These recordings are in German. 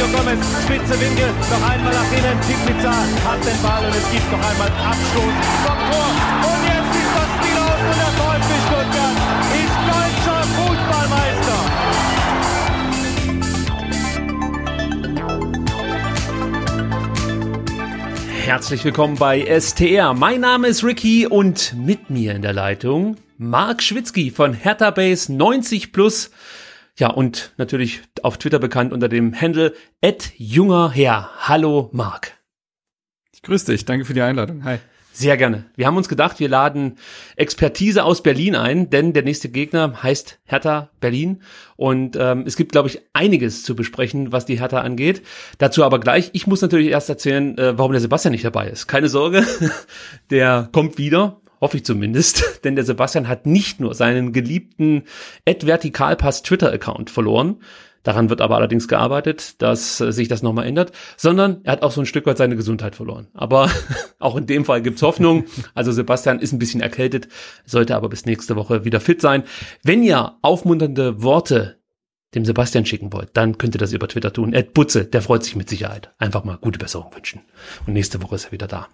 Mario Gomez, spitze Winkel, noch einmal nach innen. Pizza hat den Ball und es gibt noch einmal Abstoß vom Tor. Und jetzt ist das Spiel aus und der VfB Stuttgart ist deutscher Fußballmeister. Herzlich willkommen bei STR. Mein Name ist Ricky und mit mir in der Leitung Marc Schwitzky von Hertha Base 90 Plus. Ja, und natürlich auf Twitter bekannt unter dem Handle junger Herr. Hallo Marc. Ich grüße dich, danke für die Einladung. Hi. Sehr gerne. Wir haben uns gedacht, wir laden Expertise aus Berlin ein, denn der nächste Gegner heißt Hertha Berlin. Und ähm, es gibt, glaube ich, einiges zu besprechen, was die Hertha angeht. Dazu aber gleich. Ich muss natürlich erst erzählen, äh, warum der Sebastian nicht dabei ist. Keine Sorge, der kommt wieder. Hoffe ich zumindest, denn der Sebastian hat nicht nur seinen geliebten Ed Vertikalpass Twitter-Account verloren, daran wird aber allerdings gearbeitet, dass äh, sich das nochmal ändert, sondern er hat auch so ein Stück weit seine Gesundheit verloren. Aber auch in dem Fall gibt's Hoffnung. Also Sebastian ist ein bisschen erkältet, sollte aber bis nächste Woche wieder fit sein. Wenn ihr aufmunternde Worte dem Sebastian schicken wollt, dann könnt ihr das über Twitter tun. Ed Butze, der freut sich mit Sicherheit. Einfach mal gute Besserung wünschen. Und nächste Woche ist er wieder da.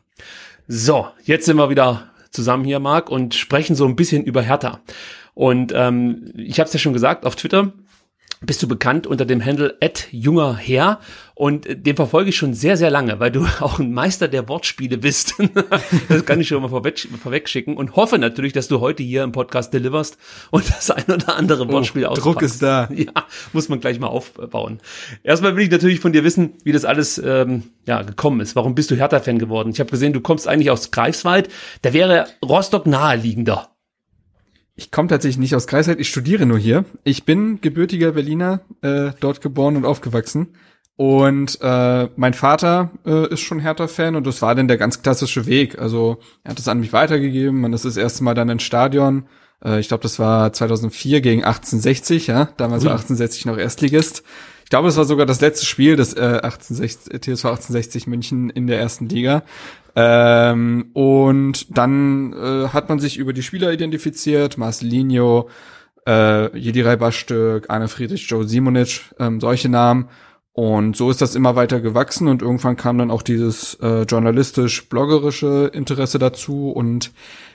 So, jetzt sind wir wieder zusammen hier, Marc, und sprechen so ein bisschen über Hertha. Und ähm, ich habe es ja schon gesagt, auf Twitter bist du bekannt unter dem Handle junger Herr und den verfolge ich schon sehr, sehr lange, weil du auch ein Meister der Wortspiele bist. das kann ich schon mal vorweg, schicken und hoffe natürlich, dass du heute hier im Podcast deliverst und das ein oder andere oh, Wortspiel oh, Druck ist da. Ja, muss man gleich mal aufbauen. Erstmal will ich natürlich von dir wissen, wie das alles ähm, ja, gekommen ist. Warum bist du Hertha-Fan geworden? Ich habe gesehen, du kommst eigentlich aus Greifswald. Da wäre Rostock naheliegender. Ich komme tatsächlich nicht aus Greifswald, ich studiere nur hier. Ich bin gebürtiger Berliner, äh, dort geboren und aufgewachsen. Und äh, mein Vater äh, ist schon Hertha-Fan und das war dann der ganz klassische Weg. Also er hat es an mich weitergegeben. Man ist das erste Mal dann ins Stadion. Äh, ich glaube, das war 2004 gegen 1860, ja. Damals Ui. war 1860 noch Erstligist. Ich glaube, es war sogar das letzte Spiel des äh, 1860, TSV 1860 München in der ersten Liga. Ähm, und dann äh, hat man sich über die Spieler identifiziert, Marcelinho, äh, Jedirai Bastök, Arne Friedrich, Joe Simonic, ähm, solche Namen. Und so ist das immer weiter gewachsen und irgendwann kam dann auch dieses äh, journalistisch-bloggerische Interesse dazu und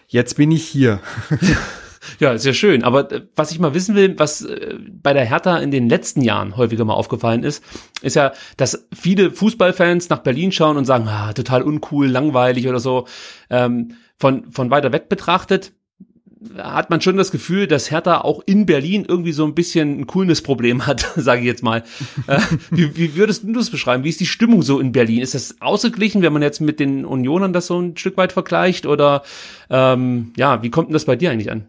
jetzt bin ich hier. Ja, sehr schön. Aber äh, was ich mal wissen will, was äh, bei der Hertha in den letzten Jahren häufiger mal aufgefallen ist, ist ja, dass viele Fußballfans nach Berlin schauen und sagen, ah, total uncool, langweilig oder so. Ähm, von, von weiter weg betrachtet hat man schon das Gefühl, dass Hertha auch in Berlin irgendwie so ein bisschen ein Coolness-Problem hat, sage ich jetzt mal. äh, wie, wie würdest du das beschreiben? Wie ist die Stimmung so in Berlin? Ist das ausgeglichen, wenn man jetzt mit den Unionern das so ein Stück weit vergleicht? Oder ähm, ja, wie kommt denn das bei dir eigentlich an?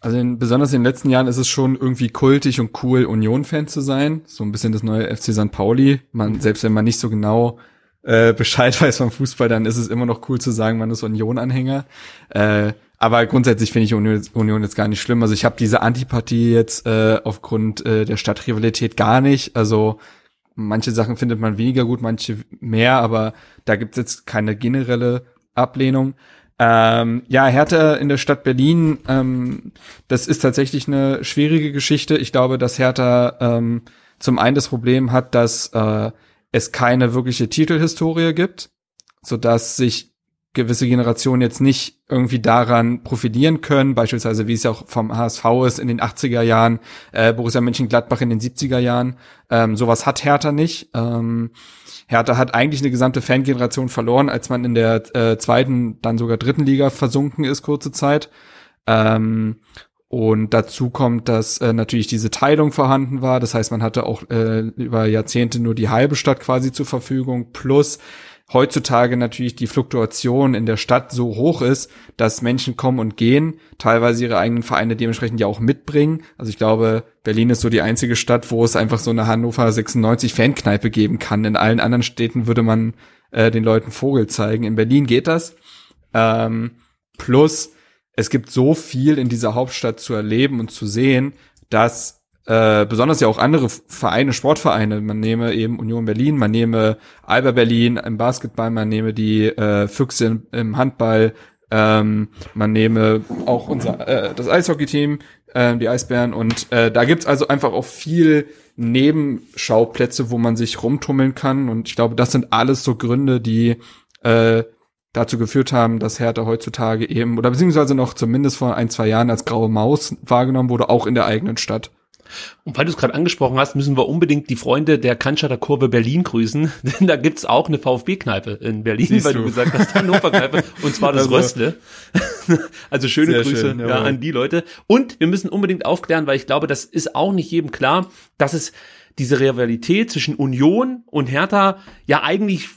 Also in, besonders in den letzten Jahren ist es schon irgendwie kultig und cool, Union-Fan zu sein. So ein bisschen das neue FC St. Pauli. Man, selbst wenn man nicht so genau äh, Bescheid weiß vom Fußball, dann ist es immer noch cool zu sagen, man ist Union-Anhänger. Äh, aber grundsätzlich finde ich Union, Union, jetzt gar nicht schlimm. Also ich habe diese Antipathie jetzt äh, aufgrund äh, der Stadtrivalität gar nicht. Also manche Sachen findet man weniger gut, manche mehr, aber da gibt's jetzt keine generelle Ablehnung. Ähm, ja, Hertha in der Stadt Berlin, ähm, das ist tatsächlich eine schwierige Geschichte. Ich glaube, dass Hertha ähm, zum einen das Problem hat, dass äh, es keine wirkliche Titelhistorie gibt, so dass sich gewisse Generationen jetzt nicht irgendwie daran profilieren können, beispielsweise wie es ja auch vom HSV ist in den 80er Jahren, äh, Borussia Mönchengladbach in den 70er Jahren. Ähm, sowas hat Hertha nicht. Ähm, Hertha hat eigentlich eine gesamte Fangeneration verloren, als man in der äh, zweiten, dann sogar dritten Liga versunken ist, kurze Zeit. Ähm, und dazu kommt, dass äh, natürlich diese Teilung vorhanden war. Das heißt, man hatte auch äh, über Jahrzehnte nur die halbe Stadt quasi zur Verfügung. Plus heutzutage natürlich die Fluktuation in der Stadt so hoch ist, dass Menschen kommen und gehen, teilweise ihre eigenen Vereine dementsprechend ja auch mitbringen. Also ich glaube, Berlin ist so die einzige Stadt, wo es einfach so eine Hannover 96 Fankneipe geben kann. In allen anderen Städten würde man äh, den Leuten Vogel zeigen. In Berlin geht das. Ähm, plus es gibt so viel in dieser Hauptstadt zu erleben und zu sehen, dass äh, besonders ja auch andere Vereine, Sportvereine, man nehme eben Union Berlin, man nehme Alba Berlin im Basketball, man nehme die äh, Füchse im, im Handball, ähm, man nehme auch unser äh, das Eishockey-Team, äh, die Eisbären. Und äh, da gibt's also einfach auch viel Nebenschauplätze, wo man sich rumtummeln kann. Und ich glaube, das sind alles so Gründe, die äh, dazu geführt haben, dass Hertha heutzutage eben, oder beziehungsweise noch zumindest vor ein, zwei Jahren als graue Maus wahrgenommen wurde, auch in der eigenen Stadt. Und weil du es gerade angesprochen hast, müssen wir unbedingt die Freunde der Cannstatter Kurve Berlin grüßen, denn da gibt's auch eine VfB-Kneipe in Berlin, Siehst weil du. du gesagt hast, Hannover-Kneipe, und zwar das also, Röstle. also schöne Grüße schön, ja, an die Leute. Und wir müssen unbedingt aufklären, weil ich glaube, das ist auch nicht jedem klar, dass es diese Rivalität zwischen Union und Hertha ja eigentlich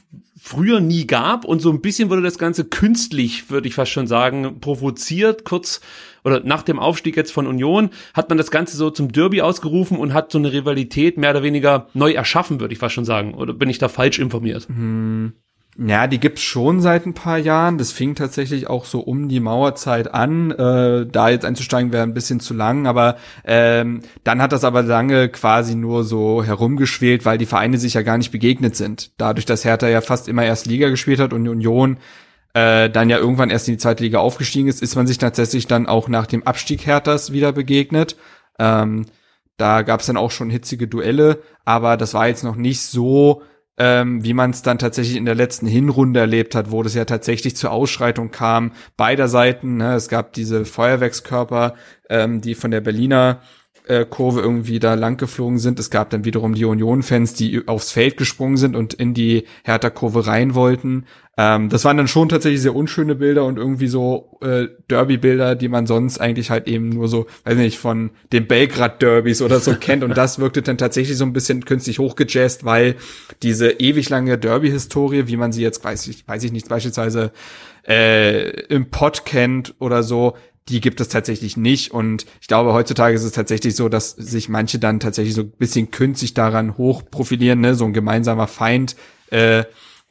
früher nie gab und so ein bisschen wurde das Ganze künstlich, würde ich fast schon sagen, provoziert, kurz oder nach dem Aufstieg jetzt von Union hat man das Ganze so zum Derby ausgerufen und hat so eine Rivalität mehr oder weniger neu erschaffen, würde ich fast schon sagen. Oder bin ich da falsch informiert? Hm. Ja, die gibt's schon seit ein paar Jahren. Das fing tatsächlich auch so um die Mauerzeit an. Äh, da jetzt einzusteigen wäre ein bisschen zu lang, aber ähm, dann hat das aber lange quasi nur so herumgeschwelt, weil die Vereine sich ja gar nicht begegnet sind. Dadurch, dass Hertha ja fast immer erst Liga gespielt hat und Union äh, dann ja irgendwann erst in die zweite Liga aufgestiegen ist, ist man sich tatsächlich dann auch nach dem Abstieg Herthas wieder begegnet. Ähm, da gab's dann auch schon hitzige Duelle, aber das war jetzt noch nicht so ähm, wie man es dann tatsächlich in der letzten Hinrunde erlebt hat, wo das ja tatsächlich zur Ausschreitung kam, beider Seiten. Ne? Es gab diese Feuerwerkskörper, ähm, die von der Berliner Kurve irgendwie da lang geflogen sind. Es gab dann wiederum die Union-Fans, die aufs Feld gesprungen sind und in die Hertha-Kurve rein wollten. Ähm, das waren dann schon tatsächlich sehr unschöne Bilder und irgendwie so äh, Derby-Bilder, die man sonst eigentlich halt eben nur so, weiß nicht, von den Belgrad-Derbys oder so kennt. Und das wirkte dann tatsächlich so ein bisschen künstlich hochgejazzt, weil diese ewig lange Derby-Historie, wie man sie jetzt, weiß ich, weiß ich nicht, beispielsweise äh, im Pod kennt oder so, die gibt es tatsächlich nicht. Und ich glaube, heutzutage ist es tatsächlich so, dass sich manche dann tatsächlich so ein bisschen künstlich daran hochprofilieren, ne? so ein gemeinsamer Feind. Äh,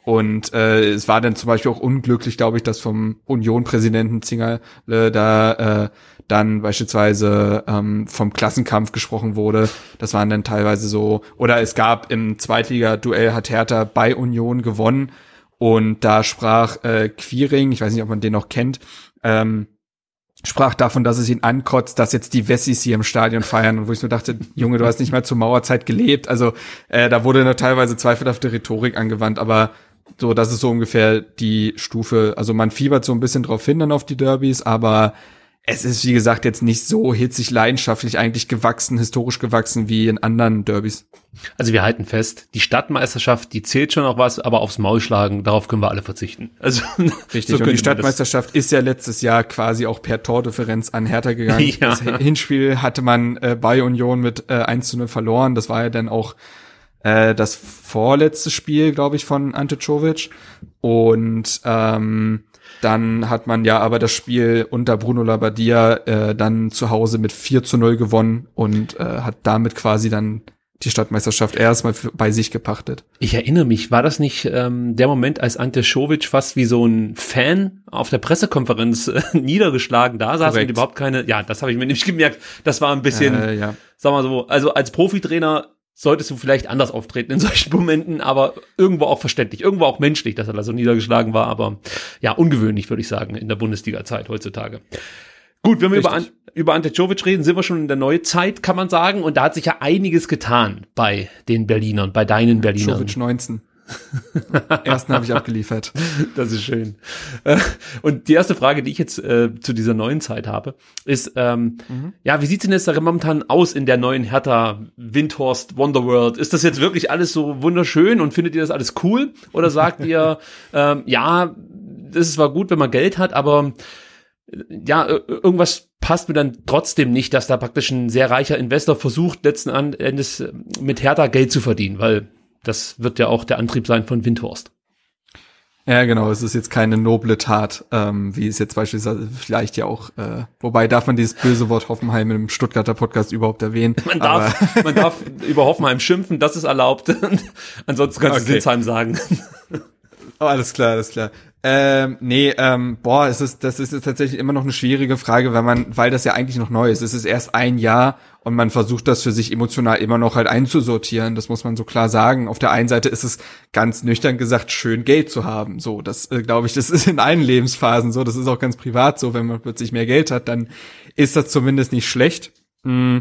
und äh, es war dann zum Beispiel auch unglücklich, glaube ich, dass vom Union-Präsidenten Zingerle da äh, dann beispielsweise ähm, vom Klassenkampf gesprochen wurde. Das waren dann teilweise so, oder es gab im Zweitliga-Duell hat Hertha bei Union gewonnen und da sprach äh, Quiring, ich weiß nicht, ob man den noch kennt, ähm, sprach davon, dass es ihn ankotzt, dass jetzt die Wessis hier im Stadion feiern und wo ich so dachte, Junge, du hast nicht mal zur Mauerzeit gelebt. Also äh, da wurde noch teilweise zweifelhafte Rhetorik angewandt, aber so, das ist so ungefähr die Stufe. Also man fiebert so ein bisschen drauf hin dann auf die Derbys, aber es ist, wie gesagt, jetzt nicht so hitzig leidenschaftlich eigentlich gewachsen, historisch gewachsen wie in anderen Derbys. Also wir halten fest, die Stadtmeisterschaft, die zählt schon noch was, aber aufs Maul schlagen, darauf können wir alle verzichten. Also Richtig, so und die Stadtmeisterschaft ist ja letztes Jahr quasi auch per Tordifferenz an Hertha gegangen. Ja. Das Hinspiel hatte man äh, bei Union mit äh, 1 zu 0 verloren. Das war ja dann auch äh, das vorletzte Spiel, glaube ich, von Ante Czovic. Und ähm, dann hat man ja aber das Spiel unter Bruno Labbadia äh, dann zu Hause mit 4 zu 0 gewonnen und äh, hat damit quasi dann die Stadtmeisterschaft erstmal bei sich gepachtet. Ich erinnere mich, war das nicht ähm, der Moment, als Ante Schovic fast wie so ein Fan auf der Pressekonferenz äh, niedergeschlagen da saß Korrekt. und überhaupt keine, ja, das habe ich mir nämlich gemerkt, das war ein bisschen, äh, ja. sag mal so, also als Profitrainer solltest du vielleicht anders auftreten in solchen Momenten, aber irgendwo auch verständlich, irgendwo auch menschlich, dass er da so niedergeschlagen war, aber ja, ungewöhnlich, würde ich sagen, in der Bundesliga-Zeit heutzutage. Gut, wenn wir über, An über Ante Czovic reden, sind wir schon in der Neuzeit, kann man sagen, und da hat sich ja einiges getan bei den Berlinern, bei deinen Berlinern. Czovic 19. Ersten habe ich abgeliefert. Das ist schön. Äh, Und die erste Frage, die ich jetzt äh, zu dieser neuen Zeit habe, ist, ähm, ja, wie sieht's denn jetzt da momentan aus in der neuen Hertha Windhorst Wonderworld? Ist das jetzt wirklich alles so wunderschön und findet ihr das alles cool? Oder sagt ihr, ähm, ja, das ist zwar gut, wenn man Geld hat, aber ja, irgendwas passt mir dann trotzdem nicht, dass da praktisch ein sehr reicher Investor versucht, letzten Endes mit Hertha Geld zu verdienen, weil das wird ja auch der Antrieb sein von Windhorst. Ja, genau. Es ist jetzt keine noble Tat, ähm, wie es jetzt beispielsweise vielleicht ja auch, äh, wobei darf man dieses böse Wort Hoffenheim im Stuttgarter Podcast überhaupt erwähnen. Man darf, man darf über Hoffenheim schimpfen, das ist erlaubt. Ansonsten kannst du Okay. Sinsheim sagen. Oh, alles klar, alles klar. Ähm, nee, ähm, boah, es ist, das ist tatsächlich immer noch eine schwierige Frage, weil man, weil das ja eigentlich noch neu ist. Es ist erst ein Jahr und man versucht das für sich emotional immer noch halt einzusortieren. Das muss man so klar sagen. Auf der einen Seite ist es ganz nüchtern gesagt schön, Geld zu haben. So, das äh, glaube ich, das ist in allen Lebensphasen so. Das ist auch ganz privat so. Wenn man plötzlich mehr Geld hat, dann ist das zumindest nicht schlecht. Mm.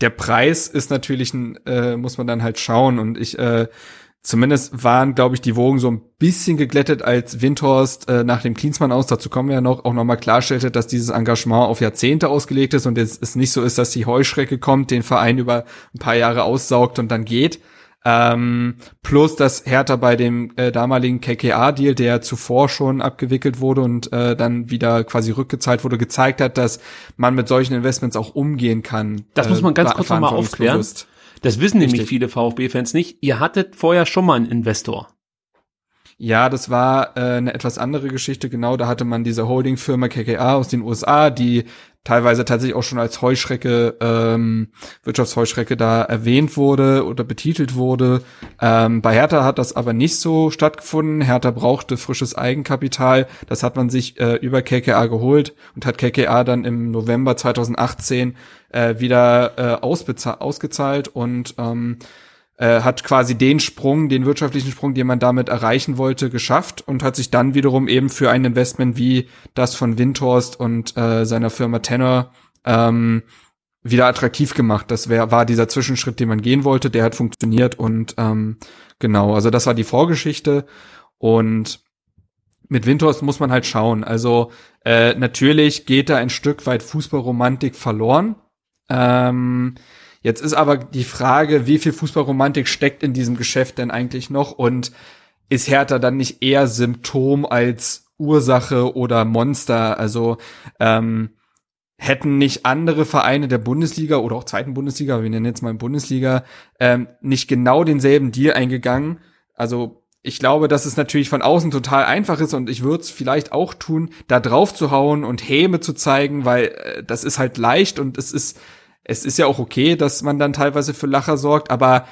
Der Preis ist natürlich ein, äh, muss man dann halt schauen und ich, äh, Zumindest waren, glaube ich, die Wogen so ein bisschen geglättet, als Windhorst äh, nach dem Klinsmann aus, dazu kommen wir ja noch, auch nochmal klarstellte, dass dieses Engagement auf Jahrzehnte ausgelegt ist und jetzt es nicht so ist, dass die Heuschrecke kommt, den Verein über ein paar Jahre aussaugt und dann geht. Ähm, plus, dass Hertha bei dem äh, damaligen KKA-Deal, der zuvor schon abgewickelt wurde und äh, dann wieder quasi rückgezahlt wurde, gezeigt hat, dass man mit solchen Investments auch umgehen kann. Das äh, muss man ganz kurz nochmal aufklären. Das wissen nämlich Richtig. viele VfB-Fans nicht. Ihr hattet vorher schon mal einen Investor. Ja, das war äh, eine etwas andere Geschichte. Genau, da hatte man diese Holding-Firma KKA aus den USA, die teilweise tatsächlich auch schon als Heuschrecke, ähm, Wirtschaftsheuschrecke da erwähnt wurde oder betitelt wurde. Ähm, bei Hertha hat das aber nicht so stattgefunden. Hertha brauchte frisches Eigenkapital. Das hat man sich äh, über KKA geholt und hat KKA dann im November 2018 äh, wieder äh, ausbeza- ausgezahlt und ähm, äh, hat quasi den Sprung, den wirtschaftlichen Sprung, den man damit erreichen wollte, geschafft und hat sich dann wiederum eben für ein Investment wie das von Windhorst und äh, seiner Firma Tenor ähm, wieder attraktiv gemacht. Das wär, war dieser Zwischenschritt, den man gehen wollte, der hat funktioniert und ähm, genau, also das war die Vorgeschichte und mit Windhorst muss man halt schauen. Also äh, natürlich geht da ein Stück weit Fußballromantik verloren. Ähm, Jetzt ist aber die Frage, wie viel Fußballromantik steckt in diesem Geschäft denn eigentlich noch und ist Hertha dann nicht eher Symptom als Ursache oder Monster? Also ähm, hätten nicht andere Vereine der Bundesliga oder auch zweiten Bundesliga, wir nennen jetzt mal Bundesliga, ähm, nicht genau denselben Deal eingegangen? Also ich glaube, dass es natürlich von außen total einfach ist und ich würde es vielleicht auch tun, da drauf zu hauen und Häme zu zeigen, weil äh, das ist halt leicht und es ist es ist ja auch okay, dass man dann teilweise für Lacher sorgt, aber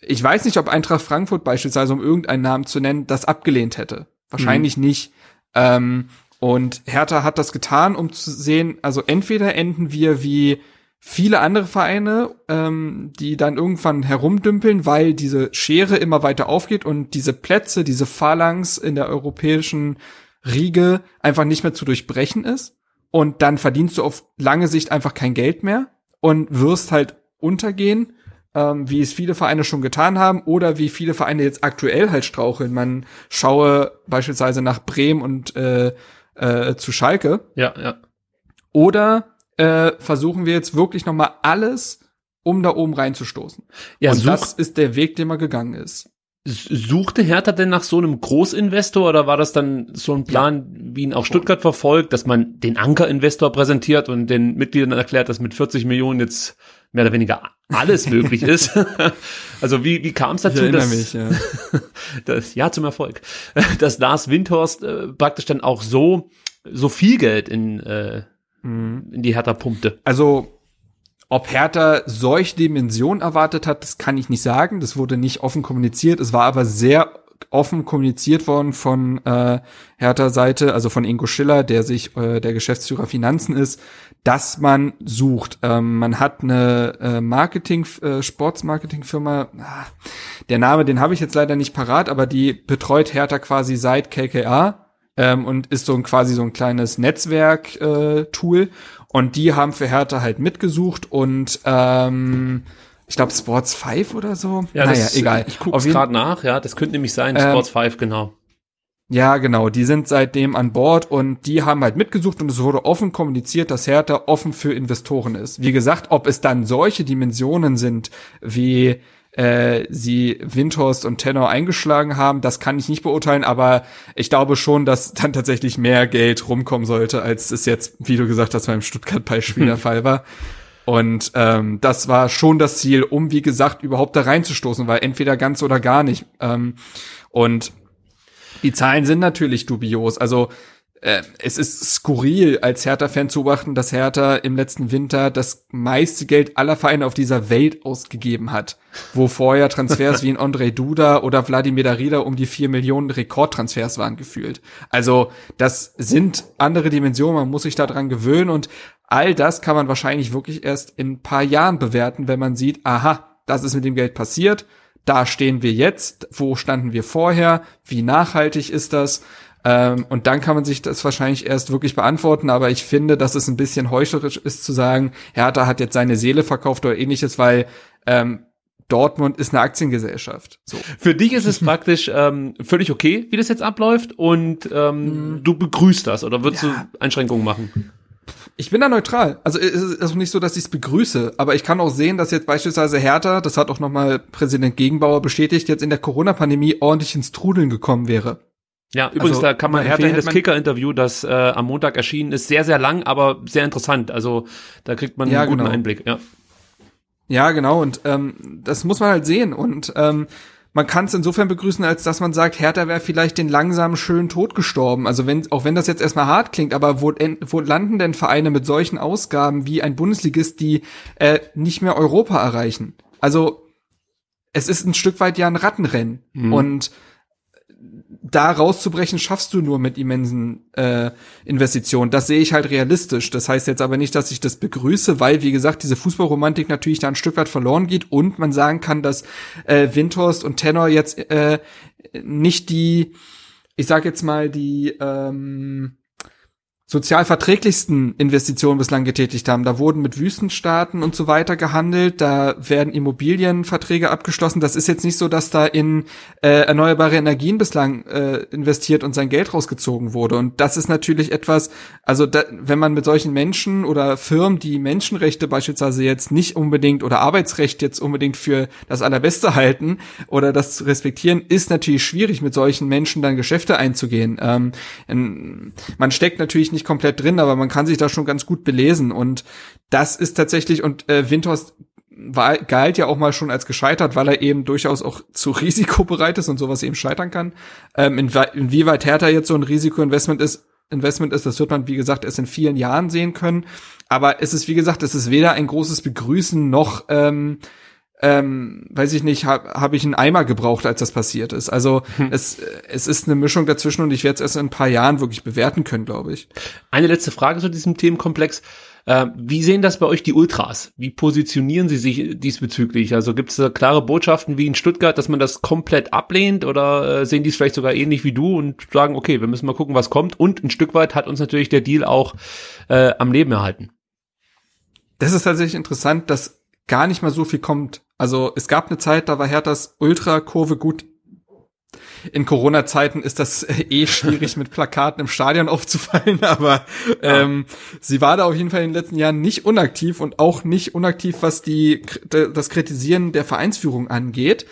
ich weiß nicht, ob Eintracht Frankfurt beispielsweise, um irgendeinen Namen zu nennen, das abgelehnt hätte. Wahrscheinlich nicht. Ähm, und Hertha hat das getan, um zu sehen, also entweder enden wir wie viele andere Vereine, ähm, die dann irgendwann herumdümpeln, weil diese Schere immer weiter aufgeht und diese Plätze, diese Phalanx in der europäischen Riege einfach nicht mehr zu durchbrechen ist. Und dann verdienst du auf lange Sicht einfach kein Geld mehr und wirst halt untergehen, ähm, wie es viele Vereine schon getan haben oder wie viele Vereine jetzt aktuell halt straucheln. Man schaue beispielsweise nach Bremen und äh, äh, zu Schalke. Ja, ja. Oder äh, versuchen wir jetzt wirklich noch mal alles, um da oben reinzustoßen. Ja, und such, das ist der Weg, den man gegangen ist. Suchte Hertha denn nach so einem Großinvestor oder war das dann so ein Plan, wie ihn auch Stuttgart verfolgt, dass man den Ankerinvestor präsentiert und den Mitgliedern erklärt, dass mit 40 Millionen jetzt mehr oder weniger alles möglich ist? also wie, wie kam es dazu, dass, mich, ja. das, ja, zum Erfolg, dass Lars Windhorst äh, praktisch dann auch so, so viel Geld in, äh, in die Hertha pumpte? Also, ob Hertha solche Dimensionen erwartet hat, das kann ich nicht sagen. Das wurde nicht offen kommuniziert. Es war aber sehr offen kommuniziert worden von äh, Hertha-Seite, also von Ingo Schiller, der sich äh, der Geschäftsführer Finanzen ist, dass man sucht. Ähm, man hat eine äh, Marketing, äh, Sportsmarketing-Firma, ah, der Name, den habe ich jetzt leider nicht parat, aber die betreut Hertha quasi seit KKA ähm, und ist so ein quasi so ein kleines Netzwerk-Tool. Und die haben für Hertha halt mitgesucht und ähm, ich glaube Sports 5 oder so. Ja, naja, das, egal. Ich gucke gerade nach, ja, das könnte nämlich sein, Ähm, Sports 5, genau. Ja, genau, die sind seitdem an Bord und die haben halt mitgesucht und es wurde offen kommuniziert, dass Hertha offen für Investoren ist. Wie gesagt, ob es dann solche Dimensionen sind, wie äh, sie Windhorst und Tenor eingeschlagen haben, das kann ich nicht beurteilen, aber ich glaube schon, dass dann tatsächlich mehr Geld rumkommen sollte, als es jetzt, wie du gesagt hast, beim Stuttgart-Beispiel der Fall war. Und ähm, das war schon das Ziel, um, wie gesagt, überhaupt da reinzustoßen, weil entweder ganz oder gar nicht. Ähm, und die Zahlen sind natürlich dubios. Also äh, es ist skurril, als Hertha-Fan zu beobachten, dass Hertha im letzten Winter das meiste Geld aller Vereine auf dieser Welt ausgegeben hat. Wo vorher Transfers wie ein André Duda oder Wladimir Darida um die vier Millionen Rekordtransfers waren gefühlt. Also das sind andere Dimensionen, man muss sich daran gewöhnen und all das kann man wahrscheinlich wirklich erst in ein paar Jahren bewerten, wenn man sieht, aha, das ist mit dem Geld passiert, da stehen wir jetzt, wo standen wir vorher, wie nachhaltig ist das? Ähm, und dann kann man sich das wahrscheinlich erst wirklich beantworten, aber ich finde, dass es ein bisschen heuchlerisch ist zu sagen, Hertha hat jetzt seine Seele verkauft oder ähnliches, weil ähm, Dortmund ist eine Aktiengesellschaft. So. Für dich ist es praktisch ähm, völlig okay, wie das jetzt abläuft und ähm, Mhm. du begrüßt das oder würdest du Einschränkungen machen? Ich bin da neutral. Also es ist also nicht so, dass ich es begrüße, aber ich kann auch sehen, dass jetzt beispielsweise Hertha, das hat auch nochmal Präsident Gegenbauer bestätigt, jetzt in der Corona-Pandemie ordentlich ins Trudeln gekommen wäre. Ja, übrigens, Also, da kann man Hertha das Kicker-Interview, das äh, am Montag erschienen ist, sehr, sehr lang, aber sehr interessant. Also da kriegt man Ja, einen guten genau. Einblick. Ja. Ja, genau. Und ähm, das muss man halt sehen. Und ähm, man kann es insofern begrüßen, als dass man sagt, Hertha wäre vielleicht den langsamen, schönen Tod gestorben. Also wenn, auch wenn das jetzt erstmal hart klingt, aber wo, wo landen denn Vereine mit solchen Ausgaben wie ein Bundesligist, die äh, nicht mehr Europa erreichen? Also es ist ein Stück weit ja ein Rattenrennen. Und da rauszubrechen schaffst du nur mit immensen äh, Investitionen. Das sehe ich halt realistisch. Das heißt jetzt aber nicht, dass ich das begrüße, weil, wie gesagt, diese Fußballromantik natürlich da ein Stück weit verloren geht und man sagen kann, dass äh, Windhorst und Tenor jetzt äh, nicht die, ich sag jetzt mal, die ähm, sozial verträglichsten Investitionen bislang getätigt haben. Da wurden mit Wüstenstaaten und so weiter gehandelt, da werden Immobilienverträge abgeschlossen. Das ist jetzt nicht so, dass da in äh, erneuerbare Energien bislang äh, investiert und sein Geld rausgezogen wurde. Und das ist natürlich etwas, also da, wenn man mit solchen Menschen oder Firmen, die Menschenrechte beispielsweise jetzt nicht unbedingt oder Arbeitsrecht jetzt unbedingt für das Allerbeste halten oder das zu respektieren, ist natürlich schwierig, mit solchen Menschen dann Geschäfte einzugehen. Ähm, man steckt natürlich nicht komplett drin, aber man kann sich da schon ganz gut belesen. Und das ist tatsächlich, und äh, Windhorst war, galt ja auch mal schon als gescheitert, weil er eben durchaus auch zu risikobereit ist und sowas eben scheitern kann. Ähm, inwie- inwieweit Hertha jetzt so ein Risikoinvestment ist, Investment ist, das wird man, wie gesagt, erst in vielen Jahren sehen können. Aber es ist, wie gesagt, es ist weder ein großes Begrüßen noch, ähm, ähm, weiß ich nicht, habe hab ich einen Eimer gebraucht, als das passiert ist. Also es, es ist eine Mischung dazwischen und ich werde es erst in ein paar Jahren wirklich bewerten können, glaube ich. Eine letzte Frage zu diesem Themenkomplex. Äh, wie sehen das bei euch die Ultras? Wie positionieren sie sich diesbezüglich? Also gibt es da klare Botschaften wie in Stuttgart, dass man das komplett ablehnt oder äh, sehen die es vielleicht sogar ähnlich wie du und sagen, okay, wir müssen mal gucken, was kommt und ein Stück weit hat uns natürlich der Deal auch äh, am Leben erhalten. Das ist tatsächlich interessant, dass gar nicht mal so viel kommt. Also es gab eine Zeit, da war Herthas Ultra-Kurve gut. In Corona-Zeiten ist das äh, eh schwierig, mit Plakaten im Stadion aufzufallen, aber ähm, sie war da auf jeden Fall in den letzten Jahren nicht unaktiv und auch nicht unaktiv, was die das Kritisieren der Vereinsführung angeht.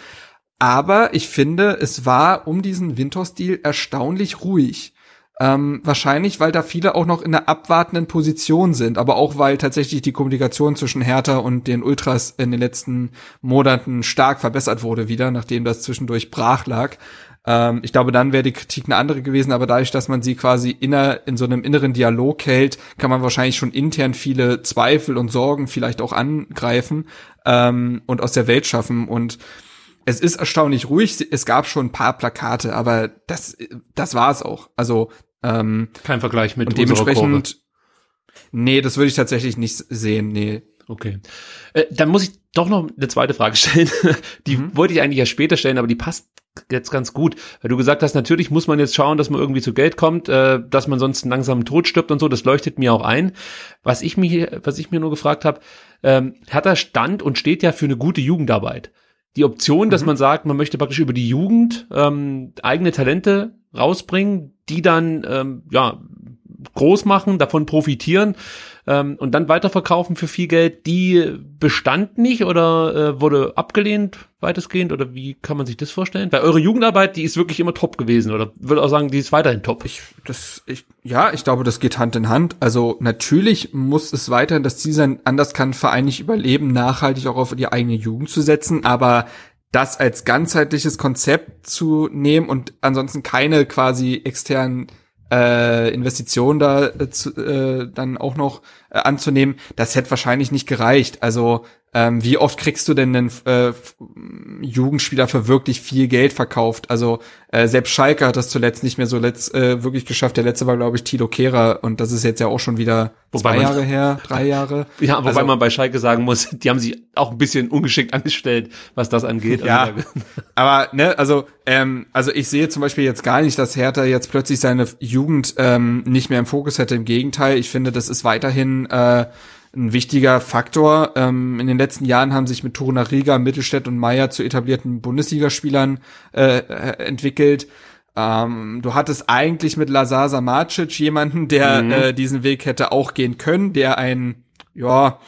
Aber ich finde, es war um diesen Winter-Stil erstaunlich ruhig. Ähm, wahrscheinlich, weil da viele auch noch in einer abwartenden Position sind, aber auch weil tatsächlich die Kommunikation zwischen Hertha und den Ultras in den letzten Monaten stark verbessert wurde wieder, nachdem das zwischendurch brach lag. Ähm, ich glaube, dann wäre die Kritik eine andere gewesen, aber dadurch, dass man sie quasi inner, in so einem inneren Dialog hält, kann man wahrscheinlich schon intern viele Zweifel und Sorgen vielleicht auch angreifen ähm, und aus der Welt schaffen und es ist erstaunlich ruhig. Es gab schon ein paar Plakate, aber das, das war es auch. Also ähm, Kein Vergleich mit und dementsprechend, nee, das würde ich tatsächlich nicht sehen. Nee. Okay. Äh, dann muss ich doch noch eine zweite Frage stellen. Die wollte ich eigentlich ja später stellen, aber die passt jetzt ganz gut, weil du gesagt hast, natürlich muss man jetzt schauen, dass man irgendwie zu Geld kommt, äh, dass man sonst einen langsamen Tod stirbt und so, das leuchtet mir auch ein. Was ich mir, was ich mir nur gefragt habe, ähm, Hertha stand und steht ja für eine gute Jugendarbeit. Die Option, dass Mhm. man sagt, man möchte praktisch über die Jugend ähm, eigene Talente rausbringen, die dann ähm, ja groß machen, davon profitieren ähm, und dann weiterverkaufen für viel Geld, die bestand nicht oder äh, wurde abgelehnt weitestgehend oder wie kann man sich das vorstellen? Weil eure Jugendarbeit, die ist wirklich immer top gewesen oder würde auch sagen, die ist weiterhin top. Ich, das, ich, ja, ich glaube, das geht Hand in Hand. Also natürlich muss es weiterhin das Ziel sein, anders kann ein Verein nicht überleben, nachhaltig auch auf die eigene Jugend zu setzen, aber das als ganzheitliches Konzept zu nehmen und ansonsten keine quasi externen äh, Investitionen da äh, zu, äh, dann auch noch äh, anzunehmen, das hätte wahrscheinlich nicht gereicht. Also ähm, wie oft kriegst du denn einen äh, Jugendspieler für wirklich viel Geld verkauft? Also äh, selbst Schalke hat das zuletzt nicht mehr so letzt, äh, wirklich geschafft. Der letzte war, glaube ich, Tilo Kehrer und das ist jetzt ja auch schon wieder Wobei zwei man- Jahre her, drei Jahre. Ja, wobei Also- man bei Schalke sagen muss, die haben sich auch ein bisschen ungeschickt angestellt, was das angeht. Ja, Also aber ne, also ähm, also ich sehe zum Beispiel jetzt gar nicht, dass Hertha jetzt plötzlich seine Jugend ähm, nicht mehr im Fokus hätte. Im Gegenteil, ich finde, das ist weiterhin äh, ein wichtiger Faktor. Ähm, in den letzten Jahren haben sich mit Toruna Riga, Mittelstädt und Meier zu etablierten Bundesligaspielern äh, äh, entwickelt. Ähm, du hattest eigentlich mit Lazar Samacic jemanden, der äh, diesen Weg hätte auch gehen können, der ein ja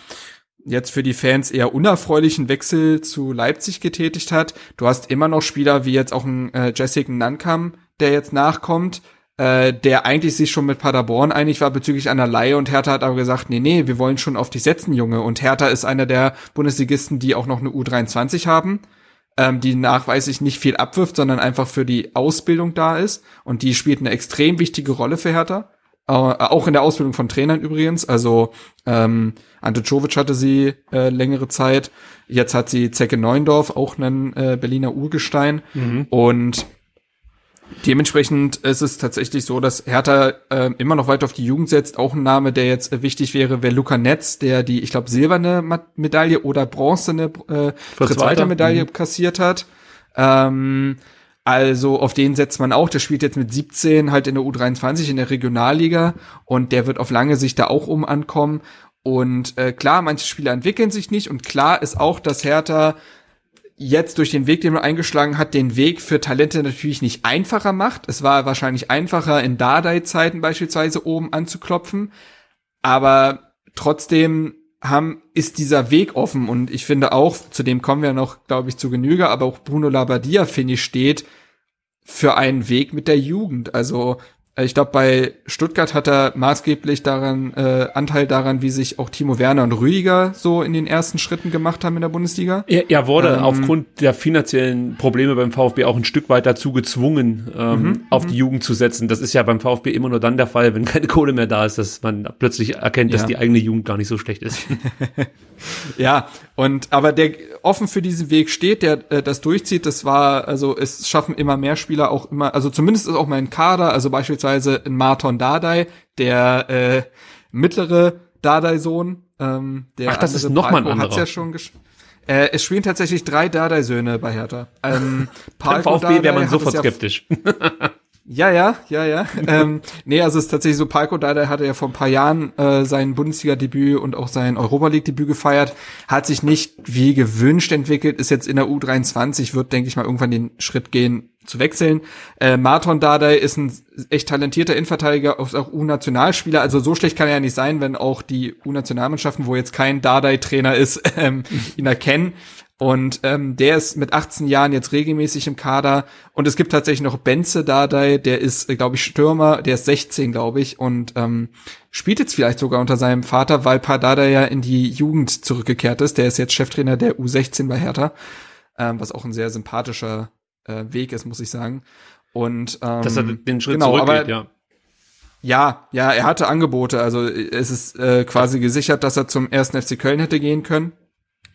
jetzt für die Fans eher unerfreulichen Wechsel zu Leipzig getätigt hat. Du hast immer noch Spieler wie jetzt auch ein äh, Jessica Nankam, der jetzt nachkommt, äh, der eigentlich sich schon mit Paderborn einig war bezüglich einer Leihe und Hertha hat aber gesagt, nee, nee, wir wollen schon auf dich setzen, Junge. Und Hertha ist einer der Bundesligisten, die auch noch eine U23 haben, ähm, die nachweislich nicht viel abwirft, sondern einfach für die Ausbildung da ist. Und die spielt eine extrem wichtige Rolle für Hertha. Äh, auch in der Ausbildung von Trainern übrigens. Also ähm, Ante Czovic hatte sie äh, längere Zeit. Jetzt hat sie Zecke Neundorf, auch einen äh, Berliner Urgestein. Und dementsprechend ist es tatsächlich so, dass Hertha äh, immer noch weiter auf die Jugend setzt. Auch ein Name, der jetzt äh, wichtig wäre, wäre Luca Netz, der die, ich glaube, silberne Ma- Medaille oder bronzene äh, Fritz Fritz Walter Walter. Medaille Mhm. kassiert hat. Ähm, also auf den setzt man auch. Der spielt jetzt mit 17 halt in der U23 in der Regionalliga und der wird auf lange Sicht da auch um ankommen. Und äh, klar, manche Spieler entwickeln sich nicht und klar ist auch, dass Hertha jetzt durch den Weg, den man eingeschlagen hat, den Weg für Talente natürlich nicht einfacher macht. Es war wahrscheinlich einfacher, in Dardai-Zeiten beispielsweise oben anzuklopfen. Aber trotzdem haben, ist dieser Weg offen. Und ich finde auch, zu dem kommen wir noch, glaube ich, zu Genüge, aber auch Bruno Labbadia, finde ich, steht für einen Weg mit der Jugend. Also ich glaube, bei Stuttgart hat er maßgeblich daran äh, Anteil daran, wie sich auch Timo Werner und Rüdiger so in den ersten Schritten gemacht haben in der Bundesliga. Er, er wurde Ähm, aufgrund der finanziellen Probleme beim VfB auch ein Stück weit dazu gezwungen, ähm, Mhm, auf die Jugend zu setzen. Das ist ja beim VfB immer nur dann der Fall, wenn keine Kohle mehr da ist, dass man plötzlich erkennt, dass Ja. die eigene Jugend gar nicht so schlecht ist. Ja, und aber der offen für diesen Weg steht, der äh, das durchzieht, das war, also es schaffen immer mehr Spieler auch immer, also zumindest ist auch mein Kader, also beispielsweise ein Marton Dardai, der äh, mittlere Dardai-Sohn, ähm, der Ach, das ist noch mal ein hat's ja schon äh, es spielen tatsächlich drei Dardai-Söhne bei Hertha. Ähm, Beim VfB wäre man sofort ja skeptisch. ja, ja, ja, ja. ähm, nee, also es ist tatsächlich so, Palko Dardai hatte ja vor ein paar Jahren äh, sein Bundesliga-Debüt und auch sein Europa League-Debüt gefeiert, hat sich nicht wie gewünscht entwickelt, ist jetzt in der U23, wird, denke ich mal, irgendwann den Schritt gehen, zu wechseln. Äh, Marton Dardai ist ein echt talentierter Innenverteidiger, auch auch U-Nationalspieler, also so schlecht kann er ja nicht sein, wenn auch die U-Nationalmannschaften, wo jetzt kein Dardai-Trainer ist, ähm, ihn erkennen. Und ähm, der ist mit 18 Jahren jetzt regelmäßig im Kader. Und es gibt tatsächlich noch Benze Dardai, der ist, glaube ich, Stürmer, der ist 16, glaube ich, und ähm, spielt jetzt vielleicht sogar unter seinem Vater, weil Pardada ja in die Jugend zurückgekehrt ist. Der ist jetzt Cheftrainer der U16 bei Hertha, ähm, was auch ein sehr sympathischer äh, Weg ist, muss ich sagen. Und ähm, Dass er den Schritt genau, zurückgeht, ja. ja, ja, er hatte Angebote. Also es ist äh, quasi gesichert, dass er zum ersten FC Köln hätte gehen können.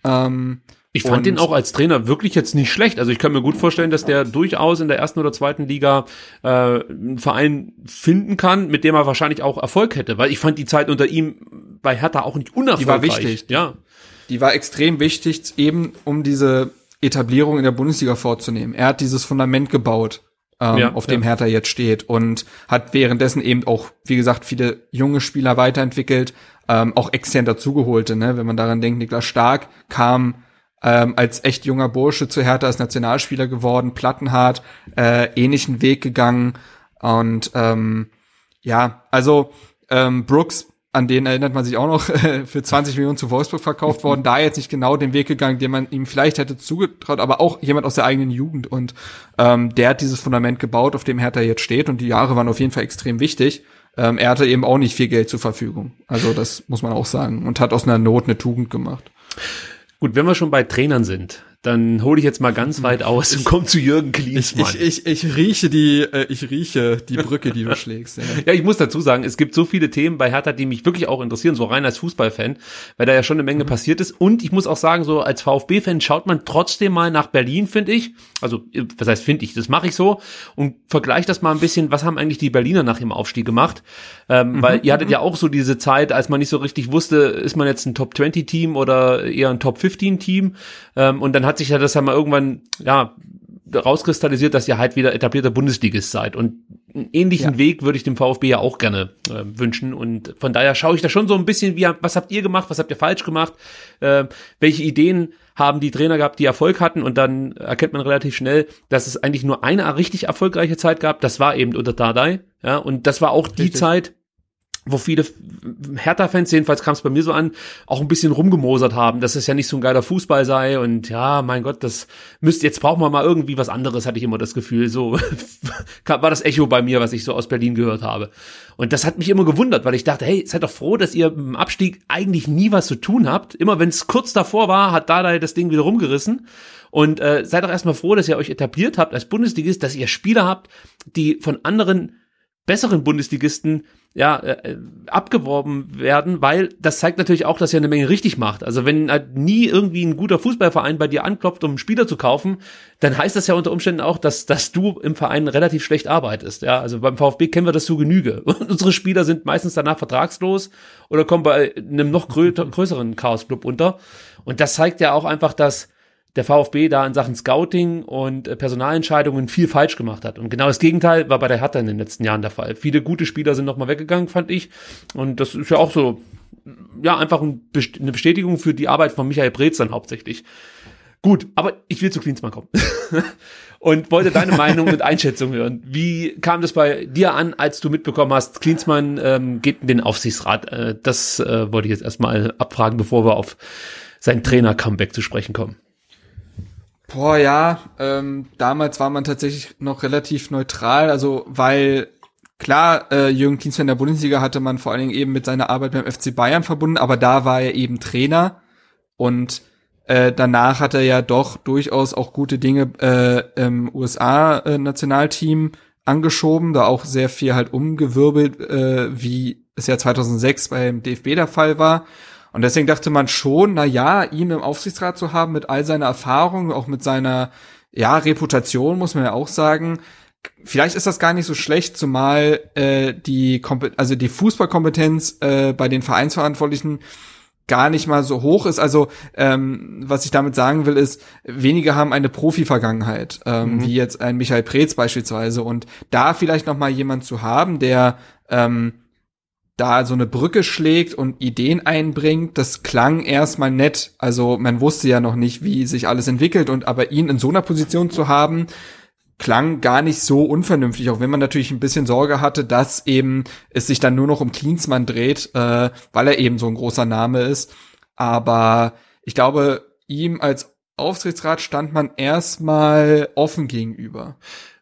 Ähm, Ich fand Und- den auch als Trainer wirklich jetzt nicht schlecht. Also ich kann mir gut vorstellen, dass der durchaus in der ersten oder zweiten Liga äh, einen Verein finden kann, mit dem er wahrscheinlich auch Erfolg hätte. Weil ich fand die Zeit unter ihm bei Hertha auch nicht unerfolgreich. wichtig. Ja. die war extrem wichtig, eben um diese Etablierung in der Bundesliga vorzunehmen. Er hat dieses Fundament gebaut, ähm, Ja, auf dem ja. Hertha jetzt steht und hat währenddessen eben auch, wie gesagt, viele junge Spieler weiterentwickelt, ähm, auch extern dazugeholte, ne? wenn man daran denkt, Niklas Stark kam ähm, als echt junger Bursche zu Hertha als Nationalspieler geworden, Plattenhardt, äh, ähnlichen Weg gegangen. Und ähm, ja, also ähm, Brooks, an den erinnert man sich auch noch, für 20 Millionen zu Wolfsburg verkauft worden, da jetzt nicht genau den Weg gegangen, den man ihm vielleicht hätte zugetraut, aber auch jemand aus der eigenen Jugend. Und ähm, der hat dieses Fundament gebaut, auf dem Hertha jetzt steht. Und die Jahre waren auf jeden Fall extrem wichtig. Ähm, er hatte eben auch nicht viel Geld zur Verfügung, also das muss man auch sagen. Und hat aus einer Not eine Tugend gemacht. Gut, wenn wir schon bei Trainern sind, dann hole ich jetzt mal ganz weit aus und komme zu Jürgen Klinsmann. ich, ich rieche die, äh, ich rieche die Brücke, die du schlägst. Ja. Ja, ich muss dazu sagen, es gibt so viele Themen bei Hertha, die mich wirklich auch interessieren, so rein als Fußballfan, weil da ja schon eine Menge passiert ist. Und ich muss auch sagen, so als VfB-Fan schaut man trotzdem mal nach Berlin, finde ich. Also, was heißt finde ich, das mache ich so und vergleiche das mal ein bisschen, was haben eigentlich die Berliner nach ihrem Aufstieg gemacht? Ähm, weil ihr hattet ja auch so diese Zeit, als man nicht so richtig wusste, ist man jetzt ein Top-20-Team oder eher ein Top-15-Team? Ähm, und dann hat sich ja das ja mal irgendwann, ja, rauskristallisiert, dass ihr halt wieder etablierter Bundesligist seid. Und einen ähnlichen Ja. Weg würde ich dem VfB ja auch gerne äh, wünschen. Und von daher schaue ich da schon so ein bisschen, wie, was habt ihr gemacht, was habt ihr falsch gemacht, äh, welche Ideen haben die Trainer gehabt, die Erfolg hatten. Und dann erkennt man relativ schnell, dass es eigentlich nur eine richtig erfolgreiche Zeit gab. Das war eben unter Dardai. Ja, und das war auch die Richtig. Zeit, wo viele Hertha-Fans, jedenfalls kam es bei mir so an, auch ein bisschen rumgemosert haben, dass es ja nicht so ein geiler Fußball sei und ja, mein Gott, das müsste, jetzt brauchen wir mal irgendwie was anderes, hatte ich immer das Gefühl. So war das Echo bei mir, was ich so aus Berlin gehört habe. Und das hat mich immer gewundert, weil ich dachte, hey, seid doch froh, dass ihr im Abstieg eigentlich nie was zu tun habt. Immer wenn es kurz davor war, hat Dada das Ding wieder rumgerissen. Und äh, seid doch erstmal froh, dass ihr euch etabliert habt als Bundesligist, dass ihr Spieler habt, die von anderen besseren Bundesligisten ja äh, abgeworben werden, weil das zeigt natürlich auch, dass ihr eine Menge richtig macht. Also wenn halt nie irgendwie ein guter Fußballverein bei dir anklopft, um einen Spieler zu kaufen, dann heißt das ja unter Umständen auch, dass dass du im Verein relativ schlecht arbeitest. Ja, also beim VfB kennen wir das zu Genüge. Und unsere Spieler sind meistens danach vertragslos oder kommen bei einem noch grö größeren Chaosclub unter. Und das zeigt ja auch einfach, dass der VfB da in Sachen Scouting und äh, Personalentscheidungen viel falsch gemacht hat. Und genau das Gegenteil war bei der Hertha in den letzten Jahren der Fall. Viele gute Spieler sind nochmal weggegangen, fand ich. Und das ist ja auch so, ja, einfach eine Bestätigung für die Arbeit von Michael Preetz dann hauptsächlich. Gut, aber ich will zu Klinsmann kommen. und wollte deine Meinung und Einschätzung hören. Wie kam das bei dir an, als du mitbekommen hast, Klinsmann ähm, geht in den Aufsichtsrat? Äh, das äh, wollte ich jetzt erstmal abfragen, bevor wir auf sein Trainer-Comeback zu sprechen kommen. Boah, ja, ähm, damals war man tatsächlich noch relativ neutral, also weil klar, äh, Jürgen Klinsmann in der Bundesliga hatte man vor allen Dingen eben mit seiner Arbeit beim FC Bayern verbunden, aber da war er eben Trainer und äh, danach hat er ja doch durchaus auch gute Dinge äh, im USA-Nationalteam angeschoben, da auch sehr viel halt umgewirbelt, äh, wie es ja 2006 beim DFB der Fall war. Und deswegen dachte man schon, na ja, ihn im Aufsichtsrat zu haben mit all seiner Erfahrung, auch mit seiner ja Reputation, muss man ja auch sagen. Vielleicht ist das gar nicht so schlecht, zumal äh, die Kompe also die Fußballkompetenz äh, bei den Vereinsverantwortlichen gar nicht mal so hoch ist. Also ähm, was ich damit sagen will, ist, wenige haben eine Profi-Vergangenheit, ähm, wie jetzt ein Michael Preetz beispielsweise. Und da vielleicht noch mal jemand zu haben, der ähm, da so eine Brücke schlägt und Ideen einbringt, das klang erstmal nett. Also man wusste ja noch nicht, wie sich alles entwickelt und aber ihn in so einer Position zu haben, klang gar nicht so unvernünftig, auch wenn man natürlich ein bisschen Sorge hatte, dass eben es sich dann nur noch um Klinsmann dreht, äh, weil er eben so ein großer Name ist. Aber ich glaube, ihm als Aufsichtsrat stand man erstmal offen gegenüber.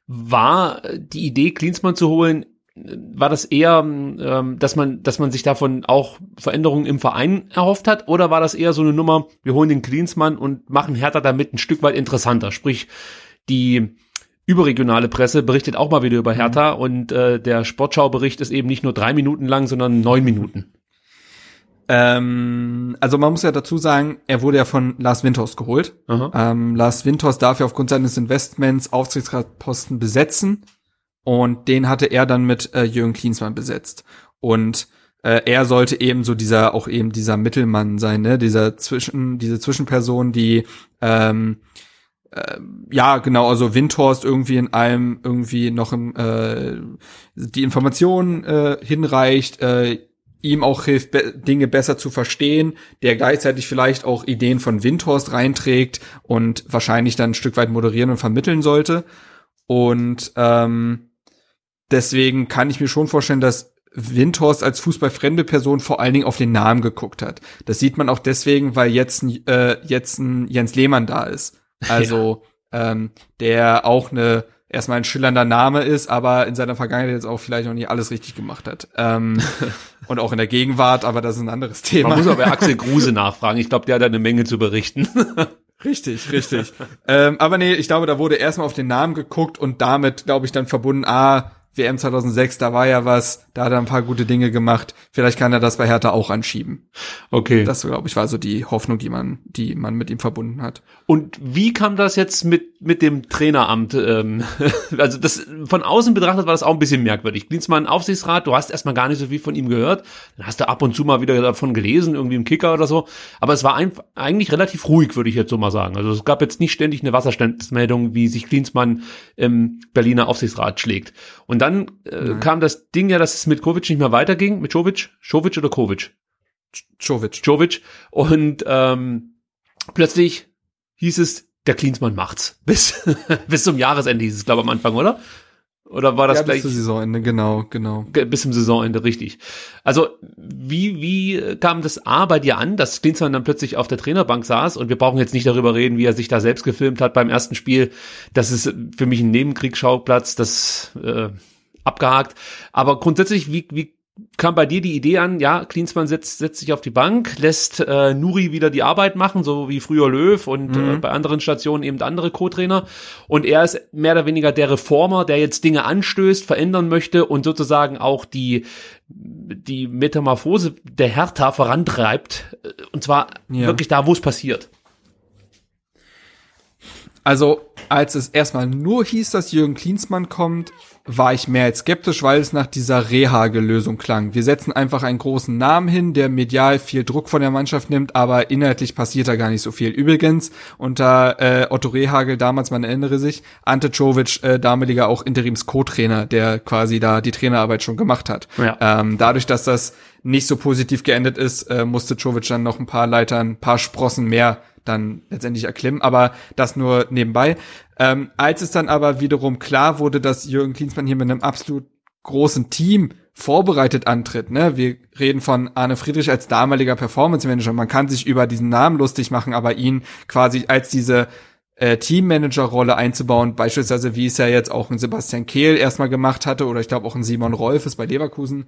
War die Idee, Klinsmann zu holen, war das eher, ähm, dass man, dass man sich davon auch Veränderungen im Verein erhofft hat, oder war das eher so eine Nummer, wir holen den Klinsmann und machen Hertha damit ein Stück weit interessanter? Sprich, die überregionale Presse berichtet auch mal wieder über Hertha und äh, der Sportschau-Bericht ist eben nicht nur drei Minuten lang, sondern neun Minuten. Ähm, also man muss ja dazu sagen, er wurde ja von Lars Windhorst geholt. Ähm, Lars Windhorst darf ja aufgrund seines Investments Aufsichtsratposten besetzen und den hatte er dann mit äh, Jürgen Klinsmann besetzt. Und äh, er sollte eben so dieser, auch eben dieser Mittelmann sein, ne, dieser Zwischen, diese Zwischenperson, die ähm, äh, ja, genau, also Windhorst irgendwie in allem irgendwie noch im, äh, die Informationen äh, hinreicht, äh, ihm auch hilft, be Dinge besser zu verstehen, der gleichzeitig vielleicht auch Ideen von Windhorst reinträgt und wahrscheinlich dann ein Stück weit moderieren und vermitteln sollte. Und ähm, deswegen kann ich mir schon vorstellen, dass Windhorst als fußballfremde Person vor allen Dingen auf den Namen geguckt hat. Das sieht man auch deswegen, weil jetzt, äh, jetzt ein Jens Lehmann da ist. Also ja. ähm, der auch eine erstmal ein schillernder Name ist, aber in seiner Vergangenheit jetzt auch vielleicht noch nicht alles richtig gemacht hat. Ähm, und auch in der Gegenwart, aber das ist ein anderes Thema. Man muss aber Axel Kruse nachfragen. Ich glaube, der hat da eine Menge zu berichten. Richtig, richtig. ähm, aber nee, ich glaube, da wurde erstmal auf den Namen geguckt und damit, glaube ich, dann verbunden, ah, WM 2006, da war ja was, da hat er ein paar gute Dinge gemacht. Vielleicht kann er das bei Hertha auch anschieben. Okay. Das, glaube ich, war so die Hoffnung, die man, die man mit ihm verbunden hat. Und wie kam das jetzt mit, mit dem Traineramt? Ähm, also das, von außen betrachtet war das auch ein bisschen merkwürdig. Klinsmann Aufsichtsrat, du hast erstmal gar nicht so viel von ihm gehört. Dann hast du ab und zu mal wieder davon gelesen, irgendwie im Kicker oder so. Aber es war ein, eigentlich relativ ruhig, würde ich jetzt so mal sagen. Also es gab jetzt nicht ständig eine Wasserstandsmeldung, wie sich Klinsmann im Berliner Aufsichtsrat schlägt. Und dann äh, kam das Ding ja, dass es mit Kovic nicht mehr weiterging. Mit Jovic? Jovic oder Kovic? Jovic. Jovic. Und ähm, plötzlich hieß es, der Klinsmann macht's. Bis, bis zum Jahresende hieß es, glaube ich, am Anfang, oder? Oder war das ja, gleich? Bis zum Saisonende, genau, genau. Bis zum Saisonende, richtig. Also, wie, wie kam das A bei dir an, dass Klinsmann dann plötzlich auf der Trainerbank saß und wir brauchen jetzt nicht darüber reden, wie er sich da selbst gefilmt hat beim ersten Spiel. Das ist für mich ein Nebenkriegsschauplatz, das äh, abgehakt. Aber grundsätzlich, wie, wie kam bei dir die Idee an, ja, Klinsmann setzt, setzt sich auf die Bank, lässt äh, Nuri wieder die Arbeit machen, so wie früher Löw und mhm. äh, bei anderen Stationen eben andere Co-Trainer. Und er ist mehr oder weniger der Reformer, der jetzt Dinge anstößt, verändern möchte und sozusagen auch die, die Metamorphose der Hertha vorantreibt. Äh, und zwar ja. wirklich da, wo es passiert. Also, als es erstmal nur hieß, dass Jürgen Klinsmann kommt, war ich mehr als skeptisch, weil es nach dieser Rehagel-Lösung klang. Wir setzen einfach einen großen Namen hin, der medial viel Druck von der Mannschaft nimmt, aber inhaltlich passiert da gar nicht so viel. Übrigens, unter äh, Otto Rehagel, damals, man erinnere sich, Ante Czovic, äh, damaliger auch Interims-Co-Trainer, der quasi da die Trainerarbeit schon gemacht hat. Ja. Ähm, dadurch, dass das nicht so positiv geendet ist, äh, musste Czovic dann noch ein paar Leitern, ein paar Sprossen mehr dann letztendlich erklimmen, aber das nur nebenbei. Ähm, als es dann aber wiederum klar wurde, dass Jürgen Klinsmann hier mit einem absolut großen Team vorbereitet antritt, ne? Wir reden von Arne Friedrich als damaliger Performance Manager. Man kann sich über diesen Namen lustig machen, aber ihn quasi als diese äh, Teammanager-Rolle einzubauen, beispielsweise wie es ja jetzt auch ein Sebastian Kehl erstmal gemacht hatte oder ich glaube auch ein Simon Rolf ist bei Leverkusen,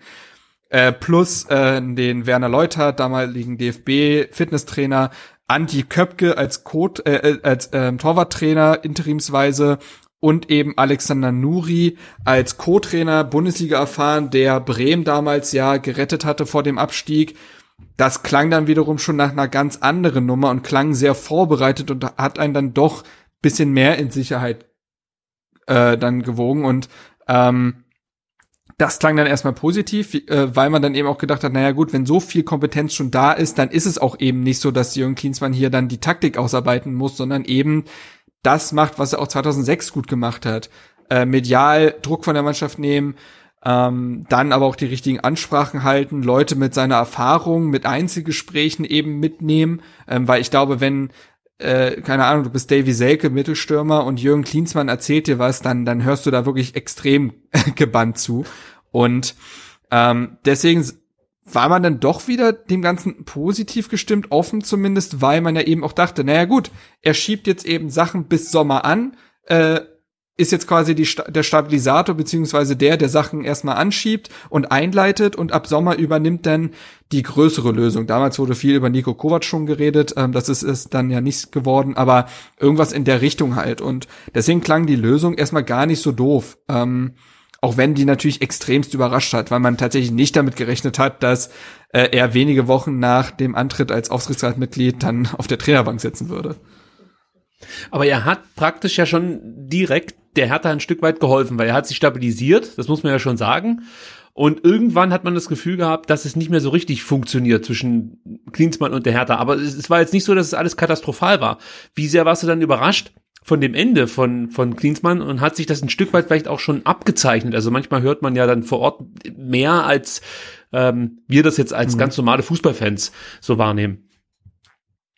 äh, plus äh, den Werner Leuter, damaligen DFB-Fitnesstrainer, Andi Köpke als Code, äh, äh, als ähm, Torwarttrainer interimsweise und eben Alexander Nuri als Co-Trainer Bundesliga erfahren, der Bremen damals ja gerettet hatte vor dem Abstieg. Das klang dann wiederum schon nach einer ganz anderen Nummer und klang sehr vorbereitet und hat einen dann doch bisschen mehr in Sicherheit äh, dann gewogen und ähm, das klang dann erstmal positiv, äh, weil man dann eben auch gedacht hat, naja gut, wenn so viel Kompetenz schon da ist, dann ist es auch eben nicht so, dass Jürgen Klinsmann hier dann die Taktik ausarbeiten muss, sondern eben das macht, was er auch 2006 gut gemacht hat. Äh, medial Druck von der Mannschaft nehmen, ähm, dann aber auch die richtigen Ansprachen halten, Leute mit seiner Erfahrung, mit Einzelgesprächen eben mitnehmen, ähm, weil ich glaube, wenn äh, keine Ahnung, du bist Davy Selke, Mittelstürmer und Jürgen Klinsmann erzählt dir was, dann, dann hörst du da wirklich extrem gebannt zu. Und ähm, deswegen war man dann doch wieder dem Ganzen positiv gestimmt, offen zumindest, weil man ja eben auch dachte, naja gut, er schiebt jetzt eben Sachen bis Sommer an, äh, ist jetzt quasi die, der Stabilisator beziehungsweise der, der Sachen erstmal anschiebt und einleitet und ab Sommer übernimmt dann die größere Lösung. Damals wurde viel über Nico Kovac schon geredet, ähm, das ist es dann ja nicht geworden, aber irgendwas in der Richtung halt und deswegen klang die Lösung erstmal gar nicht so doof. Ähm, auch wenn die natürlich extremst überrascht hat, weil man tatsächlich nicht damit gerechnet hat, dass äh, er wenige Wochen nach dem Antritt als Aufsichtsratmitglied dann auf der Trainerbank sitzen würde. Aber er hat praktisch ja schon direkt der Hertha ein Stück weit geholfen, weil er hat sich stabilisiert, das muss man ja schon sagen. Und irgendwann hat man das Gefühl gehabt, dass es nicht mehr so richtig funktioniert zwischen Klinsmann und der Hertha. Aber es, es war jetzt nicht so, dass es alles katastrophal war. Wie sehr warst du dann überrascht, von dem Ende von, von Klinsmann und hat sich das ein Stück weit vielleicht auch schon abgezeichnet. Also manchmal hört man ja dann vor Ort mehr, als ähm, wir das jetzt als mhm. ganz normale Fußballfans so wahrnehmen.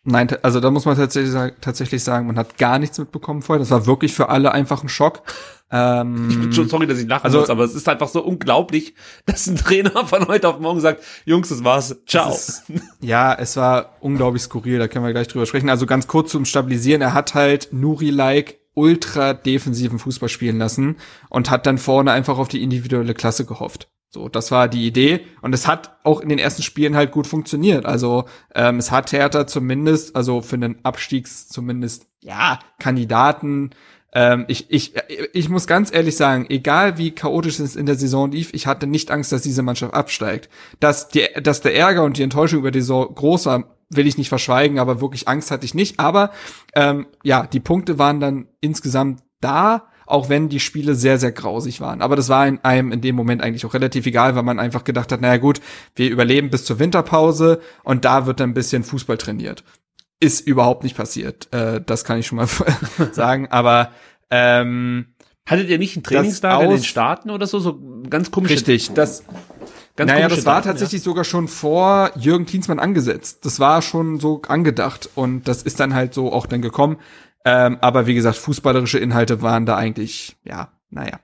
Nein, also da muss man tatsächlich, tatsächlich sagen, man hat gar nichts mitbekommen vorher. Das war wirklich für alle einfach ein Schock. Ähm, ich bin schon sorry, dass ich lachen also, muss, aber es ist einfach so unglaublich, dass ein Trainer von heute auf morgen sagt, Jungs, das war's, ciao. Ist, ja, es war unglaublich skurril, da können wir gleich drüber sprechen. Also ganz kurz zum Stabilisieren, er hat halt Nuri-like ultra defensiven Fußball spielen lassen und hat dann vorne einfach auf die individuelle Klasse gehofft. So, das war die Idee und es hat auch in den ersten Spielen halt gut funktioniert. Also ähm, es hat Hertha zumindest, also für einen Abstiegs zumindest, ja, Kandidaten. Ähm, ich, ich, ich muss ganz ehrlich sagen, egal wie chaotisch es in der Saison lief, ich hatte nicht Angst, dass diese Mannschaft absteigt. Dass, die, dass der Ärger und die Enttäuschung über die Saison groß war, will ich nicht verschweigen, aber wirklich Angst hatte ich nicht. Aber ähm, ja, die Punkte waren dann insgesamt da auch wenn die Spiele sehr, sehr grausig waren. Aber das war in einem in dem Moment eigentlich auch relativ egal, weil man einfach gedacht hat, naja gut, wir überleben bis zur Winterpause und da wird dann ein bisschen Fußball trainiert. Ist überhaupt nicht passiert. Äh, das kann ich schon mal sagen. Aber ähm, Hattet ihr nicht ein Trainingslager in den Staaten oder so? So ganz komisch. Richtig, das Ganz naja, das war Daten, tatsächlich ja. sogar schon vor Jürgen Klinsmann angesetzt. Das war schon so angedacht und das ist dann halt so auch dann gekommen. Ähm, aber wie gesagt, fußballerische Inhalte waren da eigentlich, ja, naja,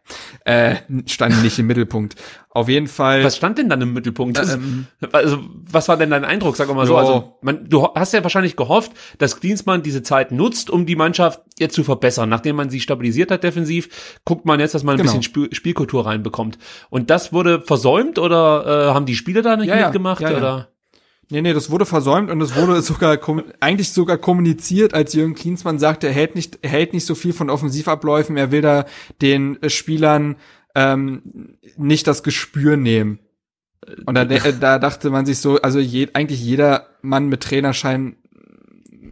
äh, standen nicht im Mittelpunkt. Auf jeden Fall. Was stand denn dann im Mittelpunkt? Ähm, also, was war denn dein Eindruck? Sag mal so. Jo. Also, man, du hast ja wahrscheinlich gehofft, dass Klinsmann diese Zeit nutzt, um die Mannschaft jetzt zu verbessern. Nachdem man sie stabilisiert hat defensiv, guckt man jetzt, dass man ein genau. bisschen Spiel Spielkultur reinbekommt. Und das wurde versäumt oder äh, haben die Spieler da nicht ja, mitgemacht? Ja, ja, oder? Nee, nee, das wurde versäumt und es wurde sogar eigentlich sogar kommuniziert, als Jürgen Klinsmann sagte, er hält nicht, er hält nicht so viel von Offensivabläufen, er will da den äh, Spielern ähm, nicht das Gespür nehmen. Und da, da dachte man sich so, also je, eigentlich jeder Mann mit Trainerschein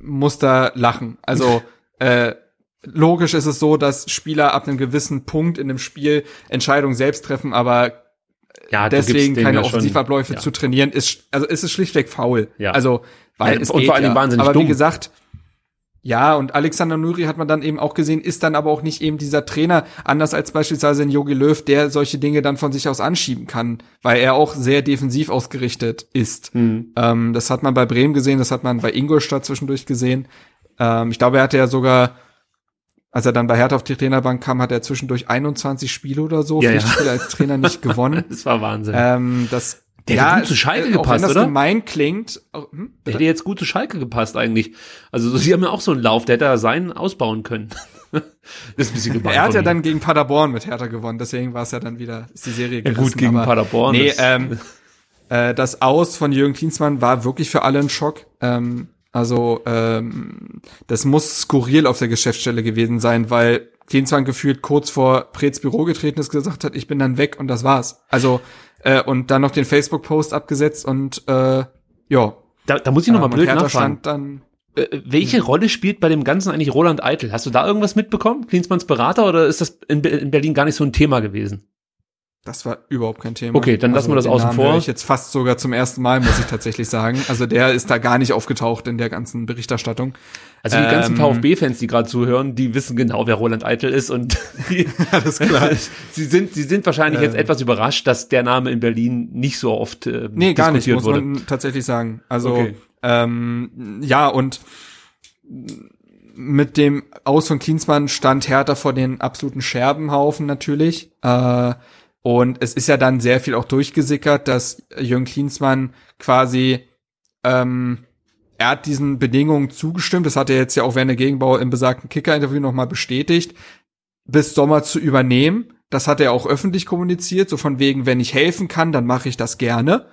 muss da lachen. Also äh, logisch ist es so, dass Spieler ab einem gewissen Punkt in dem Spiel Entscheidungen selbst treffen, aber ja, deswegen keine ja Offensivabläufe ja. zu trainieren, ist, also ist es schlichtweg faul. Ja. Also, weil ja, es und geht, vor allem ja. wahnsinnig Aber dumm. wie gesagt, ja, und Alexander Nuri hat man dann eben auch gesehen, ist dann aber auch nicht eben dieser Trainer, anders als beispielsweise ein Yogi Löw, der solche Dinge dann von sich aus anschieben kann, weil er auch sehr defensiv ausgerichtet ist. Mhm. Ähm, das hat man bei Bremen gesehen, das hat man bei Ingolstadt zwischendurch gesehen. Ähm, ich glaube, er hatte ja sogar als er dann bei Hertha auf die Trainerbank kam, hat er zwischendurch 21 Spiele oder so, ja, ja. als Trainer nicht gewonnen. das war Wahnsinn. Ähm, das der ja, hätte gut zu Schalke äh, gepasst, auch wenn das oder? gemein klingt. Oh, hm, der hätte jetzt gut zu Schalke gepasst eigentlich. Also sie haben ja auch so einen Lauf, der hätte da seinen ausbauen können. das ist ein bisschen gemein. Er hat ja dann gegen Paderborn mit Hertha gewonnen, deswegen war es ja dann wieder, ist die Serie gerissen. Ja, gut gegen Paderborn. Nee, ähm, äh, das Aus von Jürgen Klinsmann war wirklich für alle ein Schock. Ähm, also ähm, das muss skurril auf der Geschäftsstelle gewesen sein, weil Klinsmann gefühlt kurz vor Prets Büro getreten ist, gesagt hat, ich bin dann weg und das war's. Also äh, und dann noch den Facebook-Post abgesetzt und äh, ja. Da, da muss ich noch mal ähm, blöd nachfragen. Dann, äh, welche hm. Rolle spielt bei dem Ganzen eigentlich Roland Eitel? Hast du da irgendwas mitbekommen? Klinsmanns Berater oder ist das in, in Berlin gar nicht so ein Thema gewesen? Das war überhaupt kein Thema. Okay, dann lassen wir das also, außen vor. Ich jetzt fast sogar zum ersten Mal, muss ich tatsächlich sagen. Also der ist da gar nicht aufgetaucht in der ganzen Berichterstattung. Also die ganzen ähm, VfB-Fans, die gerade zuhören, die wissen genau, wer Roland Eitel ist und die, Alles klar. sie sind, sie sind wahrscheinlich ähm, jetzt etwas überrascht, dass der Name in Berlin nicht so oft äh, nee, gar nicht, muss wurde. man tatsächlich sagen. Also okay. ähm, ja und mit dem Aus von Klinsmann stand Hertha vor den absoluten Scherbenhaufen natürlich. Äh, und es ist ja dann sehr viel auch durchgesickert, dass Jürgen Klinsmann quasi, ähm, er hat diesen Bedingungen zugestimmt, das hat er jetzt ja auch während der Gegenbauer im besagten Kicker-Interview nochmal bestätigt, bis Sommer zu übernehmen. Das hat er auch öffentlich kommuniziert, so von wegen, wenn ich helfen kann, dann mache ich das gerne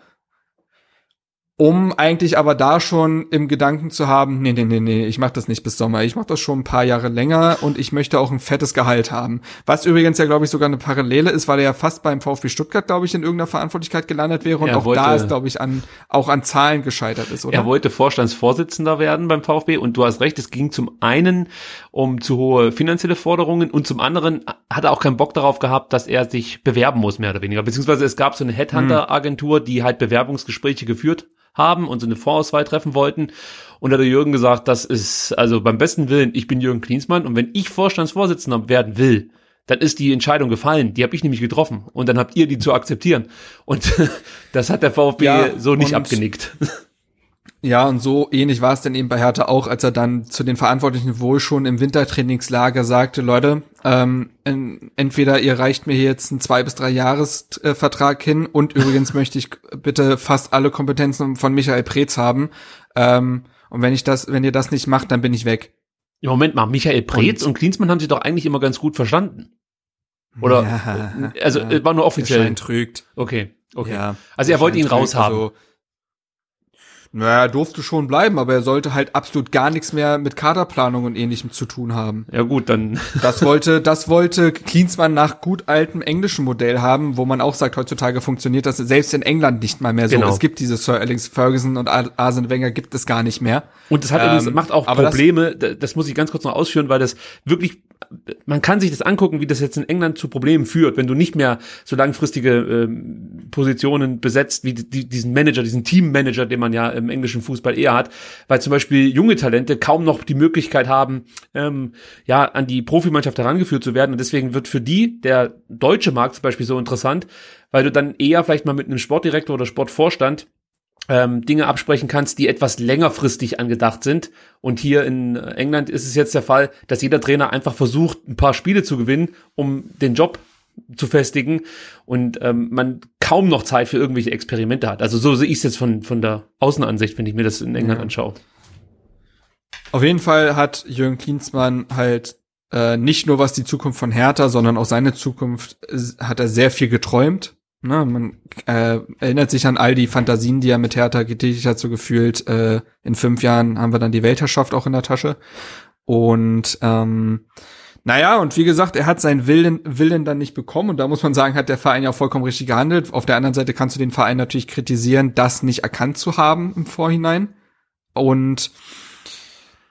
um eigentlich aber da schon im Gedanken zu haben, nee, nee, nee, nee, ich mache das nicht bis Sommer, ich mache das schon ein paar Jahre länger und ich möchte auch ein fettes Gehalt haben. Was übrigens ja, glaube ich, sogar eine Parallele ist, weil er ja fast beim VfB Stuttgart, glaube ich, in irgendeiner Verantwortlichkeit gelandet wäre und er auch wollte, da ist, glaube ich, an auch an Zahlen gescheitert ist, oder? Er wollte Vorstandsvorsitzender werden beim VfB und du hast recht, es ging zum einen um zu hohe finanzielle Forderungen und zum anderen hat er auch keinen Bock darauf gehabt, dass er sich bewerben muss, mehr oder weniger. Beziehungsweise es gab so eine Headhunter-Agentur, die halt Bewerbungsgespräche geführt haben und so eine Vorauswahl treffen wollten. Und da hat der Jürgen gesagt, das ist, also beim besten Willen, ich bin Jürgen Klinsmann und wenn ich Vorstandsvorsitzender werden will, dann ist die Entscheidung gefallen. Die habe ich nämlich getroffen. Und dann habt ihr die zu akzeptieren. Und das hat der VfB Ja, so nicht abgenickt. Ja, und so ähnlich war es dann eben bei Hertha auch, als er dann zu den Verantwortlichen wohl schon im Wintertrainingslager sagte, Leute, ähm, en- entweder ihr reicht mir hier jetzt einen zwei bis drei Jahresvertrag hin und übrigens möchte ich bitte fast alle Kompetenzen von Michael Preetz haben. Ähm, und wenn ich das, wenn ihr das nicht macht, dann bin ich weg. Im Moment mal, Michael Preetz und, Klinsmann haben sich doch eigentlich immer ganz gut verstanden. Oder, Ja, also, ja, äh, war nur der offiziell. Schein trügt. Okay, okay. Ja, also er wollte ihn trügt, raushaben. Also, naja, er durfte schon bleiben, aber er sollte halt absolut gar nichts mehr mit Kaderplanung und ähnlichem zu tun haben. ja gut, dann Das wollte, das wollte Klinsmann nach gut altem englischen Modell haben, wo man auch sagt, heutzutage funktioniert das selbst in England nicht mal mehr so. Genau. Es gibt diese Sir Alex Ferguson und Ar- Arsene Wenger gibt es gar nicht mehr. Und das hat Ähm, übrigens, macht auch Probleme, das, das muss ich ganz kurz noch ausführen, weil das wirklich, man kann sich das angucken, wie das jetzt in England zu Problemen führt, wenn du nicht mehr so langfristige ähm, Positionen besetzt, wie die, diesen Manager, diesen Teammanager, den man ja im englischen Fußball eher hat, weil zum Beispiel junge Talente kaum noch die Möglichkeit haben, ähm, ja, an die Profimannschaft herangeführt zu werden. Und deswegen wird für die der deutsche Markt zum Beispiel so interessant, weil du dann eher vielleicht mal mit einem Sportdirektor oder Sportvorstand ähm, Dinge absprechen kannst, die etwas längerfristig angedacht sind. Und hier in England ist es jetzt der Fall, dass jeder Trainer einfach versucht, ein paar Spiele zu gewinnen, um den Job zu festigen und ähm, man kaum noch Zeit für irgendwelche Experimente hat. Also so sehe ich es jetzt von, von der Außenansicht, wenn ich mir das in England anschaue. Auf jeden Fall hat Jürgen Klinsmann halt äh, nicht nur was die Zukunft von Hertha, sondern auch seine Zukunft äh, hat er sehr viel geträumt. Ne, man äh, erinnert sich an all die Fantasien, die er mit Hertha getätigt hat, so gefühlt, äh, in fünf Jahren haben wir dann die Weltherrschaft auch in der Tasche. Und ähm, naja, und wie gesagt, er hat seinen Willen, Willen dann nicht bekommen. Und da muss man sagen, hat der Verein ja vollkommen richtig gehandelt. Auf der anderen Seite kannst du den Verein natürlich kritisieren, das nicht erkannt zu haben im Vorhinein. Und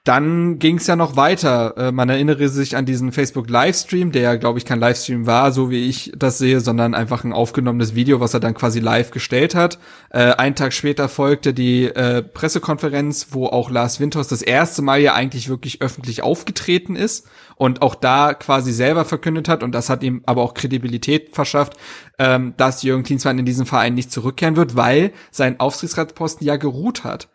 dann ging es ja noch weiter. Äh, man erinnere sich an diesen Facebook-Livestream, der ja, glaube ich, kein Livestream war, so wie ich das sehe, sondern einfach ein aufgenommenes Video, was er dann quasi live gestellt hat. Äh, einen Tag später folgte die äh, Pressekonferenz, wo auch Lars Winters das erste Mal ja eigentlich wirklich öffentlich aufgetreten ist und auch da quasi selber verkündet hat, und das hat ihm aber auch Kredibilität verschafft, ähm, dass Jürgen Klinsmann in diesen Verein nicht zurückkehren wird, weil sein Aufsichtsratsposten ja geruht hat.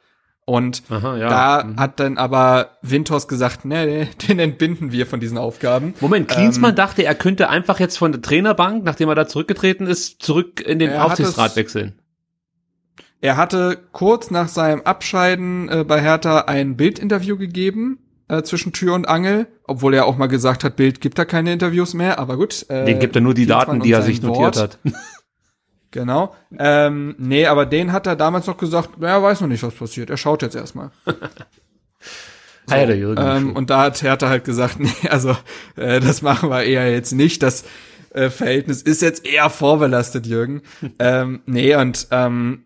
Und Aha, ja. da Mhm. hat dann aber Windhorst gesagt, nee, nee, den entbinden wir von diesen Aufgaben. Moment, Ähm, Klinsmann dachte, er könnte einfach jetzt von der Trainerbank, nachdem er da zurückgetreten ist, zurück in den Aufsichtsrat wechseln. Er hatte kurz nach seinem Abscheiden äh, bei Hertha ein Bildinterview gegeben äh, zwischen Tür und Angel, obwohl er auch mal gesagt hat, Bild gibt da keine Interviews mehr, aber gut. Äh, Den gibt er nur die Klinsmann Daten, die er sich notiert Wort. hat. Genau. Ähm, nee, aber den hat er damals noch gesagt, er weiß noch nicht, was passiert. Er schaut jetzt erstmal. Ah ja. Ähm, und da hat Hertha halt gesagt, nee, also äh, das machen wir eher jetzt nicht. Das äh, Verhältnis ist jetzt eher vorbelastet, Jürgen. ähm, nee, und ähm,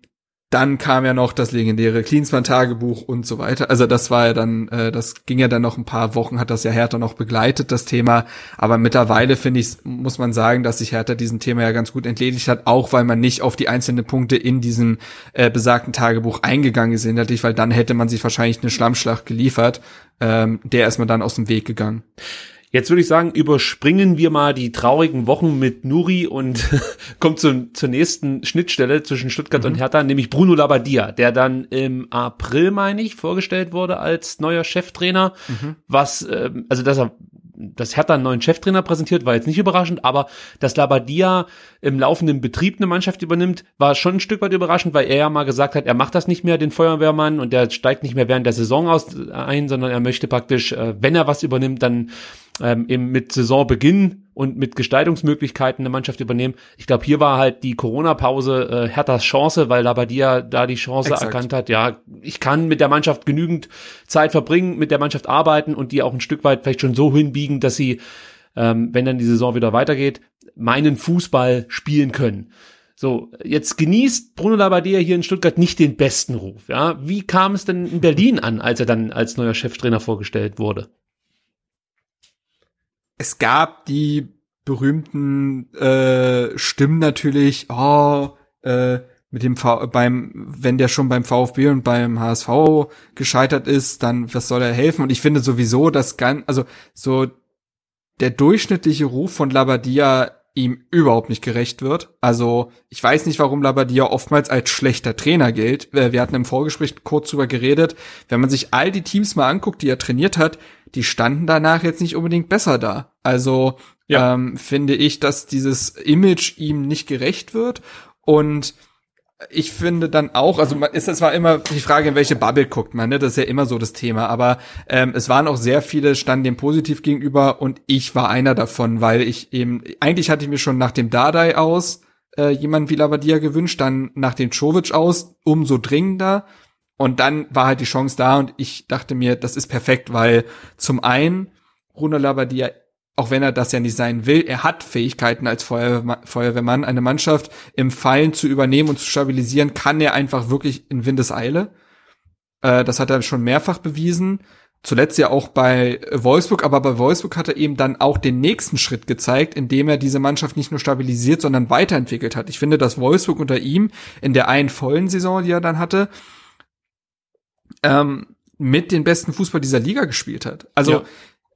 dann kam ja noch das legendäre Klinsmann-Tagebuch und so weiter. Also das war ja dann, äh, das ging ja dann noch ein paar Wochen, hat das ja Hertha noch begleitet, das Thema. Aber mittlerweile finde ich, muss man sagen, dass sich Hertha diesem Thema ja ganz gut entledigt hat, auch weil man nicht auf die einzelnen Punkte in diesem äh, besagten Tagebuch eingegangen ist inhaltlich, weil dann hätte man sich wahrscheinlich eine Schlammschlacht geliefert. Ähm, der ist man dann aus dem Weg gegangen. Jetzt würde ich sagen, überspringen wir mal die traurigen Wochen mit Nuri und kommt zu, zur nächsten Schnittstelle zwischen Stuttgart und Hertha, nämlich Bruno Labbadia, der dann im April, meine ich, vorgestellt wurde als neuer Cheftrainer, was, ähm, also dass er dass Hertha einen neuen Cheftrainer präsentiert, war jetzt nicht überraschend, aber dass Labadia im laufenden Betrieb eine Mannschaft übernimmt, war schon ein Stück weit überraschend, weil er ja mal gesagt hat, er macht das nicht mehr, den Feuerwehrmann, und der steigt nicht mehr während der Saison aus ein, sondern er möchte praktisch, äh, wenn er was übernimmt, dann ähm, eben mit Saisonbeginn und mit Gestaltungsmöglichkeiten eine Mannschaft übernehmen. Ich glaube, hier war halt die Corona-Pause äh, Herthas Chance, weil Labadia da die Chance Exakt. erkannt hat, ja, ich kann mit der Mannschaft genügend Zeit verbringen, mit der Mannschaft arbeiten und die auch ein Stück weit vielleicht schon so hinbiegen, dass sie, ähm, wenn dann die Saison wieder weitergeht, meinen Fußball spielen können. So, jetzt genießt Bruno Labbadia hier in Stuttgart nicht den besten Ruf. Ja, wie kam es denn in Berlin an, als er dann als neuer Cheftrainer vorgestellt wurde? Es gab die berühmten äh, Stimmen natürlich, oh, äh, mit dem v beim, wenn der schon beim VfB und beim HSV gescheitert ist, dann was soll er helfen? Und ich finde sowieso, dass ganz, also so der durchschnittliche Ruf von Labadia ihm überhaupt nicht gerecht wird. Also ich weiß nicht, warum Labadia oftmals als schlechter Trainer gilt. Äh, wir hatten im Vorgespräch kurz drüber geredet. Wenn man sich all die Teams mal anguckt, die er trainiert hat, die standen danach jetzt nicht unbedingt besser da. Also ja. ähm, finde ich, dass dieses Image ihm nicht gerecht wird. Und ich finde dann auch, also man ist es war immer die Frage, in welche Bubble guckt man, ne? Das ist ja immer so das Thema. Aber ähm, es waren auch sehr viele, standen dem positiv gegenüber und ich war einer davon, weil ich eben, eigentlich hatte ich mir schon nach dem Dardai aus äh, jemand wie Labadia gewünscht, dann nach dem Czovic aus, umso dringender. Und dann war halt die Chance da und ich dachte mir, das ist perfekt, weil zum einen Bruno Labadia auch wenn er das ja nicht sein will, er hat Fähigkeiten als Feuerwehrmann, eine Mannschaft im Fallen zu übernehmen und zu stabilisieren, kann er einfach wirklich in Windeseile. Äh, das hat er schon mehrfach bewiesen. Zuletzt ja auch bei Wolfsburg, aber bei Wolfsburg hat er eben dann auch den nächsten Schritt gezeigt, indem er diese Mannschaft nicht nur stabilisiert, sondern weiterentwickelt hat. Ich finde, dass Wolfsburg unter ihm in der einen vollen Saison, die er dann hatte, ähm, mit den besten Fußball dieser Liga gespielt hat. Also ja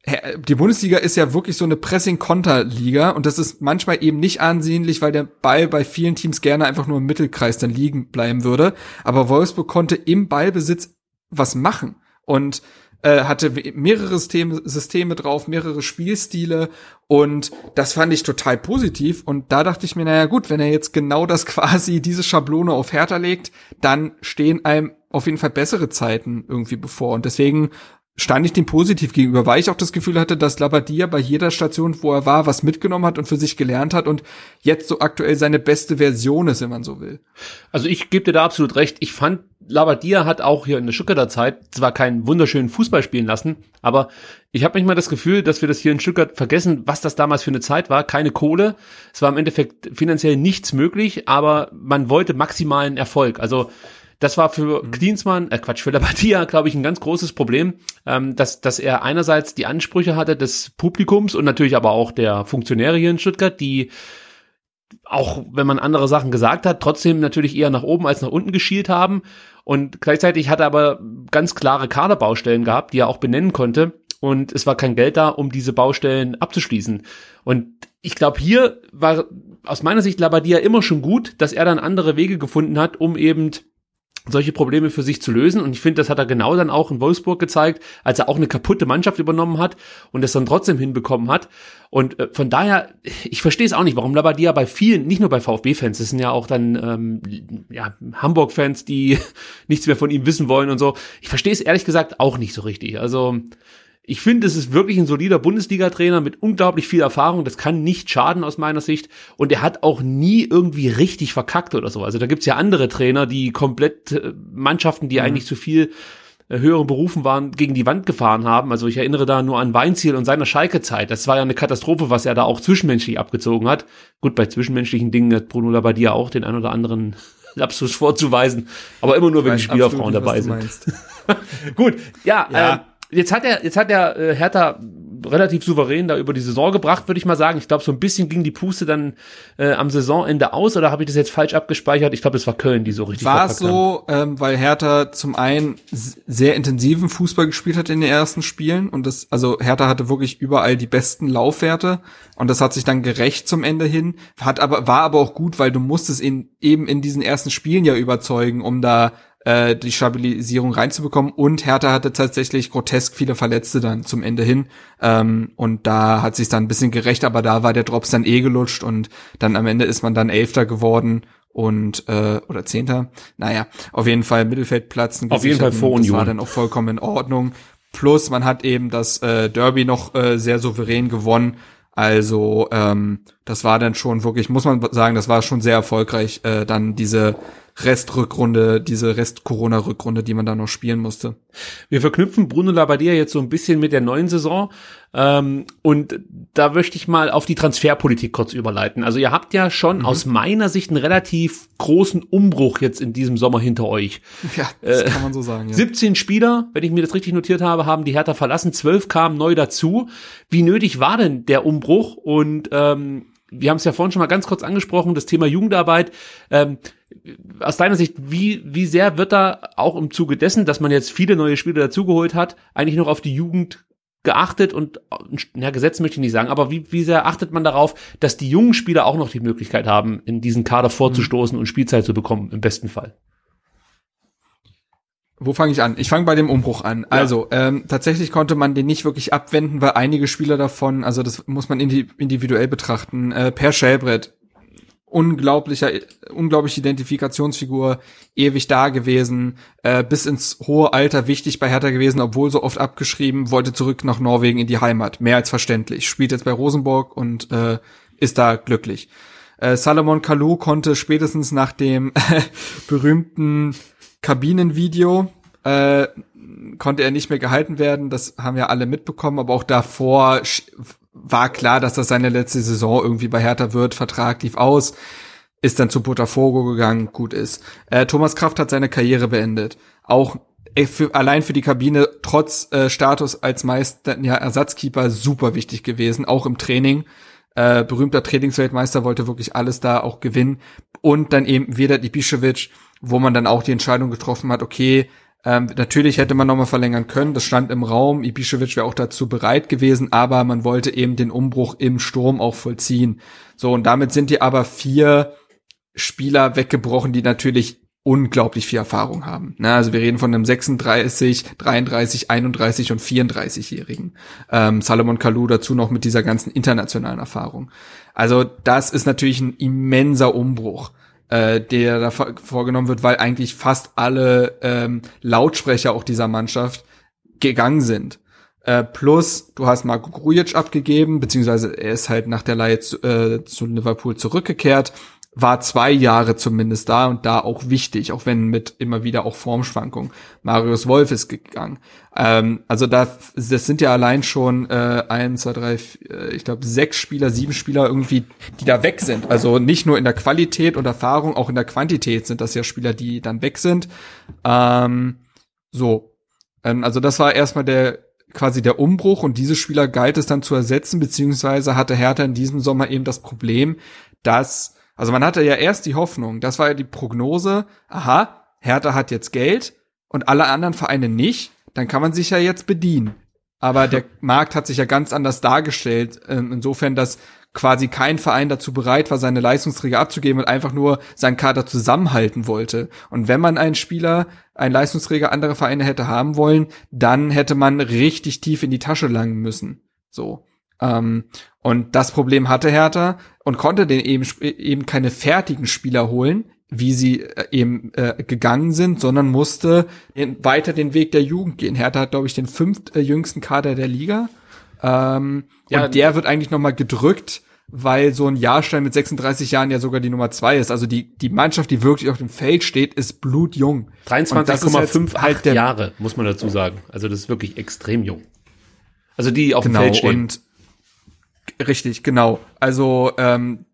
die Bundesliga ist ja wirklich so eine Pressing-Konter-Liga und das ist manchmal eben nicht ansehnlich, weil der Ball bei vielen Teams gerne einfach nur im Mittelkreis dann liegen bleiben würde. Aber Wolfsburg konnte im Ballbesitz was machen und äh, hatte mehrere Systeme, Systeme drauf, mehrere Spielstile und das fand ich total positiv und da dachte ich mir, naja gut, wenn er jetzt genau das quasi, diese Schablone auf Hertha legt, dann stehen einem auf jeden Fall bessere Zeiten irgendwie bevor und deswegen stand ich dem positiv gegenüber, weil ich auch das Gefühl hatte, dass Labadia bei jeder Station, wo er war, was mitgenommen hat und für sich gelernt hat und jetzt so aktuell seine beste Version ist, wenn man so will. Also ich gebe dir da absolut recht. Ich fand, Labadia hat auch hier in der Stuttgarter Zeit zwar keinen wunderschönen Fußball spielen lassen, aber ich habe manchmal das Gefühl, dass wir das hier in Stuttgart vergessen, was das damals für eine Zeit war. Keine Kohle. Es war im Endeffekt finanziell nichts möglich, aber man wollte maximalen Erfolg. Also das war für mhm. Klinsmann, äh Quatsch, für Labadia, glaube ich, ein ganz großes Problem, ähm, dass, dass er einerseits die Ansprüche hatte des Publikums und natürlich aber auch der Funktionäre hier in Stuttgart, die auch wenn man andere Sachen gesagt hat, trotzdem natürlich eher nach oben als nach unten geschielt haben. Und gleichzeitig hat er aber ganz klare Kaderbaustellen gehabt, die er auch benennen konnte. Und es war kein Geld da, um diese Baustellen abzuschließen. Und ich glaube, hier war aus meiner Sicht Labadia immer schon gut, dass er dann andere Wege gefunden hat, um eben solche Probleme für sich zu lösen. Und ich finde, das hat er genau dann auch in Wolfsburg gezeigt, als er auch eine kaputte Mannschaft übernommen hat und es dann trotzdem hinbekommen hat. Und äh, von daher, ich verstehe es auch nicht, warum Labadia bei vielen, nicht nur bei VfB-Fans, das sind ja auch dann ähm, ja, Hamburg-Fans, die nichts mehr von ihm wissen wollen und so. Ich verstehe es ehrlich gesagt auch nicht so richtig. Also ich finde, es ist wirklich ein solider Bundesliga-Trainer mit unglaublich viel Erfahrung. Das kann nicht schaden aus meiner Sicht. Und er hat auch nie irgendwie richtig verkackt oder so. Also da gibt's ja andere Trainer, die komplett äh, Mannschaften, die mhm. eigentlich zu viel äh, höheren Berufen waren, gegen die Wand gefahren haben. Also ich erinnere da nur an Weinziel und seiner Schalke-Zeit. Das war ja eine Katastrophe, was er da auch zwischenmenschlich abgezogen hat. Gut, bei zwischenmenschlichen Dingen hat Bruno Labbadia auch den ein oder anderen Lapsus vorzuweisen. Aber immer nur, wenn die Spielerfrauen dabei sind. Gut, ja, ja. Jetzt hat er, jetzt hat er äh, Hertha relativ souverän da über die Saison gebracht, würde ich mal sagen. Ich glaube, so ein bisschen ging die Puste dann äh, am Saisonende aus, oder habe ich das jetzt falsch abgespeichert? Ich glaube, es war Köln, die so richtig War es so, ähm, weil Hertha zum einen sehr intensiven Fußball gespielt hat in den ersten Spielen und das, also Hertha hatte wirklich überall die besten Laufwerte und das hat sich dann gerecht zum Ende hin, hat aber, war aber auch gut, weil du musstest ihn eben in diesen ersten Spielen ja überzeugen, um da äh, die Stabilisierung reinzubekommen. Und Hertha hatte tatsächlich grotesk viele Verletzte dann zum Ende hin. Ähm, und da hat sich dann ein bisschen gerecht, aber da war der Drops dann eh gelutscht und dann am Ende ist man dann Elfter geworden und äh, oder Zehnter. Naja, auf jeden Fall Mittelfeldplatz. Auf jeden Fall vor Union. Das war dann auch vollkommen in Ordnung. Plus man hat eben das äh, Derby noch äh, sehr souverän gewonnen. Also ähm, das war dann schon wirklich, muss man sagen, das war schon sehr erfolgreich, äh, dann diese Restrückrunde, diese Rest-Corona-Rückrunde, die man da noch spielen musste. Wir verknüpfen Bruno Labbadia jetzt so ein bisschen mit der neuen Saison. Ähm, und da möchte ich mal auf die Transferpolitik kurz überleiten. Also ihr habt ja schon mhm. aus meiner Sicht einen relativ großen Umbruch jetzt in diesem Sommer hinter euch. Ja, das äh, kann man so sagen. Ja. 17 Spieler, wenn ich mir das richtig notiert habe, haben die Hertha verlassen. 12 kamen neu dazu. Wie nötig war denn der Umbruch? Und ähm, wir haben es ja vorhin schon mal ganz kurz angesprochen, das Thema Jugendarbeit. Ähm, aus deiner Sicht, wie, wie sehr wird da auch im Zuge dessen, dass man jetzt viele neue Spieler dazugeholt hat, eigentlich noch auf die Jugend geachtet und, ja, gesetzt möchte ich nicht sagen, aber wie, wie sehr achtet man darauf, dass die jungen Spieler auch noch die Möglichkeit haben, in diesen Kader vorzustoßen und Spielzeit zu bekommen, im besten Fall? Wo fange ich an? Ich fange bei dem Umbruch an. Ja. Also ähm, tatsächlich konnte man den nicht wirklich abwenden, weil einige Spieler davon, also das muss man individuell betrachten. Äh, per Schellbrett, unglaublicher, unglaubliche Identifikationsfigur, ewig da gewesen, äh, bis ins hohe Alter wichtig bei Hertha gewesen, obwohl so oft abgeschrieben, wollte zurück nach Norwegen in die Heimat. Mehr als verständlich. Spielt jetzt bei Rosenborg und äh, ist da glücklich. Äh, Salomon Kalou konnte spätestens nach dem berühmten Kabinenvideo äh, konnte er nicht mehr gehalten werden. Das haben wir alle mitbekommen, aber auch davor war klar, dass das seine letzte Saison irgendwie bei Hertha wird. Vertrag lief aus, ist dann zu Botafogo gegangen, gut ist. Äh, Thomas Kraft hat seine Karriere beendet. Auch äh, für, allein für die Kabine, trotz äh, Status als Meister, ja, Ersatzkeeper, super wichtig gewesen, auch im Training. Äh, berühmter Trainingsweltmeister wollte wirklich alles da auch gewinnen. Und dann eben Vedat Ibišević, wo man dann auch die Entscheidung getroffen hat, okay, ähm, natürlich hätte man nochmal verlängern können, das stand im Raum, Ibišević wäre auch dazu bereit gewesen, aber man wollte eben den Umbruch im Sturm auch vollziehen. So, und damit sind die aber vier Spieler weggebrochen, die natürlich unglaublich viel Erfahrung haben. Na, also wir reden von einem 36, 33, 31 und 34-Jährigen. Ähm, Salomon Kalou dazu noch mit dieser ganzen internationalen Erfahrung. Also das ist natürlich ein immenser Umbruch äh, der da vorgenommen wird, weil eigentlich fast alle ähm, Lautsprecher auch dieser Mannschaft gegangen sind. Äh, plus, du hast Marco Grujic abgegeben, beziehungsweise er ist halt nach der Leihe zu, äh, zu Liverpool zurückgekehrt war zwei Jahre zumindest da und da auch wichtig, auch wenn mit immer wieder auch Formschwankungen. Marius Wolf ist gegangen. Ähm, also da, das sind ja allein schon äh, eins, zwei, drei, äh, ich glaube sechs Spieler, sieben Spieler irgendwie, die da weg sind. Also nicht nur in der Qualität und Erfahrung, auch in der Quantität sind das ja Spieler, die dann weg sind. Ähm, so, ähm, also das war erstmal der quasi der Umbruch und diese Spieler galt es dann zu ersetzen, beziehungsweise hatte Hertha in diesem Sommer eben das Problem, dass also man hatte ja erst die Hoffnung, das war ja die Prognose, aha, Hertha hat jetzt Geld und alle anderen Vereine nicht, dann kann man sich ja jetzt bedienen. Aber der Markt hat sich ja ganz anders dargestellt, ähm, insofern, dass quasi kein Verein dazu bereit war, seine Leistungsträger abzugeben und einfach nur seinen Kader zusammenhalten wollte. Und wenn man einen Spieler, einen Leistungsträger anderer Vereine hätte haben wollen, dann hätte man richtig tief in die Tasche langen müssen. So. Ähm, und das Problem hatte Hertha und konnte den eben, eben keine fertigen Spieler holen, wie sie äh, eben äh, gegangen sind, sondern musste in, weiter den Weg der Jugend gehen. Hertha hat, glaube ich, den fünft äh, jüngsten Kader der Liga. Ähm, ja, und der wird eigentlich noch mal gedrückt, weil so ein Jahrstein mit 36 Jahren ja sogar die Nummer zwei ist. Also die, die Mannschaft, die wirklich auf dem Feld steht, ist blutjung. 23,5 halt Jahre, muss man dazu sagen. Also das ist wirklich extrem jung. Also die auf genau, dem Feld stehen. Und Richtig, genau. Also ähm,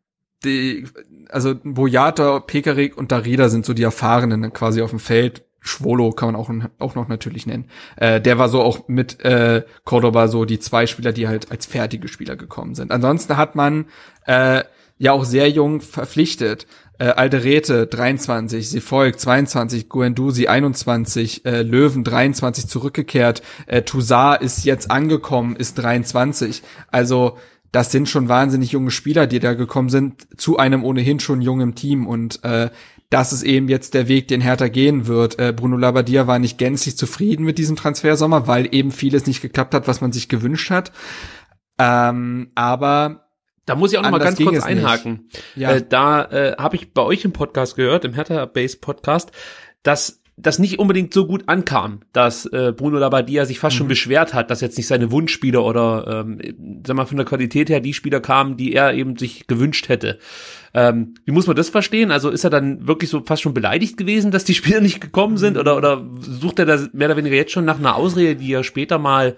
die, also Boyata, Pekarik und Darida sind so die Erfahrenen quasi auf dem Feld. Schwolo kann man auch, auch noch natürlich nennen. Äh, der war so auch mit äh, Cordoba so die zwei Spieler, die halt als fertige Spieler gekommen sind. Ansonsten hat man äh, ja auch sehr jung verpflichtet. Äh, Alderete 23, sie folgt 22, Guendouzi 21, äh, Löwen 23 zurückgekehrt, äh, Toussaint ist jetzt angekommen, ist 23. Also das sind schon wahnsinnig junge Spieler, die da gekommen sind, zu einem ohnehin schon jungen Team. Und äh, das ist eben jetzt der Weg, den Hertha gehen wird. Äh, Bruno Labbadia war nicht gänzlich zufrieden mit diesem Transfersommer, weil eben vieles nicht geklappt hat, was man sich gewünscht hat. Ähm, aber da muss ich auch noch mal ganz kurz einhaken. Ja. Äh, da äh, habe ich bei euch im Podcast gehört, im Hertha Base Podcast, dass das nicht unbedingt so gut ankam, dass äh, Bruno Labbadia sich fast mhm. schon beschwert hat, dass jetzt nicht seine Wunschspieler oder ähm, sag mal von der Qualität her die Spieler kamen, die er eben sich gewünscht hätte. Ähm, wie muss man das verstehen? Also ist er dann wirklich so fast schon beleidigt gewesen, dass die Spieler nicht gekommen sind oder oder sucht er da mehr oder weniger jetzt schon nach einer Ausrede, die er später mal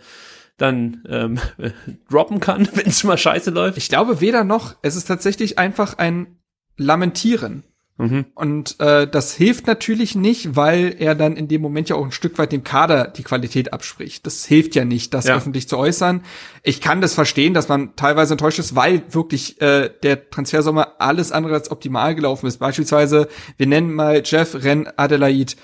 dann ähm, droppen kann, wenn es mal scheiße läuft? Ich glaube weder noch. Es ist tatsächlich einfach ein Lamentieren Mhm. Und äh, das hilft natürlich nicht, weil er dann in dem Moment ja auch ein Stück weit dem Kader die Qualität abspricht. Das hilft ja nicht, das ja. öffentlich zu äußern. Ich kann das verstehen, dass man teilweise enttäuscht ist, weil wirklich äh, der Transfersommer alles andere als optimal gelaufen ist. Beispielsweise, wir nennen mal Jeff Ren Adelaide,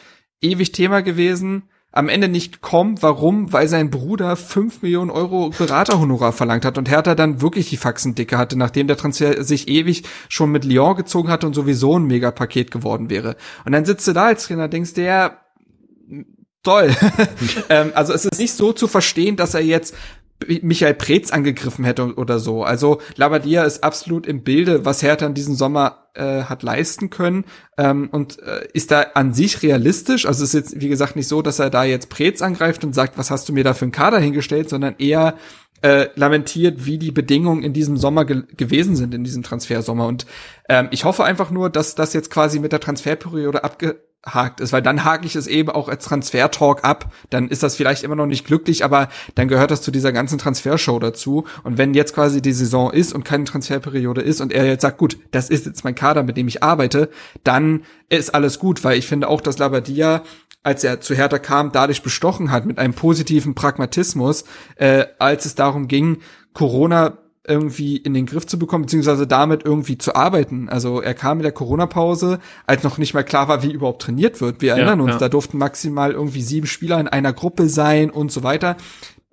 ewig Thema gewesen am Ende nicht gekommen. Warum? Weil sein Bruder fünf Millionen Euro Beraterhonorar verlangt hat und Hertha dann wirklich die Faxen dicke hatte, nachdem der Transfer sich ewig schon mit Lyon gezogen hatte und sowieso ein Megapaket geworden wäre. Und dann sitzt du da als Trainer, denkst der, toll. ähm, also es ist nicht so zu verstehen, dass er jetzt Michael Preetz angegriffen hätte oder so. Also Labadia ist absolut im Bilde, was Hertha in diesem Sommer äh, hat leisten können ähm, und äh, ist da an sich realistisch. Also es ist jetzt, wie gesagt, nicht so, dass er da jetzt Preetz angreift und sagt, was hast du mir da für einen Kader hingestellt, sondern eher äh, lamentiert, wie die Bedingungen in diesem Sommer ge gewesen sind, in diesem Transfersommer. Und ähm, ich hoffe einfach nur, dass das jetzt quasi mit der Transferperiode abge hakt ist, weil dann hake ich es eben auch als Transfer-Talk ab. Dann ist das vielleicht immer noch nicht glücklich, aber dann gehört das zu dieser ganzen Transfershow dazu. Und wenn jetzt quasi die Saison ist und keine Transferperiode ist und er jetzt sagt, gut, das ist jetzt mein Kader, mit dem ich arbeite, dann ist alles gut, weil ich finde auch, dass Labadia als er zu Hertha kam, dadurch bestochen hat mit einem positiven Pragmatismus, äh, als es darum ging, Corona irgendwie in den Griff zu bekommen, beziehungsweise damit irgendwie zu arbeiten. Also er kam in der Corona-Pause, als noch nicht mal klar war, wie überhaupt trainiert wird. Wir erinnern ja, uns, ja. da durften maximal irgendwie sieben Spieler in einer Gruppe sein und so weiter.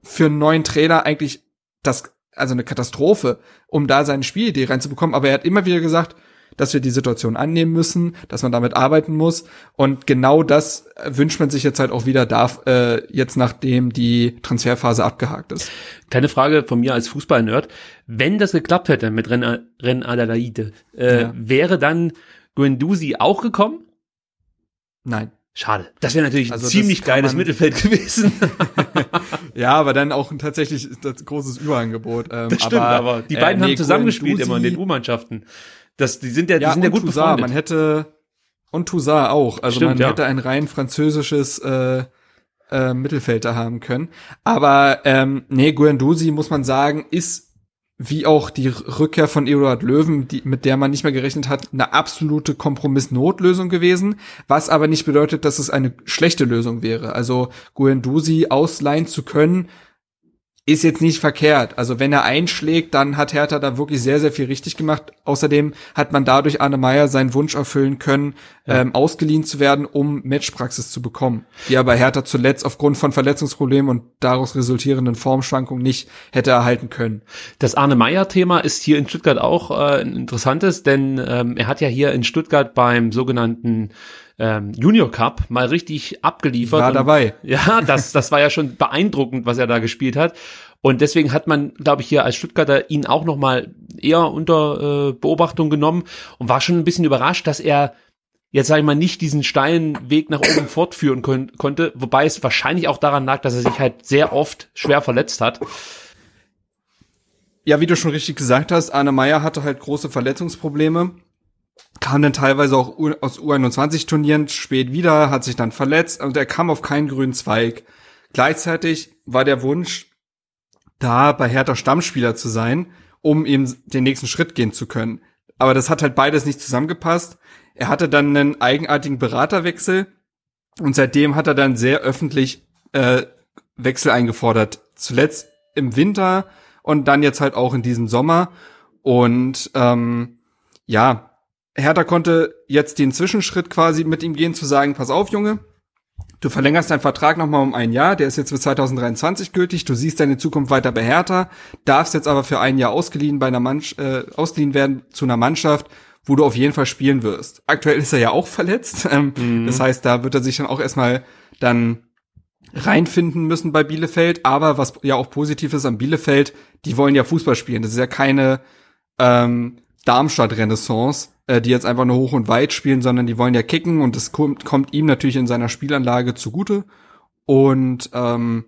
Für einen neuen Trainer eigentlich das, also eine Katastrophe, um da seine Spielidee reinzubekommen. Aber er hat immer wieder gesagt, dass wir die Situation annehmen müssen, dass man damit arbeiten muss. Und genau das wünscht man sich jetzt halt auch wieder, darf äh, jetzt nachdem die Transferphase abgehakt ist. Kleine Frage von mir als Fußball-Nerd. Wenn das geklappt hätte mit Ren, Ren Adelaide, äh, ja. wäre dann Guendouzi auch gekommen? Nein. Schade. Das wäre natürlich also ein ziemlich geiles Mittelfeld gewesen. ja, aber dann auch ein tatsächlich großes Überangebot. Ähm, das stimmt, aber, aber die beiden äh, nee, haben zusammengespielt immer in den U-Mannschaften. Das, die sind ja, die ja, sind ja gut Toussaint, befreundet. Man hätte und Toussaint auch. Also Stimmt, man ja. hätte ein rein französisches äh, äh, Mittelfeld da haben können. Aber ähm, nee, Guendouzi muss man sagen, ist wie auch die Rückkehr von Eduard Löwen, die, mit der man nicht mehr gerechnet hat, eine absolute Kompromissnotlösung gewesen, was aber nicht bedeutet, dass es eine schlechte Lösung wäre. Also Guendouzi ausleihen zu können, ist jetzt nicht verkehrt. Also wenn er einschlägt, dann hat Hertha da wirklich sehr, sehr viel richtig gemacht. Außerdem hat man dadurch Arne Meyer seinen Wunsch erfüllen können, ja. ähm, ausgeliehen zu werden, um Matchpraxis zu bekommen, die aber Hertha zuletzt aufgrund von Verletzungsproblemen und daraus resultierenden Formschwankungen nicht hätte erhalten können. Das Arne Meyer-Thema ist hier in Stuttgart auch äh, ein interessantes, denn ähm, er hat ja hier in Stuttgart beim sogenannten ähm, Junior Cup mal richtig abgeliefert. War dabei. Und, ja, das, das war ja schon beeindruckend, was er da gespielt hat. Und deswegen hat man, glaube ich, hier als Stuttgarter ihn auch noch mal eher unter äh, Beobachtung genommen und war schon ein bisschen überrascht, dass er jetzt sage ich mal nicht diesen steilen Weg nach oben fortführen kon konnte, wobei es wahrscheinlich auch daran lag, dass er sich halt sehr oft schwer verletzt hat. Ja, wie du schon richtig gesagt hast, Arne Meyer hatte halt große Verletzungsprobleme kam dann teilweise auch aus U21-Turnieren spät wieder, hat sich dann verletzt und er kam auf keinen grünen Zweig. Gleichzeitig war der Wunsch, da bei Hertha Stammspieler zu sein, um eben den nächsten Schritt gehen zu können. Aber das hat halt beides nicht zusammengepasst. Er hatte dann einen eigenartigen Beraterwechsel und seitdem hat er dann sehr öffentlich äh, Wechsel eingefordert. Zuletzt im Winter und dann jetzt halt auch in diesem Sommer. Und ähm, ja, Hertha konnte jetzt den Zwischenschritt quasi mit ihm gehen, zu sagen, pass auf, Junge, du verlängerst deinen Vertrag nochmal um ein Jahr, der ist jetzt bis 2023 gültig, du siehst deine Zukunft weiter bei Hertha, darfst jetzt aber für ein Jahr ausgeliehen bei einer Mannschaft, äh, ausgeliehen werden zu einer Mannschaft, wo du auf jeden Fall spielen wirst. Aktuell ist er ja auch verletzt, ähm, mhm. das heißt, da wird er sich dann auch erstmal dann reinfinden müssen bei Bielefeld, aber was ja auch positiv ist an Bielefeld, die wollen ja Fußball spielen, das ist ja keine ähm, Darmstadt-Renaissance, äh, die jetzt einfach nur hoch und weit spielen, sondern die wollen ja kicken und das kommt, kommt ihm natürlich in seiner Spielanlage zugute. Und ähm,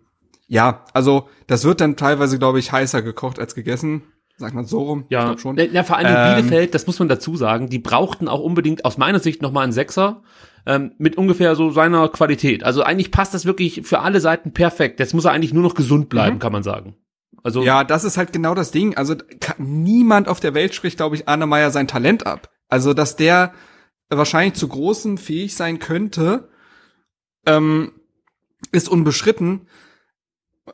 ja, also das wird dann teilweise, glaube ich, heißer gekocht als gegessen. Sagt man so rum? Ja, schon. Ja, vor allem ähm, Bielefeld, das muss man dazu sagen, die brauchten auch unbedingt aus meiner Sicht nochmal einen Sechser ähm, mit ungefähr so seiner Qualität. Also eigentlich passt das wirklich für alle Seiten perfekt. Jetzt muss er eigentlich nur noch gesund bleiben, mhm. kann man sagen. Also ja, das ist halt genau das Ding. Also niemand auf der Welt spricht, glaube ich, Arne Meyer sein Talent ab. Also dass der wahrscheinlich zu großem fähig sein könnte, ähm, ist unbeschritten.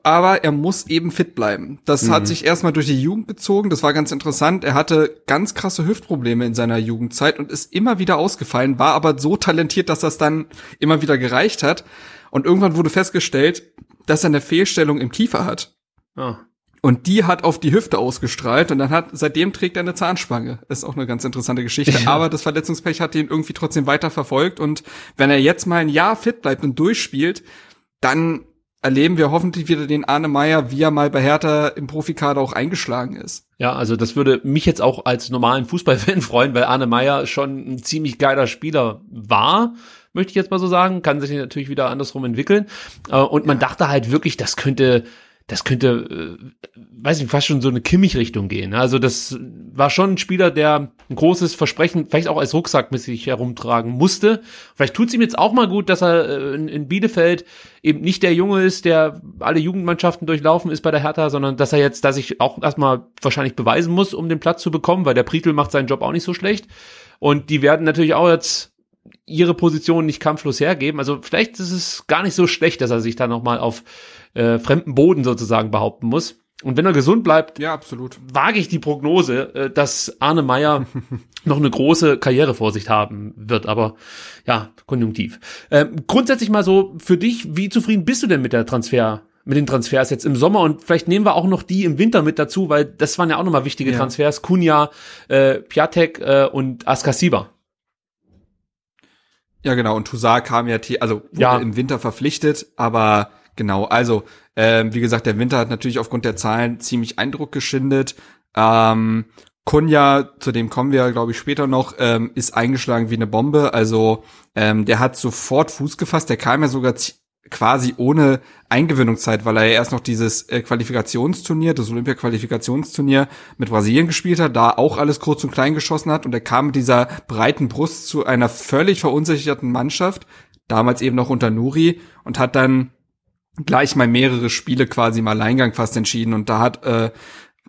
Aber er muss eben fit bleiben. Das Mhm. hat sich erstmal durch die Jugend gezogen. Das war ganz interessant. Er hatte ganz krasse Hüftprobleme in seiner Jugendzeit und ist immer wieder ausgefallen, war aber so talentiert, dass das dann immer wieder gereicht hat. Und irgendwann wurde festgestellt, dass er eine Fehlstellung im Kiefer hat. Ah. Und die hat auf die Hüfte ausgestrahlt und dann hat, seitdem trägt er eine Zahnspange. Ist auch eine ganz interessante Geschichte. Aber das Verletzungspech hat ihn irgendwie trotzdem weiter verfolgt und wenn er jetzt mal ein Jahr fit bleibt und durchspielt, dann erleben wir hoffentlich wieder den Arne Meyer, wie er mal bei Hertha im Profikader auch eingeschlagen ist. Ja, also das würde mich jetzt auch als normalen Fußballfan freuen, weil Arne Meyer schon ein ziemlich geiler Spieler war, möchte ich jetzt mal so sagen. Kann sich natürlich wieder andersrum entwickeln. Äh, Und man dachte halt wirklich, das könnte, das könnte, äh, weiß nicht, fast schon so eine Kimmich-Richtung gehen. Also das war schon ein Spieler, der ein großes Versprechen, vielleicht auch als Rucksack mit sich herumtragen musste. Vielleicht tut es ihm jetzt auch mal gut, dass er äh, in, in Bielefeld eben nicht der Junge ist, der alle Jugendmannschaften durchlaufen ist bei der Hertha, sondern dass er jetzt, dass ich auch erstmal wahrscheinlich beweisen muss, um den Platz zu bekommen, weil der Pritel macht seinen Job auch nicht so schlecht. Und die werden natürlich auch jetzt ihre Position nicht kampflos hergeben. Also vielleicht ist es gar nicht so schlecht, dass er sich da nochmal auf äh, fremden Boden sozusagen behaupten muss. Und wenn er gesund bleibt, Ja, absolut. wage ich die Prognose, äh, dass Arne Meyer noch eine große Karriere vor sich haben wird, aber ja, konjunktiv. Ähm, grundsätzlich mal so für dich, wie zufrieden bist du denn mit der Transfer, mit den Transfers jetzt im Sommer und vielleicht nehmen wir auch noch die im Winter mit dazu, weil das waren ja auch nochmal wichtige Ja. Transfers, Kunja, äh, Piatek äh, und Askasiba. Ja, genau. Und Toussaint kam ja, also wurde Ja. im Winter verpflichtet, aber genau, also ähm, wie gesagt, der Winter hat natürlich aufgrund der Zahlen ziemlich Eindruck geschindet. Ähm, Kunja, zu dem kommen wir, glaube ich, später noch, ähm, ist eingeschlagen wie eine Bombe. Also ähm, der hat sofort Fuß gefasst. Der kam ja sogar quasi ohne Eingewöhnungszeit, weil er ja erst noch dieses äh, Qualifikationsturnier, das Olympia-Qualifikationsturnier mit Brasilien gespielt hat, da auch alles kurz und klein geschossen hat und er kam mit dieser breiten Brust zu einer völlig verunsicherten Mannschaft, damals eben noch unter Nuri und hat dann gleich mal mehrere Spiele quasi im Alleingang fast entschieden und da hat äh,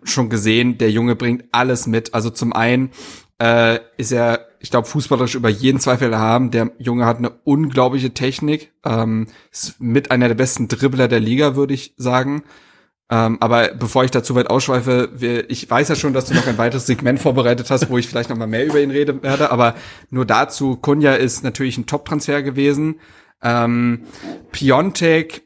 schon gesehen, der Junge bringt alles mit. Also zum einen äh, ist er, ich glaube, fußballerisch über jeden Zweifel erhaben. Der Junge hat eine unglaubliche Technik, ähm, ist mit einer der besten Dribbler der Liga, würde ich sagen. Ähm, aber bevor ich dazu weit ausschweife, wir, ich weiß ja schon, dass du noch ein weiteres Segment vorbereitet hast, wo ich vielleicht noch mal mehr über ihn reden werde, aber nur dazu, Kunja ist natürlich ein Top-Transfer gewesen. Ähm, Piontek,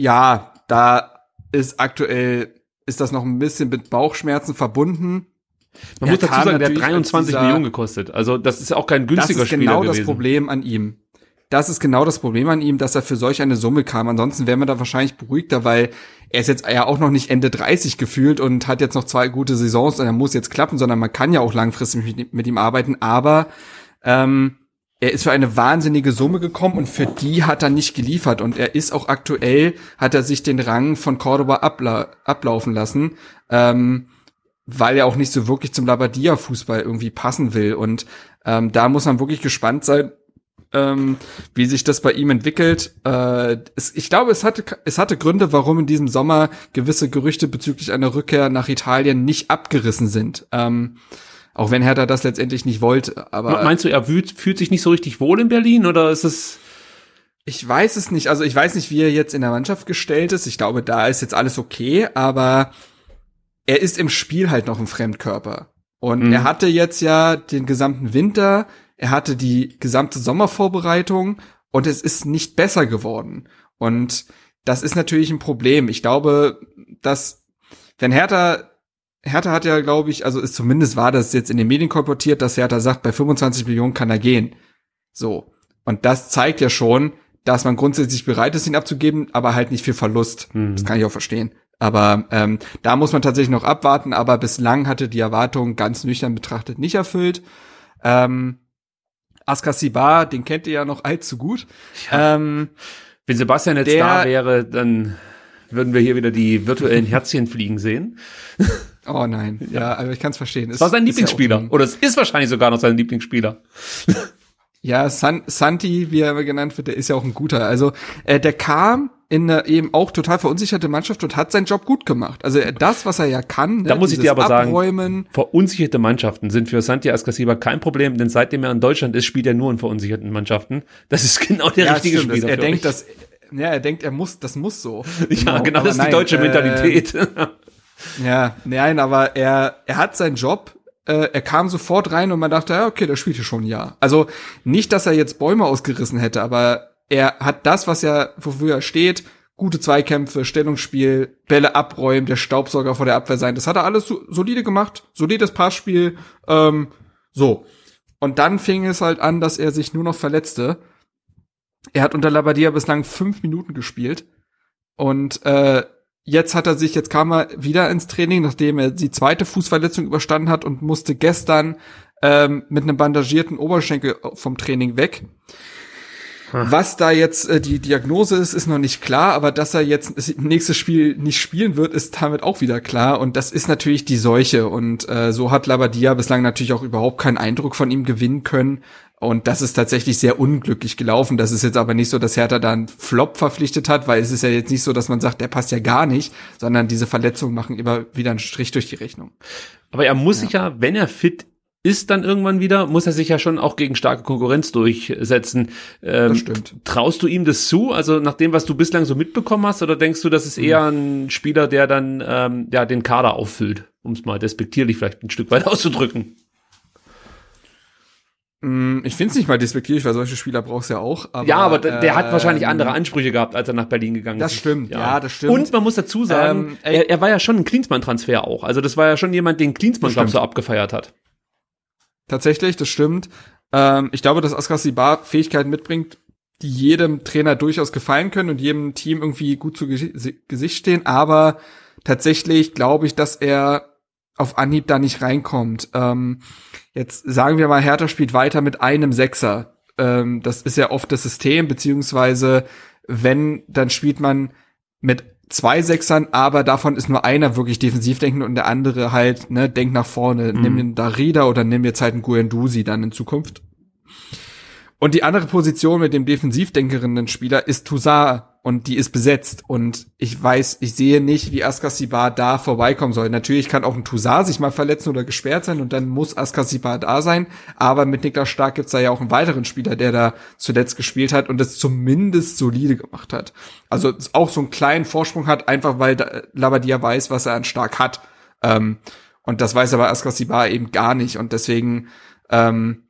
ja, da ist aktuell, ist das noch ein bisschen mit Bauchschmerzen verbunden. Man Er muss dazu sagen, der hat natürlich als 23 dieser- Millionen gekostet. Also das ist ja auch kein Das günstiger ist Spieler genau gewesen. das Problem an ihm. Das ist genau das Problem an ihm, dass er für solch eine Summe kam. Ansonsten wäre man da wahrscheinlich beruhigter, weil er ist jetzt ja auch noch nicht Ende 30 gefühlt und hat jetzt noch zwei gute Saisons und er muss jetzt klappen, sondern man kann ja auch langfristig mit, mit ihm arbeiten. Aber ähm, er ist für eine wahnsinnige Summe gekommen und für die hat er nicht geliefert. Und er ist auch aktuell, hat er sich den Rang von Cordoba abla ablaufen lassen. Ähm, weil er auch nicht so wirklich zum Labadia-Fußball irgendwie passen will. Und ähm, da muss man wirklich gespannt sein, ähm, wie sich das bei ihm entwickelt. Äh, es, ich glaube, es hatte, es hatte Gründe, warum in diesem Sommer gewisse Gerüchte bezüglich einer Rückkehr nach Italien nicht abgerissen sind. Ähm, auch wenn Hertha das letztendlich nicht wollte. Aber Meinst du, er fühlt, sich nicht so richtig wohl in Berlin oder ist es Ich weiß es nicht. Also ich weiß nicht, wie er jetzt in der Mannschaft gestellt ist. Ich glaube, da ist jetzt alles okay, aber er ist im Spiel halt noch ein Fremdkörper. Und Mhm. er hatte jetzt ja den gesamten Winter, er hatte die gesamte Sommervorbereitung und es ist nicht besser geworden. Und das ist natürlich ein Problem. Ich glaube, dass wenn Hertha Hertha hat ja, glaube ich, also ist zumindest war das jetzt in den Medien kolportiert, dass Hertha sagt, bei 25 Millionen kann er gehen. So. Und das zeigt ja schon, dass man grundsätzlich bereit ist, ihn abzugeben, aber halt nicht für Verlust. Das kann ich auch verstehen. Aber ähm, da muss man tatsächlich noch abwarten. Aber bislang hatte die Erwartung ganz nüchtern betrachtet nicht erfüllt. Ähm, Askasibar, den kennt ihr ja noch allzu gut. Ähm, Wenn Sebastian jetzt Der- da wäre, dann würden wir hier wieder die virtuellen Herzchen fliegen sehen. Oh nein, ja, aber ich kann es verstehen. Das war sein ja Lieblingsspieler. ein- Oder es ist wahrscheinlich sogar noch sein Lieblingsspieler. Ja, San Santi, wie er genannt wird, der ist ja auch ein guter. Also äh, der kam in eine eben auch total verunsicherte Mannschaft und hat seinen Job gut gemacht. Also äh, das, was er ja kann, ne, Da muss ich dir aber Abräumen, sagen, verunsicherte Mannschaften sind für Santi Ascasiba kein Problem, denn seitdem er in Deutschland ist, spielt er nur in verunsicherten Mannschaften. Das ist genau der ja, richtige stimmt, Spieler. er denkt, mich. dass ja, er denkt, er muss, das muss so. ja, genau, aber das ist die nein, deutsche äh, Mentalität. Ja, nein, aber er, er hat seinen Job, äh, er kam sofort rein und man dachte, ja, okay, der spielt hier schon ein Jahr. Also nicht, dass er jetzt Bäume ausgerissen hätte, aber er hat das, was er, wofür er steht, gute Zweikämpfe, Stellungsspiel, Bälle abräumen, der Staubsauger vor der Abwehr sein, das hat er alles so, solide gemacht, solides Passspiel, ähm, so. Und dann fing es halt an, dass er sich nur noch verletzte. Er hat unter Labadia bislang fünf Minuten gespielt und äh, jetzt hat er sich, jetzt kam er wieder ins Training, nachdem er die zweite Fußverletzung überstanden hat und musste gestern ähm, mit einem bandagierten Oberschenkel vom Training weg. Was da jetzt äh, die Diagnose ist, ist noch nicht klar, aber dass er jetzt das nächste Spiel nicht spielen wird, ist damit auch wieder klar. Und das ist natürlich die Seuche. Und äh, so hat Labadia bislang natürlich auch überhaupt keinen Eindruck von ihm gewinnen können. Und das ist tatsächlich sehr unglücklich gelaufen. Das ist jetzt aber nicht so, dass Hertha da einen Flop verpflichtet hat, weil es ist ja jetzt nicht so, dass man sagt, der passt ja gar nicht, sondern diese Verletzungen machen immer wieder einen Strich durch die Rechnung. Aber er muss sich ja, wenn er fit ist dann irgendwann wieder, muss er sich ja schon auch gegen starke Konkurrenz durchsetzen. Ähm, Das stimmt. Traust du ihm das zu? Also nach dem, was du bislang so mitbekommen hast, oder denkst du, das ist eher ein Spieler, der dann ähm, ja den Kader auffüllt, um es mal despektierlich vielleicht ein Stück weit auszudrücken? Mm, Ich finde es nicht mal despektierlich, weil solche Spieler brauchst du ja auch. Aber, ja, aber der, der hat wahrscheinlich ähm, andere Ansprüche gehabt, als er nach Berlin gegangen Das ist. stimmt, ja, das stimmt. Und man muss dazu sagen, Ähm, er, er war ja schon ein Klinsmann-Transfer auch. Also das war ja schon jemand, den Klinsmann, Das glaube ich, so abgefeiert hat. Tatsächlich, das stimmt. Ähm, ich glaube, dass Askar Sibar Fähigkeiten mitbringt, die jedem Trainer durchaus gefallen können und jedem Team irgendwie gut zu Gesi- Gesicht stehen. Aber tatsächlich glaube ich, dass er auf Anhieb da nicht reinkommt. Ähm, jetzt sagen wir mal, Hertha spielt weiter mit einem Sechser. Ähm, das ist ja oft das System, beziehungsweise wenn, dann spielt man mit zwei Sechsern, aber davon ist nur einer wirklich defensiv denkend und der andere halt, ne, denkt nach vorne. Nimm den Darida oder nimm jetzt halt einen Guendouzi dann in Zukunft. Und die andere Position mit dem defensiv denkenden Spieler ist Toussaint und die ist besetzt. Und ich weiß, ich sehe nicht, wie Askasibar da vorbeikommen soll. Natürlich kann auch ein Toussaint sich mal verletzen oder gesperrt sein und dann muss Askasibar da sein. Aber mit Niklas Stark gibt's da ja auch einen weiteren Spieler, der da zuletzt gespielt hat und das zumindest solide gemacht hat. Also auch so einen kleinen Vorsprung hat, einfach weil Labadia weiß, was er an Stark hat. Ähm, und das weiß aber Askasibar eben gar nicht. Und deswegen ähm,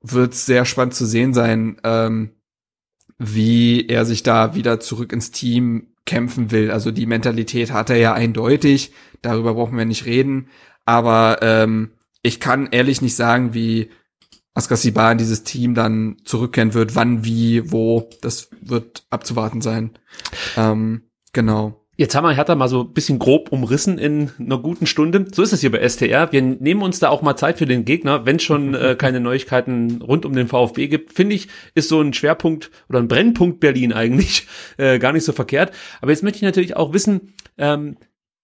wird sehr spannend zu sehen sein, ähm, wie er sich da wieder zurück ins Team kämpfen will. Also die Mentalität hat er ja eindeutig, darüber brauchen wir nicht reden. Aber ähm, ich kann ehrlich nicht sagen, wie Askasibar in dieses Team dann zurückkehren wird, wann, wie, wo. Das wird abzuwarten sein. Ähm, genau. Jetzt haben wir Hertha mal so ein bisschen grob umrissen in einer guten Stunde. So ist es hier bei STR. Wir nehmen uns da auch mal Zeit für den Gegner, wenn es schon äh, keine Neuigkeiten rund um den VfB gibt. Finde ich, ist so ein Schwerpunkt oder ein Brennpunkt Berlin eigentlich äh, gar nicht so verkehrt. Aber jetzt möchte ich natürlich auch wissen, ähm,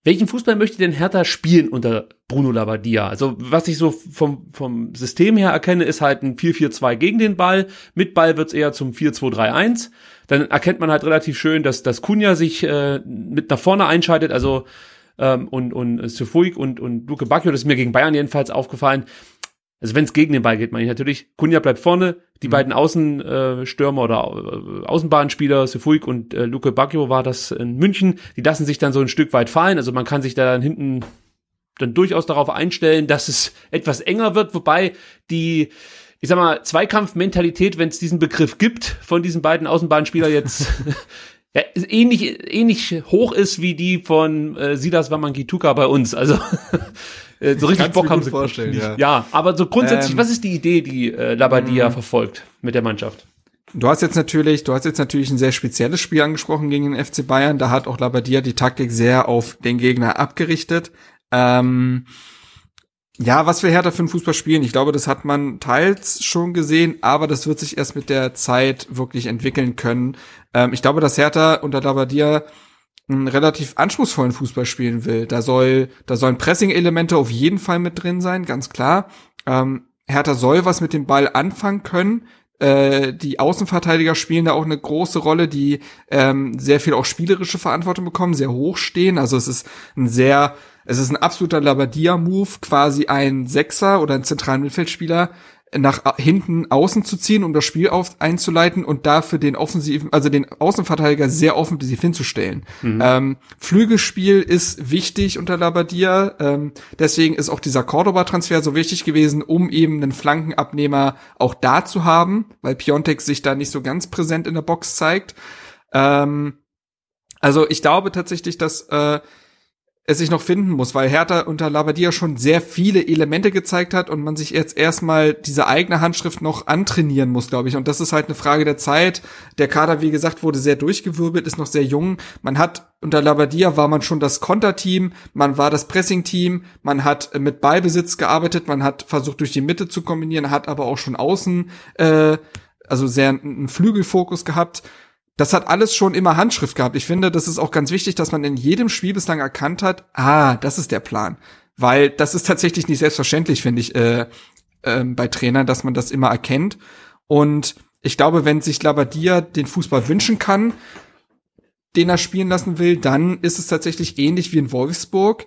welchen Fußball möchte denn Hertha spielen unter Bruno Labbadia? Also was ich so vom, vom System her erkenne, ist halt ein 4-4-2 gegen den Ball. Mit Ball wird's eher zum 4-2-3-1. Dann erkennt man halt relativ schön, dass, dass Kunja sich äh, mit nach vorne einschaltet. Also ähm, und, und Sufuik und, und Luke Bacchio, das ist mir gegen Bayern jedenfalls aufgefallen. Also wenn es gegen den Ball geht, meine ich natürlich. Kunja bleibt vorne, die beiden Außenstürmer äh, oder äh, Außenbahnspieler, Sefuig und äh, Luke Bacchio war das in München, die lassen sich dann so ein Stück weit fallen. Also man kann sich da dann hinten dann durchaus darauf einstellen, dass es etwas enger wird, wobei die, ich sag mal, Zweikampfmentalität, wenn es diesen Begriff gibt, von diesen beiden Außenbahnspieler jetzt ja, ähnlich, ähnlich hoch ist wie die von äh, Silas Wamangituka bei uns. Also äh, so richtig Bock haben sie. vorstellen, ja. ja, aber so grundsätzlich, Ähm, was ist die Idee, die äh, Labadia verfolgt mit der Mannschaft? Du hast jetzt natürlich, du hast jetzt natürlich ein sehr spezielles Spiel angesprochen gegen den FC Bayern. Da hat auch Labadia die Taktik sehr auf den Gegner abgerichtet. Ähm, ja, was wir Hertha für einen Fußball spielen, ich glaube, das hat man teils schon gesehen, aber das wird sich erst mit der Zeit wirklich entwickeln können. Ähm, ich glaube, dass Hertha unter Labadia einen relativ anspruchsvollen Fußball spielen will. Da soll, da sollen Pressing-Elemente auf jeden Fall mit drin sein, ganz klar. Ähm, Hertha soll was mit dem Ball anfangen können. äh, die Außenverteidiger spielen da auch eine große Rolle, die ähm, sehr viel auch spielerische Verantwortung bekommen, sehr hoch stehen. Also es ist ein sehr, es ist ein absoluter Labadia-Move, quasi ein Sechser oder ein zentralen Mittelfeldspieler nach hinten außen zu ziehen, um das Spiel auf, einzuleiten und dafür den offensiven, also den Außenverteidiger sehr offensiv hinzustellen. Mhm. Ähm, Flügelspiel ist wichtig unter Labadia, ähm, deswegen ist auch dieser Cordoba-Transfer so wichtig gewesen, um eben einen Flankenabnehmer auch da zu haben, weil Piontek sich da nicht so ganz präsent in der Box zeigt. Ähm, also ich glaube tatsächlich, dass äh, es sich noch finden muss, weil Hertha unter Labadia schon sehr viele Elemente gezeigt hat und man sich jetzt erstmal diese eigene Handschrift noch antrainieren muss, glaube ich. Und das ist halt eine Frage der Zeit. Der Kader, wie gesagt, wurde sehr durchgewirbelt, ist noch sehr jung. Man hat unter Labadia war man schon das Konterteam, man war das Pressing-Team, man hat mit Ballbesitz gearbeitet, man hat versucht durch die Mitte zu kombinieren, hat aber auch schon außen, äh, also sehr einen Flügelfokus gehabt das hat alles schon immer Handschrift gehabt. Ich finde, das ist auch ganz wichtig, dass man in jedem Spiel bislang erkannt hat, ah, das ist der Plan. Weil das ist tatsächlich nicht selbstverständlich, finde ich, äh, äh, bei Trainern, dass man das immer erkennt. Und ich glaube, wenn sich Labadia den Fußball wünschen kann, den er spielen lassen will, dann ist es tatsächlich ähnlich wie in Wolfsburg.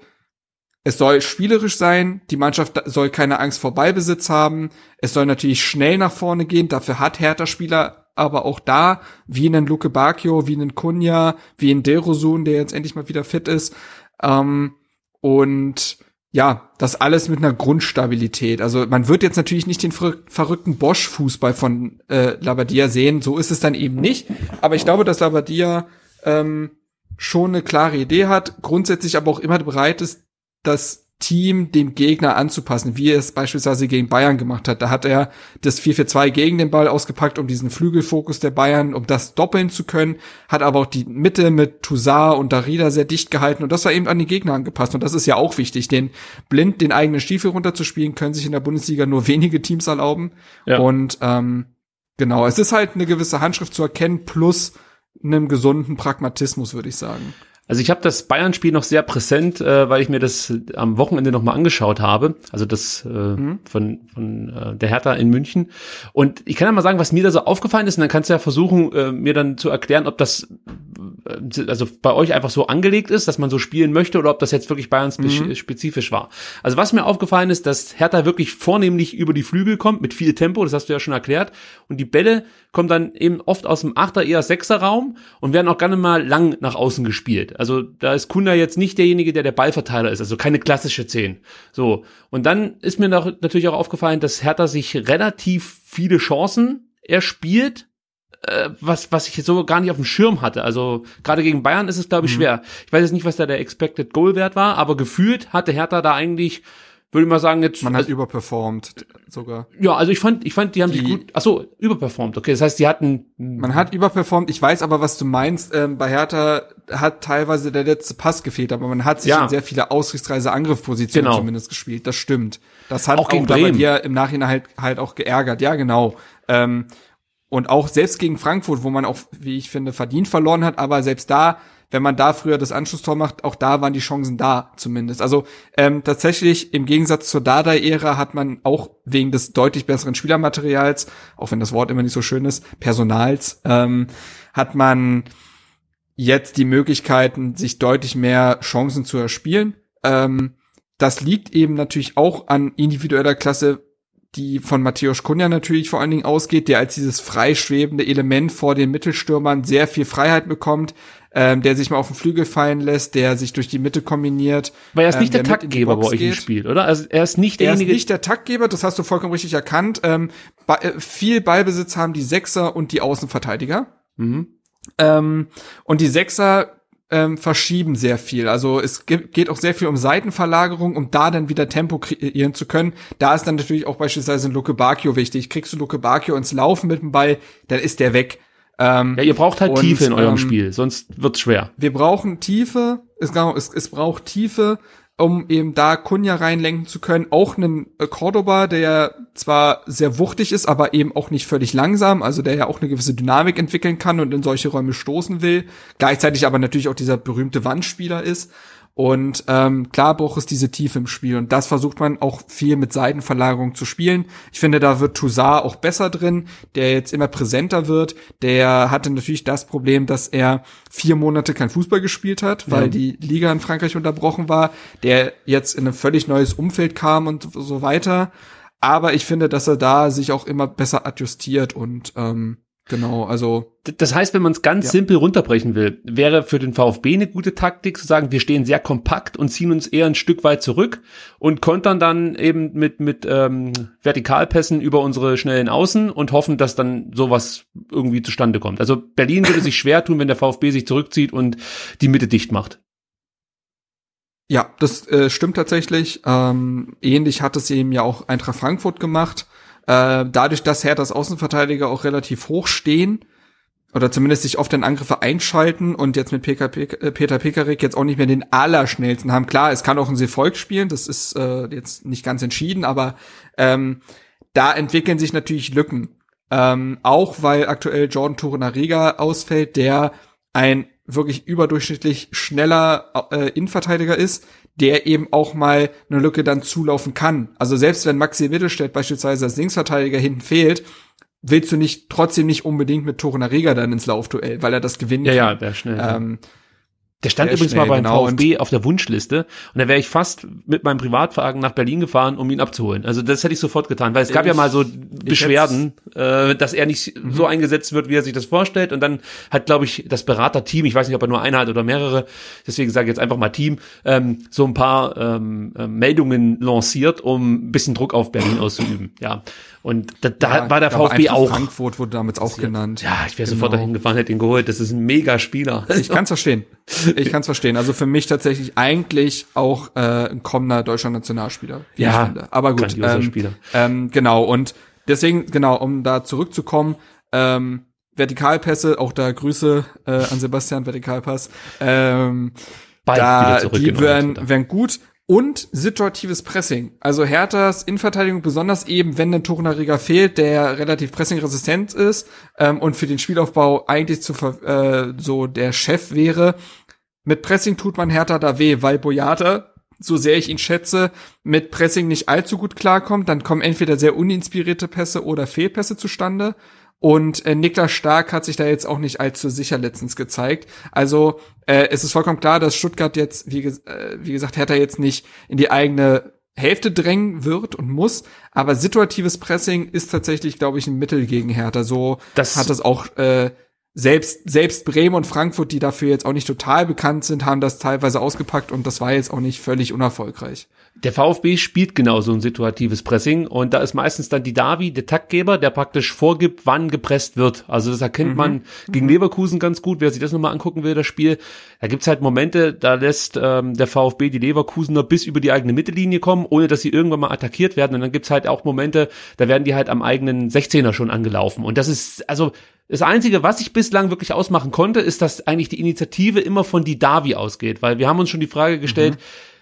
Es soll spielerisch sein, die Mannschaft soll keine Angst vor Ballbesitz haben, es soll natürlich schnell nach vorne gehen, dafür hat Hertha Spieler aber auch da, wie in Luke Bacchio, wie in Kunja, wie in Derosun, der jetzt endlich mal wieder fit ist. Ähm, und ja, das alles mit einer Grundstabilität. Also man wird jetzt natürlich nicht den ver verrückten Bosch-Fußball von äh, Labadia sehen, so ist es dann eben nicht. Aber ich glaube, dass Labadia ähm, schon eine klare Idee hat, grundsätzlich aber auch immer bereit ist, das Team dem Gegner anzupassen, wie er es beispielsweise gegen Bayern gemacht hat. Da hat er das 4-4-2 gegen den Ball ausgepackt, um diesen Flügelfokus der Bayern, um das doppeln zu können, hat aber auch die Mitte mit Toussaint und Darida sehr dicht gehalten und das war eben an die Gegner angepasst und das ist ja auch wichtig, den blind den eigenen Stiefel runterzuspielen, können sich in der Bundesliga nur wenige Teams erlauben ja. und ähm, genau, es ist halt eine gewisse Handschrift zu erkennen plus einem gesunden Pragmatismus, würde ich sagen. Also ich habe das Bayern-Spiel noch sehr präsent, äh, weil ich mir das am Wochenende nochmal angeschaut habe. Also das äh, mhm. von, von äh, der Hertha in München. Und ich kann ja mal sagen, was mir da so aufgefallen ist, und dann kannst du ja versuchen, äh, mir dann zu erklären, ob das äh, also bei euch einfach so angelegt ist, dass man so spielen möchte, oder ob das jetzt wirklich Bayern mhm. spezifisch war. Also was mir aufgefallen ist, dass Hertha wirklich vornehmlich über die Flügel kommt, mit viel Tempo, das hast du ja schon erklärt. Und die Bälle kommen dann eben oft aus dem Achter, eher Sechser Raum und werden auch gerne mal lang nach außen gespielt. Also da ist Kunda jetzt nicht derjenige, der der Ballverteiler ist, also keine klassische Zehn. So. Und dann ist mir noch, natürlich auch aufgefallen, dass Hertha sich relativ viele Chancen erspielt, äh, was, was ich so gar nicht auf dem Schirm hatte. Also gerade gegen Bayern ist es, glaube ich, mhm. schwer. Ich weiß jetzt nicht, was da der Expected Goal Wert war, aber gefühlt hatte Hertha da eigentlich würde ich mal sagen jetzt. Man hat also, überperformt sogar. Ja, also ich fand, ich fand, die haben die, sich gut. Ach so, überperformt. Okay, das heißt, die hatten. Man hat überperformt. Ich weiß aber, was du meinst. Ähm, bei Hertha hat teilweise der letzte Pass gefehlt, aber man hat sich ja. in sehr viele ausrichtsreise Angriffspositionen genau. zumindest gespielt. Das stimmt. Das hat auch, auch dabei dir im Nachhinein halt, halt auch geärgert. Ja, genau. Ähm, und auch selbst gegen Frankfurt, wo man auch, wie ich finde, verdient verloren hat, aber selbst da wenn man da früher das Anschlusstor macht, auch da waren die Chancen da zumindest. Also ähm, tatsächlich im Gegensatz zur Dada-Ära hat man auch wegen des deutlich besseren Spielermaterials, auch wenn das Wort immer nicht so schön ist, Personals, ähm, hat man jetzt die Möglichkeiten, sich deutlich mehr Chancen zu erspielen. Ähm, das liegt eben natürlich auch an individueller Klasse, die von Matthäus Kunja natürlich vor allen Dingen ausgeht, der als dieses freischwebende Element vor den Mittelstürmern sehr viel Freiheit bekommt, ähm, der sich mal auf den Flügel fallen lässt, der sich durch die Mitte kombiniert. Weil er ist nicht ähm, der, der Taktgeber bei euch im Spiel, oder? Also er ist nicht derjenige. Er ist nicht der Taktgeber, das hast du vollkommen richtig erkannt. Ähm, äh, viel Ballbesitz haben die Sechser und die Außenverteidiger. Mhm. Ähm, und die Sechser ähm, verschieben sehr viel. Also es geht auch sehr viel um Seitenverlagerung, um da dann wieder Tempo kreieren zu können. Da ist dann natürlich auch beispielsweise ein Luke Bacchio wichtig. Kriegst du Luke Bacchio ins Laufen mit dem Ball, dann ist der weg. Ähm, ja, ihr braucht halt und, Tiefe in eurem ähm, Spiel, sonst wird's schwer. Wir brauchen Tiefe, es, es, es braucht Tiefe, um eben da Kunja reinlenken zu können. Auch einen äh, Cordoba, der zwar sehr wuchtig ist, aber eben auch nicht völlig langsam, also der ja auch eine gewisse Dynamik entwickeln kann und in solche Räume stoßen will. Gleichzeitig aber natürlich auch dieser berühmte Wandspieler ist. Und ähm, klar braucht es diese Tiefe im Spiel. Und das versucht man auch viel mit Seitenverlagerung zu spielen. Ich finde, da wird Toussaint auch besser drin, der jetzt immer präsenter wird. Der hatte natürlich das Problem, dass er vier Monate kein Fußball gespielt hat, weil ja. die Liga in Frankreich unterbrochen war. Der jetzt in ein völlig neues Umfeld kam und so weiter. Aber ich finde, dass er da sich auch immer besser adjustiert und ähm, Genau, also. Das heißt, wenn man es ganz ja. simpel runterbrechen will, wäre für den VfB eine gute Taktik zu sagen, wir stehen sehr kompakt und ziehen uns eher ein Stück weit zurück und kontern dann eben mit, mit ähm, Vertikalpässen über unsere schnellen Außen und hoffen, dass dann sowas irgendwie zustande kommt. Also Berlin würde sich schwer tun, wenn der VfB sich zurückzieht und die Mitte dicht macht. Ja, das äh, stimmt tatsächlich. Ähm, ähnlich hat es eben ja auch Eintracht Frankfurt gemacht. Äh, dadurch, dass Herthas Außenverteidiger auch relativ hoch stehen, oder zumindest sich oft in Angriffe einschalten und jetzt mit PKP, äh, Peter Pekarik jetzt auch nicht mehr den allerschnellsten haben. Klar, es kann auch ein Seevolk spielen, das ist äh, jetzt nicht ganz entschieden, aber ähm, da entwickeln sich natürlich Lücken. Ähm, auch weil aktuell Jordan Torunariga ausfällt, der ein wirklich überdurchschnittlich schneller äh, Innenverteidiger ist, der eben auch mal eine Lücke dann zulaufen kann. Also selbst wenn Maxi Mittelstädt beispielsweise als Linksverteidiger hinten fehlt, willst du nicht trotzdem nicht unbedingt mit Torunariga dann ins Laufduell, weil er das gewinnt. Ja, ja, der schnell. Ähm, der stand übrigens schnell, mal beim genau, VfB auf der Wunschliste und da wäre ich fast mit meinem Privatwagen nach Berlin gefahren, um ihn abzuholen. Also das hätte ich sofort getan, weil es gab ich, ja mal so Beschwerden, äh, dass er nicht mhm. so eingesetzt wird, wie er sich das vorstellt. Und dann hat, glaube ich, das Beraterteam, ich weiß nicht, ob er nur einer hat oder mehrere, deswegen sage ich jetzt einfach mal Team, ähm, so ein paar ähm, äh, Meldungen lanciert, um ein bisschen Druck auf Berlin auszuüben. Ja. Und da, da ja, war der VfB auch. Frankfurt wurde damals auch genannt. Ja, ich wäre genau. sofort dahin gefahren, hätte ihn geholt. Das ist ein mega Spieler. Ich kann's verstehen. Ich kann's verstehen. Also für mich tatsächlich eigentlich auch äh, ein kommender deutscher Nationalspieler. Ja, ich finde. aber gut. Ähm, Spieler. Ähm, genau. Und deswegen, genau, um da zurückzukommen, ähm, Vertikalpässe, auch da Grüße äh, an Sebastian Vertikalpass. Ähm, Bald da, die wären, wären gut und situatives Pressing. Also Herthas Innenverteidigung besonders eben, wenn ein Torunariga fehlt, der relativ pressingresistent ist ähm, und für den Spielaufbau eigentlich zu, äh, so der Chef wäre. Mit Pressing tut man Hertha da weh, weil Boyata, so sehr ich ihn schätze, mit Pressing nicht allzu gut klarkommt. Dann kommen entweder sehr uninspirierte Pässe oder Fehlpässe zustande. Und äh, Niklas Stark hat sich da jetzt auch nicht allzu sicher letztens gezeigt. Also äh, es ist vollkommen klar, dass Stuttgart jetzt, wie, äh, wie gesagt, Hertha jetzt nicht in die eigene Hälfte drängen wird und muss, aber situatives Pressing ist tatsächlich, glaube ich, ein Mittel gegen Hertha. So das hat das auch äh, selbst, selbst Bremen und Frankfurt, die dafür jetzt auch nicht total bekannt sind, haben das teilweise ausgepackt und das war jetzt auch nicht völlig unerfolgreich. Der VfB spielt genau so ein situatives Pressing und da ist meistens dann die Davi, der Taktgeber, der praktisch vorgibt, wann gepresst wird. Also das erkennt mhm. man gegen Leverkusen ganz gut, wer sich das nochmal angucken will, das Spiel. Da gibt's halt Momente, da lässt ähm, der VfB die Leverkusener bis über die eigene Mittellinie kommen, ohne dass sie irgendwann mal attackiert werden. Und dann gibt's halt auch Momente, da werden die halt am eigenen 16er schon angelaufen. Und das ist, also das Einzige, was ich bislang wirklich ausmachen konnte, ist, dass eigentlich die Initiative immer von die Davi ausgeht, weil wir haben uns schon die Frage gestellt,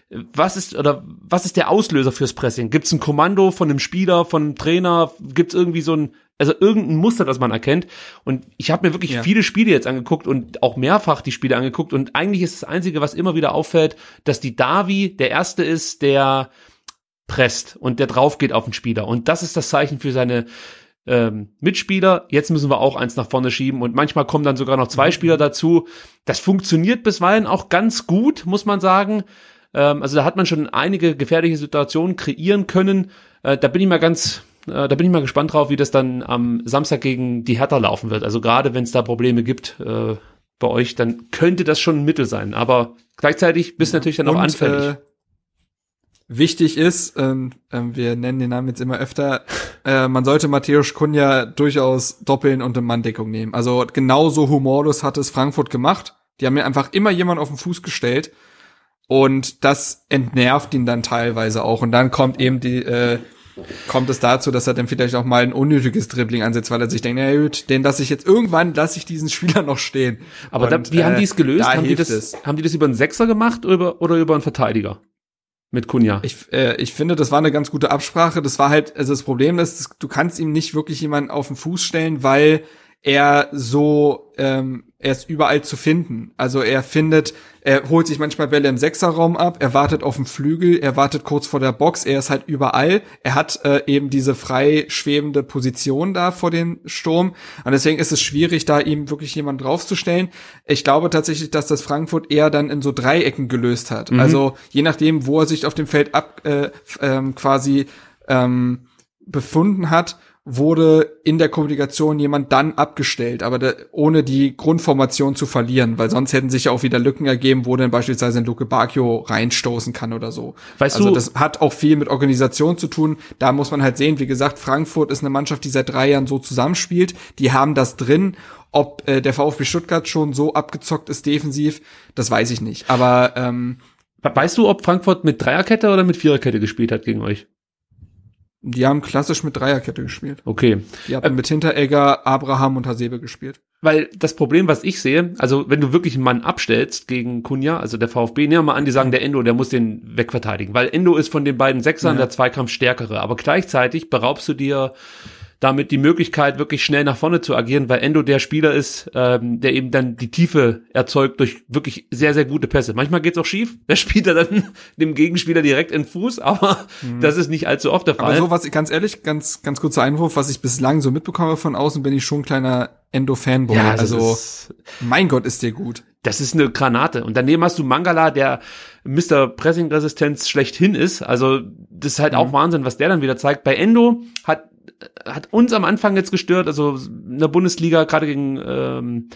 mhm. was ist oder was ist der Auslöser fürs Pressing? Gibt es ein Kommando von einem Spieler, von einem Trainer? Gibt es irgendwie so ein, also irgendein Muster, das man erkennt? Und ich habe mir wirklich ja. viele Spiele jetzt angeguckt und auch mehrfach die Spiele angeguckt und eigentlich ist das Einzige, was immer wieder auffällt, dass die Davi der erste ist, der presst und der drauf geht auf den Spieler und das ist das Zeichen für seine ähm, Mitspieler. Jetzt müssen wir auch eins nach vorne schieben und manchmal kommen dann sogar noch zwei mhm. Spieler dazu. Das funktioniert bisweilen auch ganz gut, muss man sagen. Ähm, also da hat man schon einige gefährliche Situationen kreieren können. Äh, da bin ich mal ganz, äh, da bin ich mal gespannt drauf, wie das dann am Samstag gegen die Hertha laufen wird. Also gerade wenn es da Probleme gibt äh, bei euch, dann könnte das schon ein Mittel sein. Aber gleichzeitig bist du natürlich dann auch anfällig. Äh wichtig ist, ähm, äh, wir nennen den Namen jetzt immer öfter, äh, man sollte Matthäus Kunja durchaus doppeln und in Manndeckung nehmen. Also genauso humorlos hat es Frankfurt gemacht. Die haben mir einfach immer jemand auf den Fuß gestellt und das entnervt ihn dann teilweise auch. Und dann kommt eben die, äh, kommt es dazu, dass er dann vielleicht auch mal ein unnötiges Dribbling ansetzt, weil er sich denkt, na gut, den lasse ich jetzt irgendwann, lasse ich diesen Spieler noch stehen. Aber und, da, wie äh, haben die es gelöst? Haben die das, haben die das über einen Sechser gemacht oder, oder über einen Verteidiger? Mit Kunja. Ich, äh, ich finde, das war eine ganz gute Absprache. Das war halt, also das Problem ist, du kannst ihm nicht wirklich jemanden auf den Fuß stellen, weil er so, ähm, er ist überall zu finden. Also er findet, er holt sich manchmal Bälle im Sechserraum ab, er wartet auf dem Flügel, er wartet kurz vor der Box, er ist halt überall. Er hat äh, eben diese frei schwebende Position da vor dem Sturm. Und deswegen ist es schwierig, da ihm wirklich jemand draufzustellen. Ich glaube tatsächlich, dass das Frankfurt eher dann in so Dreiecken gelöst hat. Mhm. Also je nachdem, wo er sich auf dem Feld ab äh, ähm, quasi ähm, befunden hat, wurde in der Kommunikation jemand dann abgestellt, aber da, ohne die Grundformation zu verlieren, weil sonst hätten sich ja auch wieder Lücken ergeben, wo dann beispielsweise ein Luke Bacchio reinstoßen kann oder so. Weißt also du, das hat auch viel mit Organisation zu tun. Da muss man halt sehen, wie gesagt, Frankfurt ist eine Mannschaft, die seit drei Jahren so zusammenspielt. Die haben das drin. Ob äh, der VfB Stuttgart schon so abgezockt ist defensiv, das weiß ich nicht. Aber ähm, weißt du, ob Frankfurt mit Dreierkette oder mit Viererkette gespielt hat gegen euch? Die haben klassisch mit Dreierkette gespielt. Okay. Die haben mit Hinteregger, Abraham und Hasebe gespielt. Weil das Problem, was ich sehe, also wenn du wirklich einen Mann abstellst gegen Kunja, also der VfB, nehmen wir mal an, die sagen, der Endo, der muss den wegverteidigen. Weil Endo ist von den beiden Sechsern ja. der Zweikampf stärkere. Aber gleichzeitig beraubst du dir damit die Möglichkeit, wirklich schnell nach vorne zu agieren, weil Endo der Spieler ist, ähm, der eben dann die Tiefe erzeugt durch wirklich sehr, sehr gute Pässe. Manchmal geht's auch schief, der spielt er dann dem Gegenspieler direkt in den Fuß, aber mhm. das ist nicht allzu oft der Fall. Aber so was, ganz ehrlich, ganz, ganz kurzer Einwurf, was ich bislang so mitbekomme von außen, bin ich schon ein kleiner Endo-Fanboy. Ja, also, mein Gott, ist der gut. Das ist eine Granate. Und daneben hast du Mangala, der Mr. Pressing-Resistenz schlechthin ist. Also, das ist halt mhm. auch Wahnsinn, was der dann wieder zeigt. Bei Endo hat hat uns am Anfang jetzt gestört, also in der Bundesliga, gerade gegen, ähm,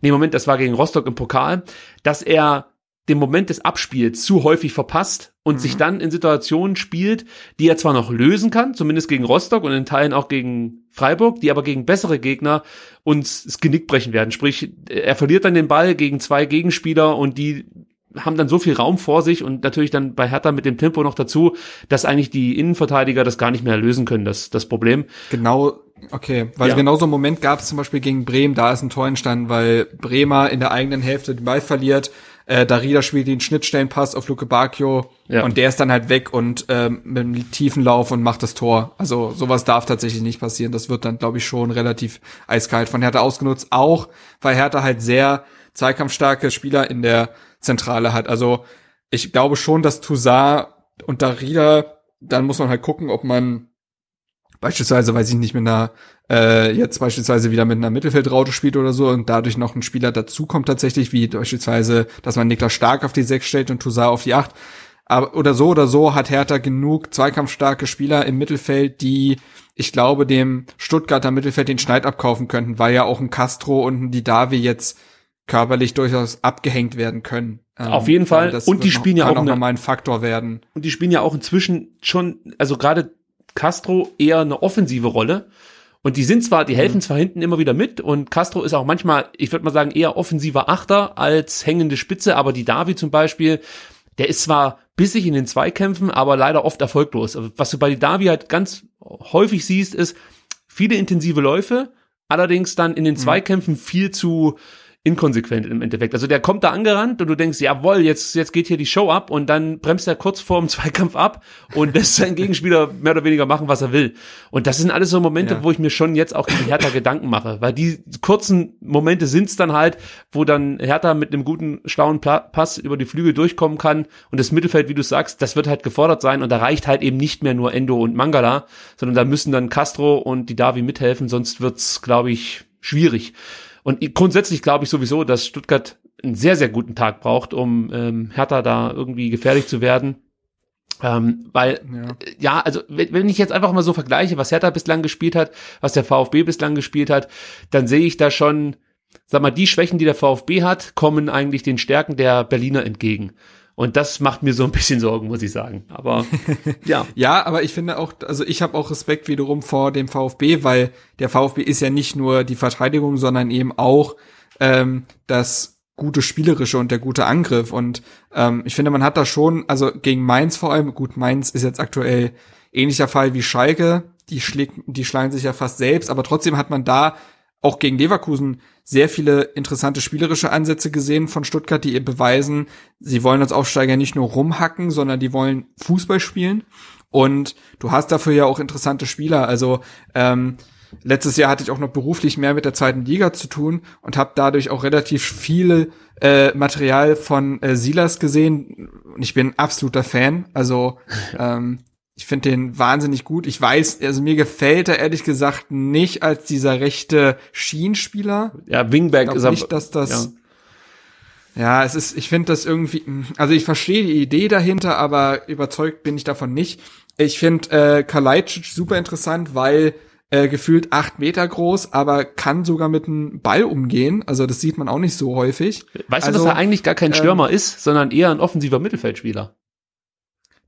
nee, Moment, das war gegen Rostock im Pokal, dass er den Moment des Abspiels zu häufig verpasst und mhm. sich dann in Situationen spielt, die er zwar noch lösen kann, zumindest gegen Rostock und in Teilen auch gegen Freiburg, die aber gegen bessere Gegner uns das Genick brechen werden. Sprich, er verliert dann den Ball gegen zwei Gegenspieler und die haben dann so viel Raum vor sich und natürlich dann bei Hertha mit dem Tempo noch dazu, dass eigentlich die Innenverteidiger das gar nicht mehr lösen können, das, das Problem. Genau, okay, weil ja. genau so einen Moment gab es zum Beispiel gegen Bremen, da ist ein Tor entstanden, weil Bremer in der eigenen Hälfte den Ball verliert, äh, Darida spielt den Schnittstellenpass auf Luke Bacchio ja. und der ist dann halt weg und ähm, mit einem tiefen Lauf und macht das Tor. Also sowas darf tatsächlich nicht passieren. Das wird dann, glaube ich, schon relativ eiskalt von Hertha ausgenutzt. Auch weil Hertha halt sehr zweikampfstarke Spieler in der Zentrale hat. Also ich glaube schon, dass Toussaint und Darida, dann muss man halt gucken, ob man beispielsweise, weiß ich nicht, mit einer, äh, jetzt beispielsweise wieder mit einer Mittelfeldraute spielt oder so und dadurch noch ein Spieler dazukommt tatsächlich, wie beispielsweise, dass man Niklas Stark auf die 6 stellt und Toussaint auf die 8. Aber, oder so oder so hat Hertha genug zweikampfstarke Spieler im Mittelfeld, die, ich glaube, dem Stuttgarter Mittelfeld den Schneid abkaufen könnten, weil ja auch ein Castro und ein Didavi jetzt körperlich durchaus abgehängt werden können. Ähm, Auf jeden Fall. und die spielen noch, ja auch, noch mal ein Faktor werden. Und die spielen ja auch inzwischen schon, also gerade Castro eher eine offensive Rolle. Und die sind zwar, die helfen mhm. zwar hinten immer wieder mit und Castro ist auch manchmal, ich würde mal sagen, eher offensiver Achter als hängende Spitze, aber die Davi zum Beispiel, der ist zwar bissig in den Zweikämpfen, aber leider oft erfolglos. Also was du bei die Davi halt ganz häufig siehst, ist viele intensive Läufe, allerdings dann in den mhm. Zweikämpfen viel zu, inkonsequent im Endeffekt. Also der kommt da angerannt und du denkst, jawohl, jetzt, jetzt geht hier die Show ab und dann bremst er kurz vor dem Zweikampf ab und lässt seinen Gegenspieler mehr oder weniger machen, was er will. Und das sind alles so Momente, ja. wo ich mir schon jetzt auch gegen Hertha Gedanken mache, weil die kurzen Momente sind's dann halt, wo dann Hertha mit einem guten, schlauen Pass über die Flügel durchkommen kann und das Mittelfeld, wie du sagst, das wird halt gefordert sein und da reicht halt eben nicht mehr nur Endo und Mangala, sondern da müssen dann Castro und die Davi mithelfen, sonst wird's, glaube ich, schwierig. Und grundsätzlich glaube ich sowieso, dass Stuttgart einen sehr, sehr guten Tag braucht, um ähm, Hertha da irgendwie gefährlich zu werden. Ähm, weil, ja. ja, also wenn, wenn ich jetzt einfach mal so vergleiche, was Hertha bislang gespielt hat, was der VfB bislang gespielt hat, dann sehe ich da schon, sag mal, die Schwächen, die der VfB hat, kommen eigentlich den Stärken der Berliner entgegen. Und das macht mir so ein bisschen Sorgen, muss ich sagen. Aber ja. ja, aber ich finde auch, also ich habe auch Respekt wiederum vor dem VfB, weil der VfB ist ja nicht nur die Verteidigung, sondern eben auch ähm, das gute Spielerische und der gute Angriff. Und ähm, ich finde, man hat da schon, also gegen Mainz vor allem, gut, Mainz ist jetzt aktuell ähnlicher Fall wie Schalke, die schlägt, die schlagen sich ja fast selbst, aber trotzdem hat man da auch gegen Leverkusen sehr viele interessante spielerische Ansätze gesehen von Stuttgart, die ihr beweisen, sie wollen als Aufsteiger nicht nur rumhacken, sondern die wollen Fußball spielen. Und du hast dafür ja auch interessante Spieler. Also ähm, letztes Jahr hatte ich auch noch beruflich mehr mit der zweiten Liga zu tun und habe dadurch auch relativ viele äh, Material von äh, Silas gesehen. Und ich bin absoluter Fan. Also ähm, ich finde den wahnsinnig gut. Ich weiß, also mir gefällt er ehrlich gesagt nicht als dieser rechte Schienspieler. Ja, Wingback ist aber, nicht, dass das. Ja. ja es ist, ich finde das irgendwie, also ich verstehe die Idee dahinter, aber überzeugt bin ich davon nicht. Ich finde äh, Kalajdzic super interessant, weil äh, gefühlt acht Meter groß, aber kann sogar mit einem Ball umgehen. Also das sieht man auch nicht so häufig. Weißt also, du, dass er eigentlich gar kein Stürmer ähm, ist, sondern eher ein offensiver Mittelfeldspieler?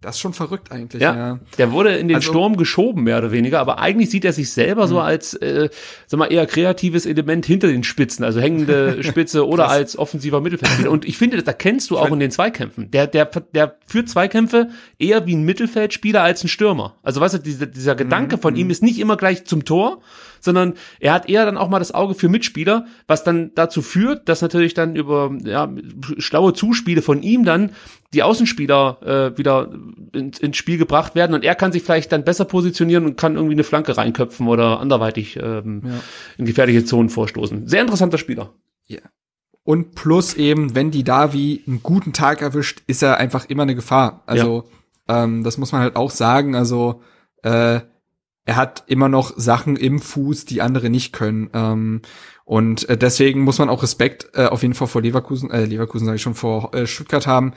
Das ist schon verrückt eigentlich, ja. ja. Der wurde in den also, Sturm geschoben, mehr oder weniger, aber eigentlich sieht er sich selber so mhm. als, äh, sag mal, eher kreatives Element hinter den Spitzen, also hängende Spitze oder als offensiver Mittelfeldspieler. Und ich finde, das erkennst du auch in den Zweikämpfen. Der, der, der führt Zweikämpfe eher wie ein Mittelfeldspieler als ein Stürmer. Also weißt du, dieser, dieser Gedanke von ihm mhm. ist nicht immer gleich zum Tor, sondern er hat eher dann auch mal das Auge für Mitspieler, was dann dazu führt, dass natürlich dann über ja, schlaue Zuspiele von ihm dann die Außenspieler äh, wieder in, ins Spiel gebracht werden und er kann sich vielleicht dann besser positionieren und kann irgendwie eine Flanke reinköpfen oder anderweitig ähm, ja. in gefährliche Zonen vorstoßen. Sehr interessanter Spieler. Ja. Und plus eben, wenn die Davi einen guten Tag erwischt, ist er einfach immer eine Gefahr. Also ja. ähm, das muss man halt auch sagen. Also äh, er hat immer noch Sachen im Fuß, die andere nicht können. Ähm, und äh, deswegen muss man auch Respekt äh, auf jeden Fall vor Leverkusen, äh, Leverkusen sage ich schon, vor äh, Stuttgart haben.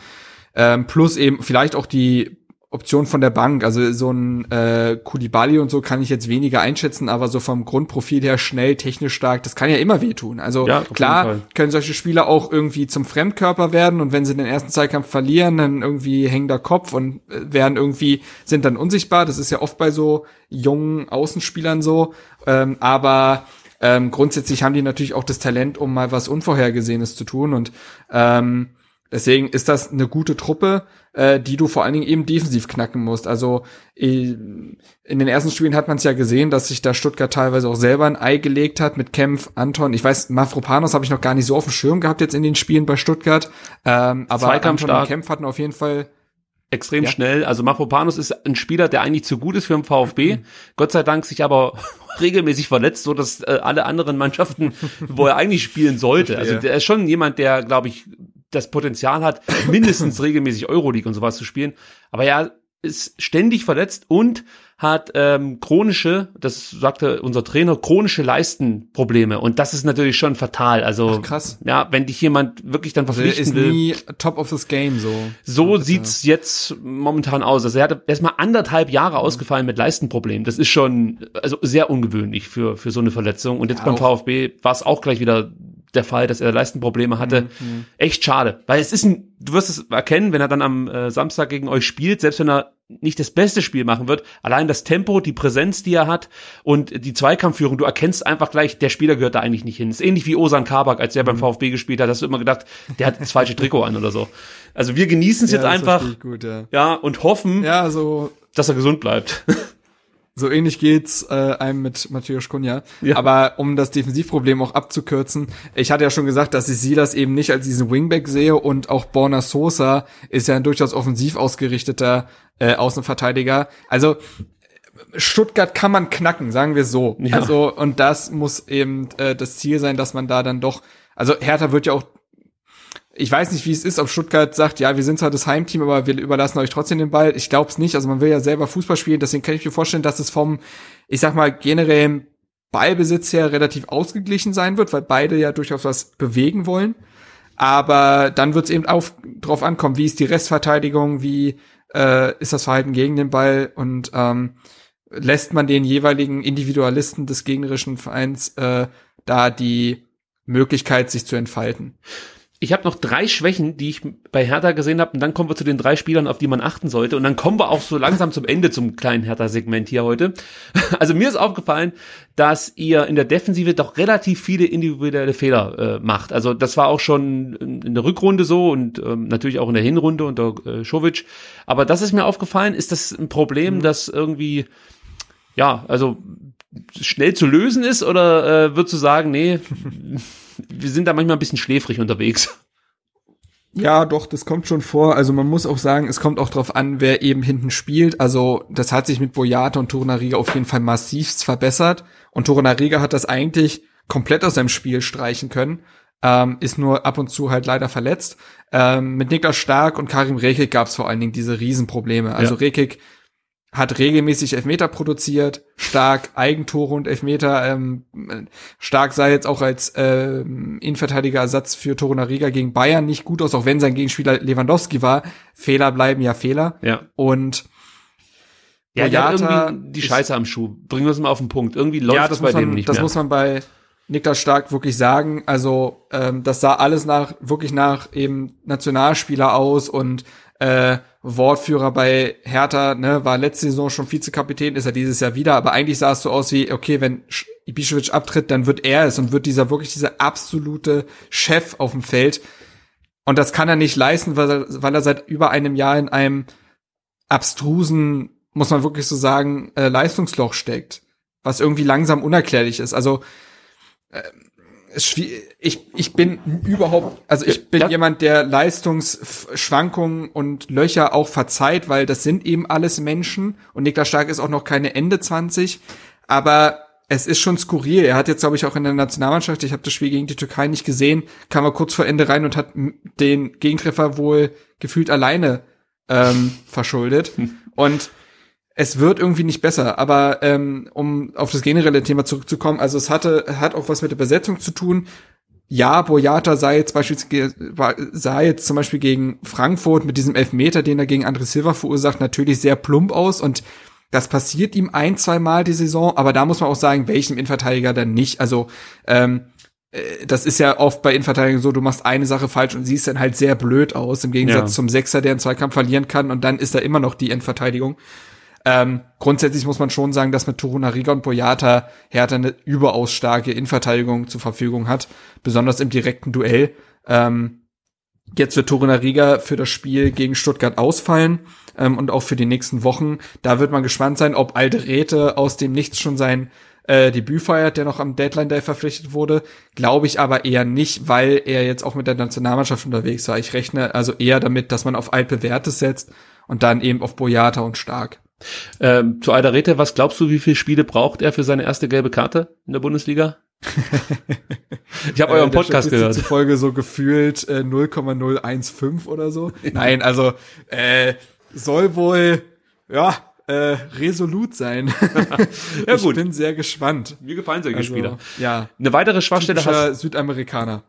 Ähm, plus eben vielleicht auch die Option von der Bank. Also so ein äh, Kulibali und so kann ich jetzt weniger einschätzen, aber so vom Grundprofil her schnell, technisch stark, das kann ja immer wehtun. Also ja, klar können solche Spieler auch irgendwie zum Fremdkörper werden und wenn sie den ersten Zweikampf verlieren, dann irgendwie hängender Kopf und äh, werden irgendwie, sind dann unsichtbar. Das ist ja oft bei so jungen Außenspielern so. Ähm, aber ähm, grundsätzlich haben die natürlich auch das Talent, um mal was Unvorhergesehenes zu tun und ähm, Deswegen ist das eine gute Truppe, äh, die du vor allen Dingen eben defensiv knacken musst. Also äh, in den ersten Spielen hat man es ja gesehen, dass sich da Stuttgart teilweise auch selber ein Ei gelegt hat mit Kempf, Anton. Ich weiß, Mafropanos habe ich noch gar nicht so auf dem Schirm gehabt jetzt in den Spielen bei Stuttgart. Ähm, aber Anton und Kempf hatten auf jeden Fall extrem ja. schnell. Also Mafropanos ist ein Spieler, der eigentlich zu gut ist für den VfB. Mhm. Gott sei Dank sich aber regelmäßig verletzt, so dass äh, alle anderen Mannschaften, wo er eigentlich spielen sollte. Also der ist schon jemand, der, glaube ich, das Potenzial hat, mindestens regelmäßig Euroleague und sowas zu spielen. Aber er ist ständig verletzt und hat ähm, chronische, das sagte unser Trainer, chronische Leistenprobleme und das ist natürlich schon fatal. Also Ach, krass. ja, wenn dich jemand wirklich dann also verpflichten also ist nie top of this game so. So sieht's jetzt momentan aus. Also er hat erstmal anderthalb Jahre mhm. ausgefallen mit Leistenproblemen. Das ist schon also sehr ungewöhnlich für für so eine Verletzung und jetzt ja, beim VfB war es auch gleich wieder der Fall, dass er Leistenprobleme hatte. Mhm, mhm. Echt schade, weil es ist ein, du wirst es erkennen, wenn er dann am äh, Samstag gegen euch spielt, selbst wenn er nicht das beste Spiel machen wird, allein das Tempo, die Präsenz, die er hat und die Zweikampfführung, du erkennst einfach gleich, der Spieler gehört da eigentlich nicht hin. ist ähnlich wie Osan Kabak, als er mhm. beim VfB gespielt hat, hast du immer gedacht, der hat das falsche Trikot an oder so. Also wir genießen es ja, jetzt einfach. Gut, ja. ja, und hoffen, ja, so dass er gesund bleibt. So ähnlich geht's äh, einem mit Matthäus Kunja. Ja. Aber um das Defensivproblem auch abzukürzen, ich hatte ja schon gesagt, dass ich Silas eben nicht als diesen Wingback sehe und auch Borna Sosa ist ja ein durchaus offensiv ausgerichteter äh, Außenverteidiger. Also Stuttgart kann man knacken, sagen wir so. Ja. Also und das muss eben äh, das Ziel sein, dass man da dann doch also Hertha wird ja auch ich weiß nicht, wie es ist, ob Stuttgart sagt, ja, wir sind zwar das Heimteam, aber wir überlassen euch trotzdem den Ball. Ich glaube es nicht. Also man will ja selber Fußball spielen, deswegen kann ich mir vorstellen, dass es vom, ich sag mal, generellen Ballbesitz her relativ ausgeglichen sein wird, weil beide ja durchaus was bewegen wollen. Aber dann wird es eben auf, drauf ankommen, wie ist die Restverteidigung, wie äh, ist das Verhalten gegen den Ball und ähm, lässt man den jeweiligen Individualisten des gegnerischen Vereins äh, da die Möglichkeit, sich zu entfalten ich habe noch drei Schwächen, die ich bei Hertha gesehen habe, und dann kommen wir zu den drei Spielern, auf die man achten sollte. Und dann kommen wir auch so langsam zum Ende zum kleinen Hertha-Segment hier heute. Also mir ist aufgefallen, dass ihr in der Defensive doch relativ viele individuelle Fehler äh, macht. Also das war auch schon in der Rückrunde so und ähm, natürlich auch in der Hinrunde unter äh, Schovic. Aber das ist mir aufgefallen, ist das ein Problem, mhm. das irgendwie, ja, also schnell zu lösen ist oder äh, würdest du sagen, nee, wir sind da manchmal ein bisschen schläfrig unterwegs. Ja, doch, das kommt schon vor. Also man muss auch sagen, es kommt auch drauf an, wer eben hinten spielt. Also das hat sich mit Boyata und Torunariga auf jeden Fall massivst verbessert. Und Torunariga hat das eigentlich komplett aus seinem Spiel streichen können. Ähm, ist nur ab und zu halt leider verletzt. Ähm, mit Niklas Stark und Karim Rekik gab es vor allen Dingen diese Riesenprobleme. Also ja. Rekik hat regelmäßig Elfmeter produziert, stark Eigentore und Elfmeter. Ähm, stark sah jetzt auch als ähm, Innenverteidiger Ersatz für Torunariga gegen Bayern nicht gut aus, auch wenn sein Gegenspieler Lewandowski war. Fehler bleiben ja Fehler. Ja. Und ja, Boyata irgendwie die Scheiße am Schuh. Bringen wir es mal auf den Punkt. Irgendwie läuft ja, das bei man, dem nicht Das mehr. muss man bei Niklas Stark wirklich sagen. Also ähm, das sah alles nach wirklich nach eben Nationalspieler aus und äh, Wortführer bei Hertha, ne, war letzte Saison schon Vizekapitän, ist er dieses Jahr wieder, aber eigentlich sah es so aus wie, okay, wenn Ibišević abtritt, dann wird er es und wird dieser wirklich dieser absolute Chef auf dem Feld. Und das kann er nicht leisten, weil er, weil er seit über einem Jahr in einem abstrusen, muss man wirklich so sagen, äh, Leistungsloch steckt, was irgendwie langsam unerklärlich ist. Also äh, ich, ich bin überhaupt, also ich bin ja. jemand, der Leistungsschwankungen und Löcher auch verzeiht, weil das sind eben alles Menschen und Niklas Stark ist auch noch keine Ende 20, aber es ist schon skurril. Er hat jetzt, glaube ich, auch in der Nationalmannschaft, ich habe das Spiel gegen die Türkei nicht gesehen, kam er kurz vor Ende rein und hat den Gegentreffer wohl gefühlt alleine ähm, verschuldet. Und es wird irgendwie nicht besser. Aber ähm, um auf das generelle Thema zurückzukommen, also es hatte hat auch was mit der Besetzung zu tun. Ja, Boyata sei jetzt beispielsweise sah jetzt zum Beispiel gegen Frankfurt mit diesem Elfmeter, den er gegen André Silva verursacht, natürlich sehr plump aus und das passiert ihm ein, zwei Mal die Saison, aber da muss man auch sagen, welchem Innenverteidiger dann nicht. Also ähm, äh, das ist ja oft bei Innenverteidigern so, du machst eine Sache falsch und siehst dann halt sehr blöd aus, im Gegensatz ja. zum Sechser, der einen Zweikampf verlieren kann und dann ist da immer noch die Endverteidigung. Ähm, grundsätzlich muss man schon sagen, dass mit Torunariga und Boyata Hertha eine überaus starke Innenverteidigung zur Verfügung hat, besonders im direkten Duell. Ähm, jetzt wird Torunariga für das Spiel gegen Stuttgart ausfallen ähm, und auch für die nächsten Wochen. Da wird man gespannt sein, ob Alderete aus dem Nichts schon sein äh, Debüt feiert, der noch am Deadline Day verpflichtet wurde. Glaube ich aber eher nicht, weil er jetzt auch mit der Nationalmannschaft unterwegs war. Ich rechne also eher damit, dass man auf altbewährtes setzt und dann eben auf Boyata und Stark. Ähm, zu Alderete, was glaubst du, wie viele Spiele braucht er für seine erste gelbe Karte in der Bundesliga? ich habe euren äh, Podcast gehört. Folge so gefühlt äh, 0,015 oder so. Nein, also äh, soll wohl ja äh, resolut sein. ja, gut. Ich bin sehr gespannt. Mir gefallen solche also, Spieler. Ja. Eine weitere Schwachstelle hast Südamerikaner.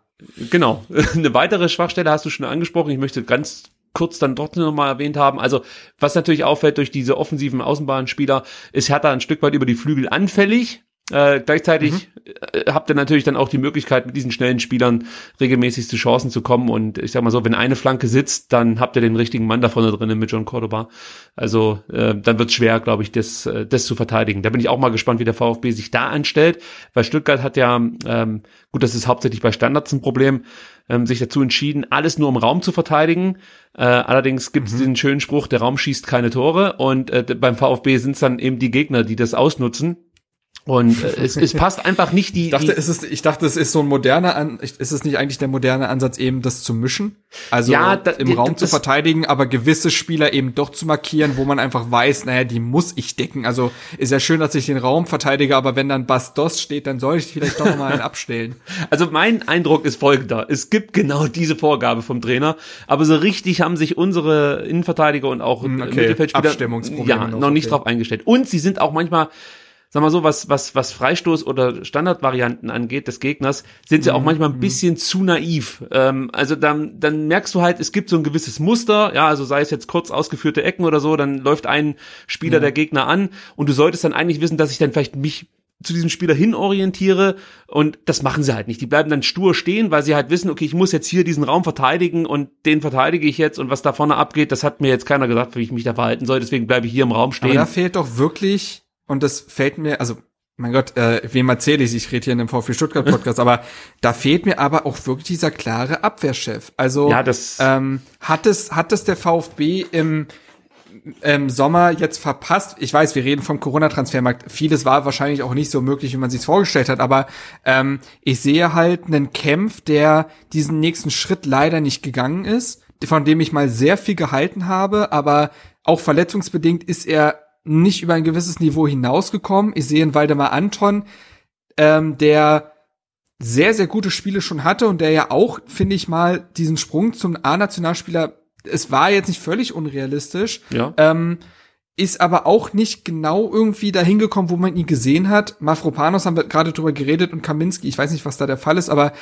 Genau. Eine weitere Schwachstelle hast du schon angesprochen. Ich möchte ganz kurz dann trotzdem nochmal erwähnt haben. Also, was natürlich auffällt durch diese offensiven Außenbahnspieler, ist Hertha ein Stück weit über die Flügel anfällig. Äh, gleichzeitig mhm. Äh, habt ihr natürlich dann auch die Möglichkeit, mit diesen schnellen Spielern regelmäßig zu Chancen zu kommen. Und ich sag mal so, wenn eine Flanke sitzt, dann habt ihr den richtigen Mann da vorne drinnen mit John Cordoba. Also äh, dann wird es schwer, glaube ich, das, äh, das zu verteidigen. Da bin ich auch mal gespannt, wie der VfB sich da anstellt, weil Stuttgart hat ja, ähm, gut, das ist hauptsächlich bei Standards ein Problem, ähm, sich dazu entschieden, alles nur im Raum zu verteidigen. Äh, allerdings gibt es mhm. diesen schönen Spruch, der Raum schießt keine Tore. Und äh, beim VfB sind es dann eben die Gegner, die das ausnutzen. Und äh, es, es passt einfach nicht die. Ich dachte, die, es ist, ich dachte, es ist so ein moderner, An ist es nicht eigentlich der moderne Ansatz, eben das zu mischen? Also ja, da, im Raum zu verteidigen, aber gewisse Spieler eben doch zu markieren, wo man einfach weiß, naja, die muss ich decken. Also ist ja schön, dass ich den Raum verteidige, aber wenn dann Bastos steht, dann soll ich vielleicht doch mal einen abstellen. Also mein Eindruck ist folgender. Es gibt genau diese Vorgabe vom Trainer, aber so richtig haben sich unsere Innenverteidiger und auch hm, okay. Mittelfeldspieler ja, noch, noch nicht okay. drauf eingestellt. Und sie sind auch manchmal sag mal so, was, was, was Freistoß oder Standardvarianten angeht des Gegners, sind sie auch mhm. manchmal ein mhm. bisschen zu naiv. Ähm, also dann, dann merkst du halt, es gibt so ein gewisses Muster, ja, also sei es jetzt kurz ausgeführte Ecken oder so, dann läuft ein Spieler ja. der Gegner an und du solltest dann eigentlich wissen, dass ich dann vielleicht mich zu diesem Spieler hin orientiere und das machen sie halt nicht. Die bleiben dann stur stehen, weil sie halt wissen, okay, ich muss jetzt hier diesen Raum verteidigen und den verteidige ich jetzt und was da vorne abgeht, das hat mir jetzt keiner gesagt, wie ich mich da verhalten soll, deswegen bleibe ich hier im Raum stehen. Aber da fehlt doch wirklich und das fällt mir, also mein Gott, äh, wem erzähle ich, ich rede hier in dem VfB Stuttgart Podcast, aber da fehlt mir aber auch wirklich dieser klare Abwehrchef. Also ja, das ähm, hat es hat es der VfB im ähm, Sommer jetzt verpasst. Ich weiß, wir reden vom Corona-Transfermarkt. Vieles war wahrscheinlich auch nicht so möglich, wie man sich vorgestellt hat. Aber ähm, ich sehe halt einen Kämpf, der diesen nächsten Schritt leider nicht gegangen ist, von dem ich mal sehr viel gehalten habe. Aber auch verletzungsbedingt ist er nicht über ein gewisses Niveau hinausgekommen. Ich sehe einen Waldemar Anton, ähm, der sehr, sehr gute Spiele schon hatte und der ja auch, finde ich mal, diesen Sprung zum A-Nationalspieler, es war jetzt nicht völlig unrealistisch, Ja. ähm, ist aber auch nicht genau irgendwie dahin gekommen, wo man ihn gesehen hat. Mafropanos haben wir gerade drüber geredet und Kaminski, ich weiß nicht, was da der Fall ist, aber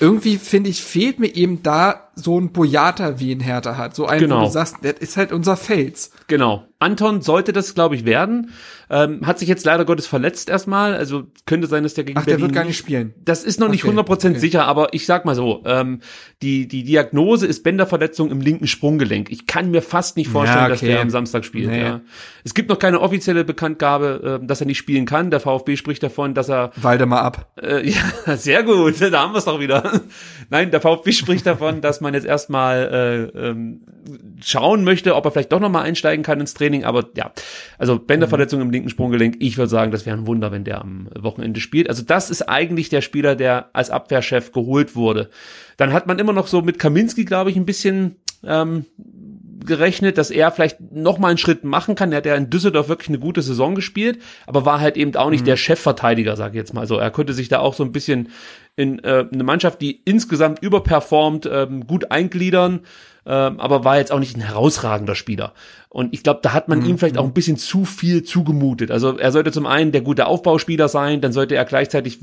irgendwie finde ich, fehlt mir eben da so ein Boyata, wie ihn Hertha hat. So ein, Genau. wo du sagst, das ist halt unser Fels. Genau. Anton sollte das, glaube ich, werden. Ähm, hat sich jetzt leider Gottes verletzt erstmal. Also könnte sein, dass der gegen Ach, der Berlin wird gar nicht spielen. Das ist noch nicht Okay, 100% okay. sicher, aber ich sag mal so, ähm, die, die Diagnose ist Bänderverletzung im linken Sprunggelenk. Ich kann mir fast nicht vorstellen, Ja, dass okay. der am Samstag spielt. Nee. Ja. Es gibt noch keine offizielle Bekanntgabe, äh, dass er nicht spielen kann. Der VfB spricht davon, dass er Waldemar ab. äh, ja, sehr gut, da haben wir es doch wieder. Nein, der VfB spricht davon, dass man jetzt erstmal äh, ähm, schauen möchte, ob er vielleicht doch nochmal einsteigen kann ins Training. Aber ja, also Bänderverletzung im linken Sprunggelenk, ich würde sagen, das wäre ein Wunder, wenn der am Wochenende spielt. Also das ist eigentlich der Spieler, der als Abwehrchef geholt wurde. Dann hat man immer noch so mit Kaminski, glaube ich, ein bisschen ähm, gerechnet, dass er vielleicht noch mal einen Schritt machen kann. Er hat ja in Düsseldorf wirklich eine gute Saison gespielt, aber war halt eben auch nicht der Chefverteidiger, sage ich jetzt mal so. Er konnte sich da auch so ein bisschen in äh, eine Mannschaft, die insgesamt überperformt, ähm, gut eingliedern, ähm, aber war jetzt auch nicht ein herausragender Spieler. Und ich glaube, da hat man ihm vielleicht auch ein bisschen zu viel zugemutet. Also er sollte zum einen der gute Aufbauspieler sein, dann sollte er gleichzeitig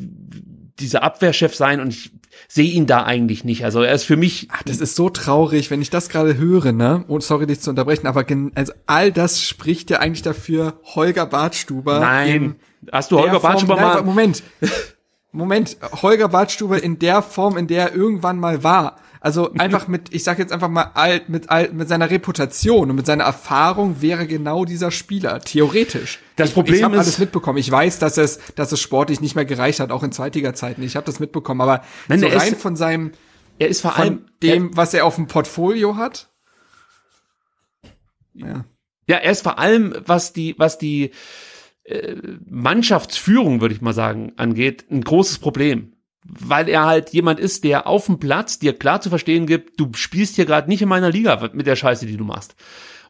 dieser Abwehrchef sein und ich sehe ihn da eigentlich nicht. Also er ist für mich Ach, das ist so traurig, wenn ich das gerade höre, ne? Oh, sorry, dich zu unterbrechen, aber also all das spricht ja eigentlich dafür, Holger Bartstuber. Nein. in Hast du Holger Bartstuber mal Moment. Moment. Holger Bartstuber in der Form, in der er irgendwann mal war. Also einfach mit, ich sag jetzt einfach mal, alt, mit, alt, mit seiner Reputation und mit seiner Erfahrung wäre genau dieser Spieler, theoretisch. Das ich, Problem ich habe ist- alles mitbekommen. Ich weiß, dass es, dass es sportlich nicht mehr gereicht hat, auch in Zeitiger-Zeiten. Ich habe das mitbekommen, aber Nein, so er ist- rein von seinem, Er ist vor allem von dem, was er auf dem Portfolio hat. Ja. Ja, er ist vor allem, was die, was die äh, Mannschaftsführung, würde ich mal sagen, angeht, ein großes Problem. Weil er halt jemand ist, der auf dem Platz dir klar zu verstehen gibt, du spielst hier gerade nicht in meiner Liga mit der Scheiße, die du machst.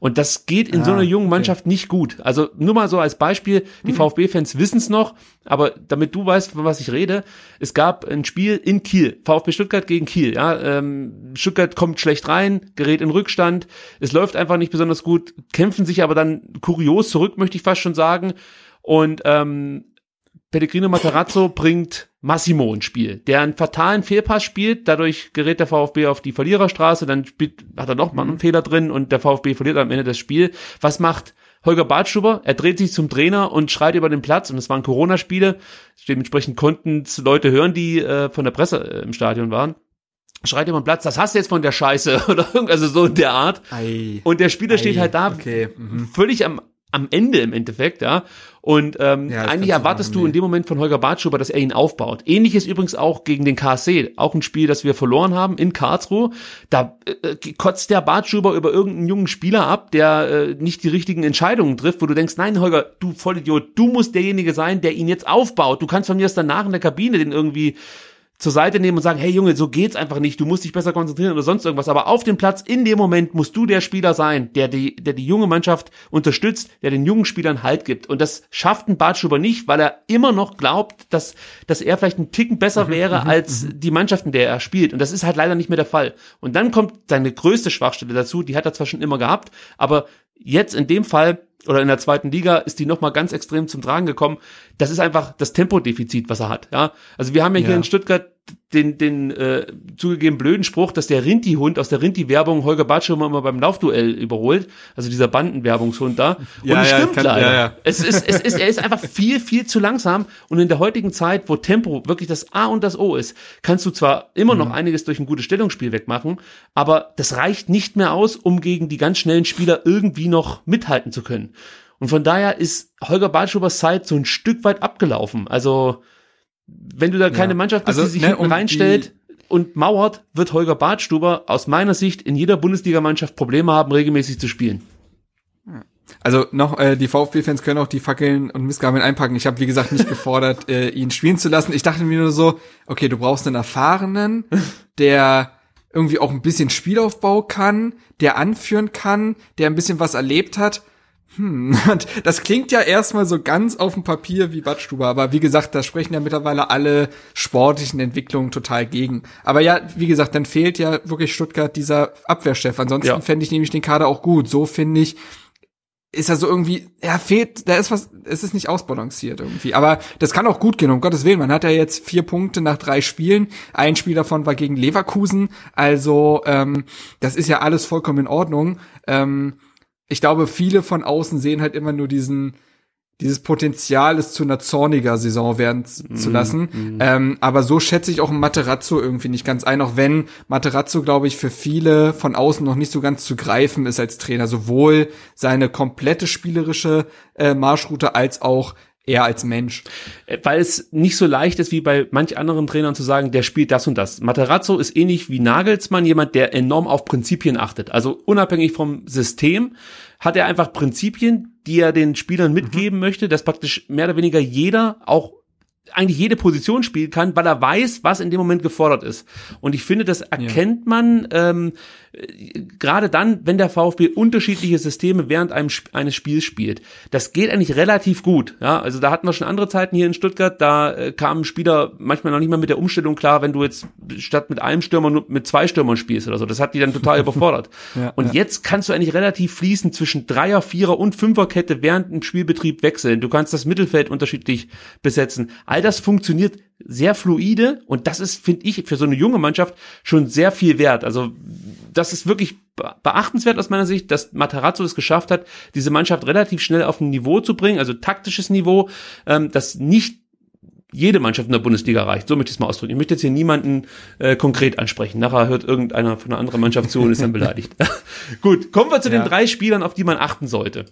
Und das geht in so Ah, einer jungen okay. Mannschaft nicht gut. Also nur mal so als Beispiel, die VfB-Fans wissen es noch, aber damit du weißt, von was ich rede, es gab ein Spiel in Kiel, VfB Stuttgart gegen Kiel. Ja, ähm, Stuttgart kommt schlecht rein, gerät in Rückstand, es läuft einfach nicht besonders gut, kämpfen sich aber dann kurios zurück, möchte ich fast schon sagen. Und ähm, Pellegrino Matarazzo bringt Massimo ins Spiel, der einen fatalen Fehlpass spielt, dadurch gerät der VfB auf die Verliererstraße, dann spielt, hat er noch mal einen Fehler drin und der VfB verliert am Ende das Spiel. Was macht Holger Bartstuber? Er dreht sich zum Trainer und schreit über den Platz und es waren Corona-Spiele, dementsprechend konnten es Leute hören, die äh, von der Presse äh, im Stadion waren. Schreit über den Platz, das hast du jetzt von der Scheiße oder also so in der Art. Ei. Und der Spieler steht Ei, halt da okay, mhm. völlig am, am Ende im Endeffekt, ja. Und ähm, Ja, eigentlich erwartest du in dem Moment von Holger Bartschuber, dass er ihn aufbaut. Ähnliches übrigens auch gegen den KSC, auch ein Spiel, das wir verloren haben in Karlsruhe. Da äh, kotzt der Bartschuber über irgendeinen jungen Spieler ab, der äh, nicht die richtigen Entscheidungen trifft, wo du denkst, nein, Holger, du Vollidiot, du musst derjenige sein, der ihn jetzt aufbaut. Du kannst von mir aus danach in der Kabine den irgendwie zur Seite nehmen und sagen, hey Junge, so geht's einfach nicht, du musst dich besser konzentrieren oder sonst irgendwas. Aber auf dem Platz, in dem Moment, musst du der Spieler sein, der die, der die junge Mannschaft unterstützt, der den jungen Spielern Halt gibt. Und das schafft ein Bartschuber nicht, weil er immer noch glaubt, dass, dass er vielleicht einen Ticken besser wäre als die Mannschaften, der er spielt. Und das ist halt leider nicht mehr der Fall. Und dann kommt seine größte Schwachstelle dazu, die hat er zwar schon immer gehabt, aber jetzt in dem Fall oder in der zweiten Liga ist die nochmal ganz extrem zum Tragen gekommen. Das ist einfach das Tempodefizit, was er hat. Ja, also wir haben ja hier Ja. in Stuttgart den, den äh, zugegeben blöden Spruch, dass der Rinti-Hund aus der Rinti-Werbung Holger Bartschirmer immer beim Laufduell überholt. Also dieser Bandenwerbungshund da. Und Ja, es ja, stimmt kann- leider. ja, ja. Es ist, es ist, er ist einfach viel, viel zu langsam. Und in der heutigen Zeit, wo Tempo wirklich das A und das O ist, kannst du zwar immer Mhm. noch einiges durch ein gutes Stellungsspiel wegmachen, aber das reicht nicht mehr aus, um gegen die ganz schnellen Spieler irgendwie noch mithalten zu können. Und von daher ist Holger Bartschubers Zeit so ein Stück weit abgelaufen. Also, wenn du da keine Ja. Mannschaft bist, Also, die sich ne, hinten um reinstellt und mauert, wird Holger Bartstuber aus meiner Sicht in jeder Bundesligamannschaft Probleme haben, regelmäßig zu spielen. Also noch, äh, die VfB-Fans können auch die Fackeln und Missgabeln einpacken. Ich habe, wie gesagt, nicht gefordert, äh, ihn spielen zu lassen. Ich dachte mir nur so, okay, du brauchst einen Erfahrenen, der irgendwie auch ein bisschen Spielaufbau kann, der anführen kann, der ein bisschen was erlebt hat. Hm, und das klingt ja erstmal so ganz auf dem Papier wie Badstuber, aber wie gesagt, da sprechen ja mittlerweile alle sportlichen Entwicklungen total gegen. Aber ja, wie gesagt, dann fehlt ja wirklich Stuttgart dieser Abwehrchef. Ansonsten Ja. fände ich nämlich den Kader auch gut. So finde ich, ist er so irgendwie, ja, fehlt, da ist was, es ist nicht ausbalanciert irgendwie. Aber das kann auch gut gehen, um Gottes Willen. Man hat ja jetzt vier Punkte nach drei Spielen. Ein Spiel davon war gegen Leverkusen. Also, ähm, das ist ja alles vollkommen in Ordnung. Ähm, ich glaube, viele von außen sehen halt immer nur diesen, dieses Potenzial, es zu einer zorniger Saison werden z- zu lassen. Ähm, aber so schätze ich auch Materazzo irgendwie nicht ganz ein, auch wenn Materazzo, glaube ich, für viele von außen noch nicht so ganz zu greifen ist als Trainer. Sowohl seine komplette spielerische äh, Marschroute als auch er als Mensch. Äh, weil es nicht so leicht ist wie bei manch anderen Trainern zu sagen, der spielt das und das. Materazzo ist ähnlich wie Nagelsmann jemand, der enorm auf Prinzipien achtet. Also unabhängig vom System hat er einfach Prinzipien, die er den Spielern mitgeben möchte, dass praktisch mehr oder weniger jeder auch eigentlich jede Position spielen kann, weil er weiß, was in dem Moment gefordert ist. Und ich finde, das erkennt man ähm, äh, gerade dann, wenn der VfB unterschiedliche Systeme während einem, eines Spiels spielt. Das geht eigentlich relativ gut. Ja, also da hatten wir schon andere Zeiten hier in Stuttgart, da äh, kamen Spieler manchmal noch nicht mal mit der Umstellung klar, wenn du jetzt statt mit einem Stürmer nur mit zwei Stürmern spielst oder so. Das hat die dann total überfordert. Ja, und ja. jetzt kannst du eigentlich relativ fließend zwischen Dreier, Vierer und Fünferkette während dem Spielbetrieb wechseln. Du kannst das Mittelfeld unterschiedlich besetzen. All das funktioniert sehr fluide und das ist, finde ich, für so eine junge Mannschaft schon sehr viel wert. Also das ist wirklich be- beachtenswert aus meiner Sicht, dass Matarazzo es geschafft hat, diese Mannschaft relativ schnell auf ein Niveau zu bringen, also taktisches Niveau, ähm, das nicht jede Mannschaft in der Bundesliga erreicht. So möchte ich es mal ausdrücken. Ich möchte jetzt hier niemanden äh, konkret ansprechen. Nachher hört irgendeiner von einer anderen Mannschaft zu und ist dann beleidigt. Gut, kommen wir zu den Ja. drei Spielern, auf die man achten sollte.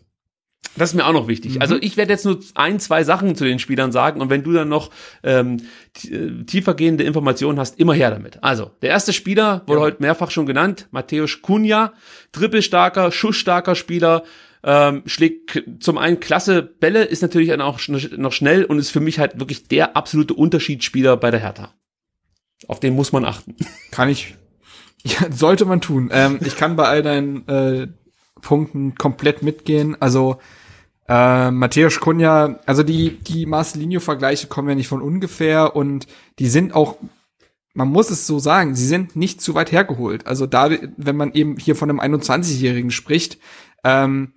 Das ist mir auch noch wichtig. Also ich werde jetzt nur ein, zwei Sachen zu den Spielern sagen und wenn du dann noch ähm, äh, tiefergehende Informationen hast, immer her damit. Also, der erste Spieler wurde heute mehrfach schon genannt, Matthäus Cunha, trippelstarker, schussstarker Spieler, ähm, schlägt zum einen klasse Bälle, ist natürlich dann auch noch schnell und ist für mich halt wirklich der absolute Unterschiedsspieler bei der Hertha. Auf den muss man achten. Kann ich, ja, sollte man tun. Ähm, ich kann bei all deinen äh, Punkten komplett mitgehen. Also äh, Matthäus Kunja, also die die Marcelinho-Vergleiche kommen ja nicht von ungefähr und die sind auch, man muss es so sagen, sie sind nicht zu weit hergeholt. Also da, wenn man eben hier von einem 21-Jährigen spricht, ähm,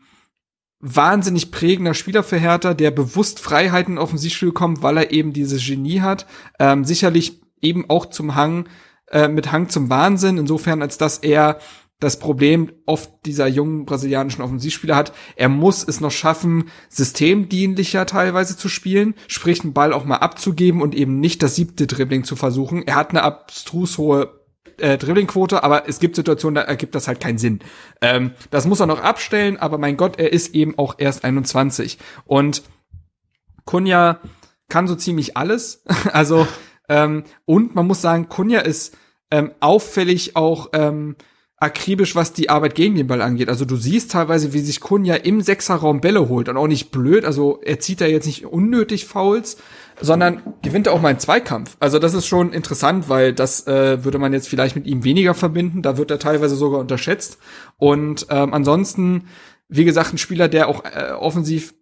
wahnsinnig prägender Spieler für Hertha, der bewusst Freiheiten auf dem Siegspiel kommt, weil er eben dieses Genie hat. Ähm, sicherlich eben auch zum Hang, äh, mit Hang zum Wahnsinn, insofern als dass er das Problem oft dieser jungen brasilianischen Offensivspieler hat. Er muss es noch schaffen, systemdienlicher teilweise zu spielen, sprich den Ball auch mal abzugeben und eben nicht das siebte Dribbling zu versuchen. Er hat eine abstrus hohe äh, Dribblingquote, aber es gibt Situationen, da ergibt das halt keinen Sinn. Ähm, das muss er noch abstellen, aber mein Gott, er ist eben auch erst 21. Und Kunja kann so ziemlich alles. also, ähm, und man muss sagen, Kunja ist ähm, auffällig auch ähm, akribisch, was die Arbeit gegen den Ball angeht. Also du siehst teilweise, wie sich Kunja im Sechserraum Bälle holt und auch nicht blöd. Also er zieht da jetzt nicht unnötig Fouls, sondern gewinnt auch mal einen Zweikampf. Also das ist schon interessant, weil das äh, würde man jetzt vielleicht mit ihm weniger verbinden. Da wird er teilweise sogar unterschätzt. Und ähm, ansonsten, wie gesagt, ein Spieler, der auch äh, offensiv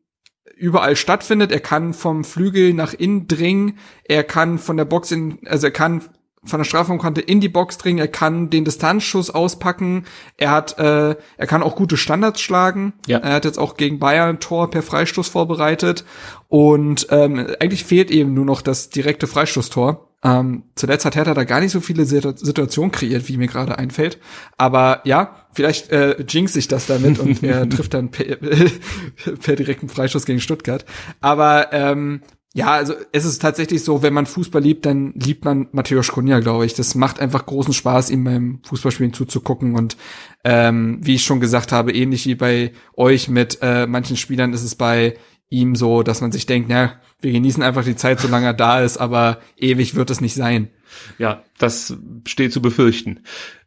überall stattfindet. Er kann vom Flügel nach innen dringen. Er kann von der Box in, also er kann von der Strafraumkante in die Box dringen. Er kann den Distanzschuss auspacken. Er hat, äh, er kann auch gute Standards schlagen. Ja. Er hat jetzt auch gegen Bayern ein Tor per Freistoß vorbereitet. Und ähm, eigentlich fehlt eben nur noch das direkte Freistoßtor. Ähm, zuletzt hat Hertha da gar nicht so viele Situ- Situationen kreiert, wie mir gerade einfällt. Aber ja, vielleicht äh, jinx sich das damit und er trifft dann per, per direkten Freistoß gegen Stuttgart. Aber ähm, ja, also es ist tatsächlich so, wenn man Fußball liebt, dann liebt man Matthäus Kunja, glaube ich. Das macht einfach großen Spaß, ihm beim Fußballspielen zuzugucken. Und ähm, wie ich schon gesagt habe, ähnlich wie bei euch mit äh, manchen Spielern ist es bei ihm so, dass man sich denkt, na, wir genießen einfach die Zeit, solange er da ist, aber ewig wird es nicht sein. Ja, das steht zu befürchten.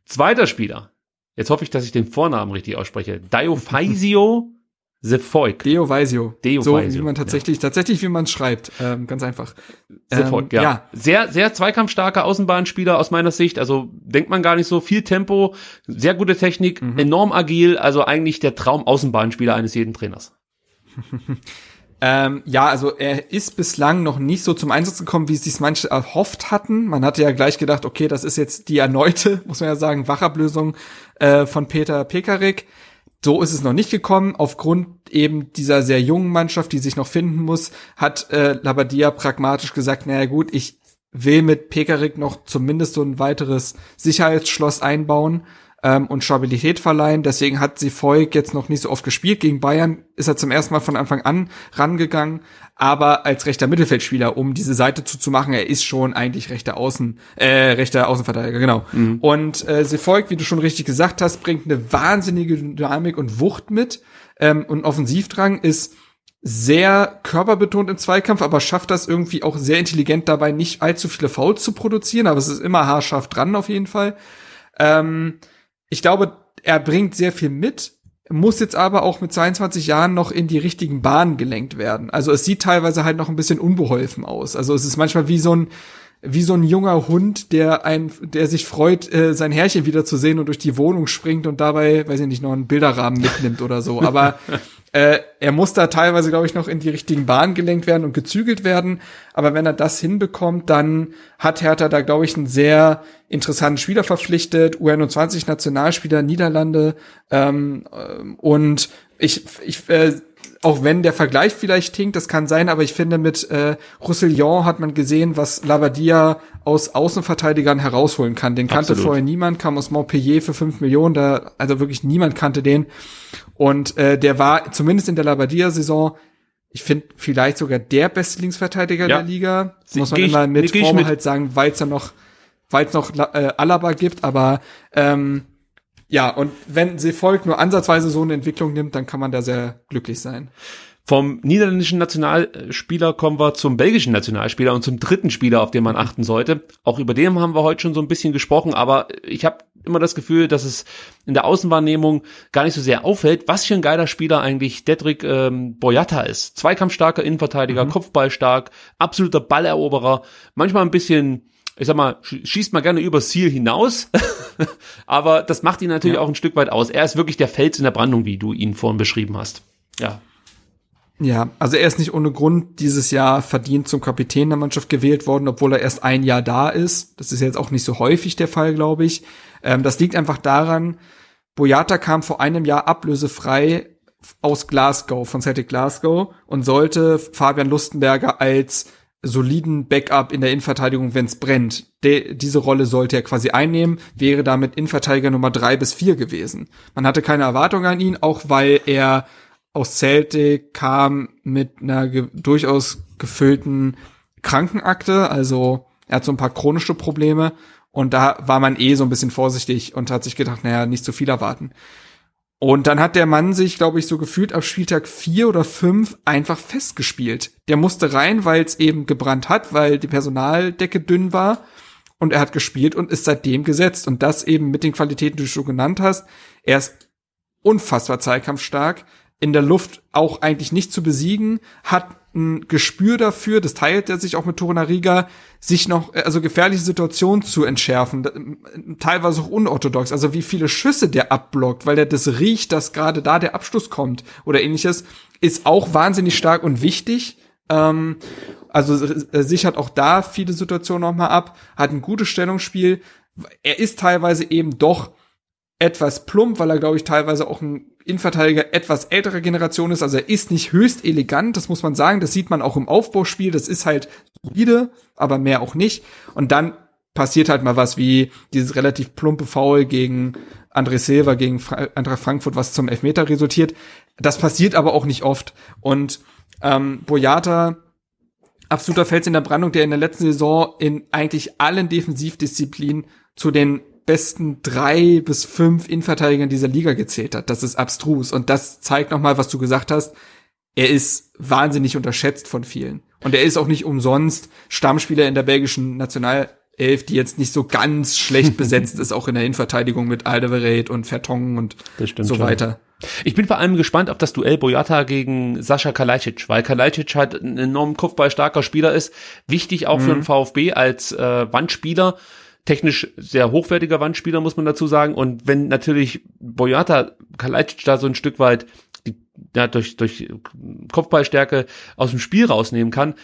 Zweiter Spieler. Jetzt hoffe ich, dass ich den Vornamen richtig ausspreche. Diofaisio Sefolk. Deo Weisio. Deo so Weisio, wie man tatsächlich, tatsächlich wie man schreibt. Ähm, ganz einfach. Sefolk, Ähm, ja. Sehr, sehr zweikampfstarker Außenbahnspieler aus meiner Sicht. Also denkt man gar nicht so. Viel Tempo, sehr gute Technik, Mhm. enorm agil. Also eigentlich der Traum Außenbahnspieler eines jeden Trainers. Ähm, ja, also er ist bislang noch nicht so zum Einsatz gekommen, wie es sich manche erhofft hatten. Man hatte ja gleich gedacht, okay, das ist jetzt die erneute, muss man ja sagen, Wachablösung äh, von Peter Pekarik. So ist es noch nicht gekommen. Aufgrund eben dieser sehr jungen Mannschaft, die sich noch finden muss, hat äh, Labadia pragmatisch gesagt, naja gut, ich will mit Pekarik noch zumindest so ein weiteres Sicherheitsschloss einbauen ähm, und Stabilität verleihen. Deswegen hat sie Volk jetzt noch nicht so oft gespielt. Gegen Bayern ist er zum ersten Mal von Anfang an rangegangen, aber als rechter Mittelfeldspieler, um diese Seite zuzumachen, er ist schon eigentlich rechter Außen, äh, rechter Außenverteidiger, genau. Und äh, Sefolk, wie du schon richtig gesagt hast, bringt eine wahnsinnige Dynamik und Wucht mit ähm, und Offensivdrang ist sehr körperbetont im Zweikampf, aber schafft das irgendwie auch sehr intelligent dabei, nicht allzu viele Fouls zu produzieren, aber es ist immer haarscharf dran auf jeden Fall. Ähm, ich glaube, er bringt sehr viel mit, muss jetzt aber auch mit 22 Jahren noch in die richtigen Bahnen gelenkt werden. Also es sieht teilweise halt noch ein bisschen unbeholfen aus. Also es ist manchmal wie so ein wie so ein junger Hund, der ein, der sich freut, äh, sein Herrchen wiederzusehen und durch die Wohnung springt und dabei, weiß ich nicht, noch einen Bilderrahmen mitnimmt oder so. Aber äh, er muss da teilweise, glaube ich, noch in die richtigen Bahnen gelenkt werden und gezügelt werden. Aber wenn er das hinbekommt, dann hat Hertha da, glaube ich, einen sehr interessanten Spieler verpflichtet. U21 Nationalspieler Niederlande. Ähm, ähm, und ich, ich äh, auch wenn der Vergleich vielleicht hinkt, das kann sein, aber ich finde, mit äh, Roussillon hat man gesehen, was Labadia aus Außenverteidigern herausholen kann. Den kannte Absolut. vorher niemand, kam aus Montpellier für fünf Millionen, da, also wirklich niemand kannte den. Und äh, der war zumindest in der Labadia-Saison, ich finde, vielleicht sogar der beste Linksverteidiger Ja. der Liga. Sie- Muss man ich- immer mit Vorbehalt mit. sagen, weil es ja noch, weil es noch äh, Alaba gibt, aber ähm, ja, und wenn Seevolk nur ansatzweise so eine Entwicklung nimmt, dann kann man da sehr glücklich sein. Vom niederländischen Nationalspieler kommen wir zum belgischen Nationalspieler und zum dritten Spieler, auf den man achten sollte. Auch über den haben wir heute schon so ein bisschen gesprochen, aber ich habe immer das Gefühl, dass es in der Außenwahrnehmung gar nicht so sehr auffällt, was für ein geiler Spieler eigentlich Dedrick ähm, Boyata ist. Zweikampfstarker Innenverteidiger, Kopfballstark, absoluter Balleroberer, manchmal ein bisschen ich sag mal, sch- schießt mal gerne übers Ziel hinaus, aber das macht ihn natürlich auch ein Stück weit aus. Er ist wirklich der Fels in der Brandung, wie du ihn vorhin beschrieben hast. Ja, Ja, also er ist nicht ohne Grund dieses Jahr verdient zum Kapitän der Mannschaft gewählt worden, obwohl er erst ein Jahr da ist. Das ist jetzt auch nicht so häufig der Fall, glaube ich. Ähm, das liegt einfach daran, Boyata kam vor einem Jahr ablösefrei aus Glasgow, von Celtic Glasgow und sollte Fabian Lustenberger als soliden Backup in der Innenverteidigung, wenn es brennt. De diese Rolle sollte er quasi einnehmen, wäre damit Innenverteidiger Nummer drei bis vier gewesen. Man hatte keine Erwartung an ihn, auch weil er aus Celtic kam mit einer ge durchaus gefüllten Krankenakte, also er hat so ein paar chronische Probleme und da war man eh so ein bisschen vorsichtig und hat sich gedacht, naja, nicht zu viel erwarten. Und dann hat der Mann sich, glaube ich, so gefühlt ab Spieltag vier oder fünf einfach festgespielt. Der musste rein, weil es eben gebrannt hat, weil die Personaldecke dünn war. Und er hat gespielt und ist seitdem gesetzt. Und das eben mit den Qualitäten, die du schon genannt hast. Er ist unfassbar zweikampfstark, in der Luft auch eigentlich nicht zu besiegen, hat ein Gespür dafür, das teilt er sich auch mit Torunariga, sich noch, also gefährliche Situationen zu entschärfen, teilweise auch unorthodox, also wie viele Schüsse der abblockt, weil er das riecht, dass gerade da der Abschluss kommt oder ähnliches, ist auch wahnsinnig stark und wichtig. Ähm, also äh, sichert auch da viele Situationen nochmal ab, hat ein gutes Stellungsspiel. Er ist teilweise eben doch etwas plump, weil er, glaube ich, teilweise auch ein Innenverteidiger etwas älterer Generation ist. Also er ist nicht höchst elegant, das muss man sagen. Das sieht man auch im Aufbauspiel. Das ist halt solide, aber mehr auch nicht. Und dann passiert halt mal was wie dieses relativ plumpe Foul gegen André Silva, gegen Fra Eintracht Frankfurt, was zum Elfmeter resultiert. Das passiert aber auch nicht oft. Und ähm, Boyata, absoluter Fels in der Brandung, der in der letzten Saison in eigentlich allen Defensivdisziplinen zu den besten drei bis fünf Innenverteidigern dieser Liga gezählt hat. Das ist abstrus. Und das zeigt nochmal, was du gesagt hast. Er ist wahnsinnig unterschätzt von vielen. Und er ist auch nicht umsonst Stammspieler in der belgischen Nationalelf, die jetzt nicht so ganz schlecht besetzt ist, auch in der Innenverteidigung mit Alderweireld und Vertongen und so weiter. Ich bin vor allem gespannt auf das Duell Boyata gegen Sascha Kalajdzic, weil Kalajdzic halt ein enorm kopfballstarker Spieler ist. Wichtig auch mhm. für den VfB als äh, Wandspieler. Technisch sehr hochwertiger Wandspieler, muss man dazu sagen. Und wenn natürlich Boyata Kalajdzic da so ein Stück weit die, ja, durch, durch Kopfballstärke aus dem Spiel rausnehmen kann,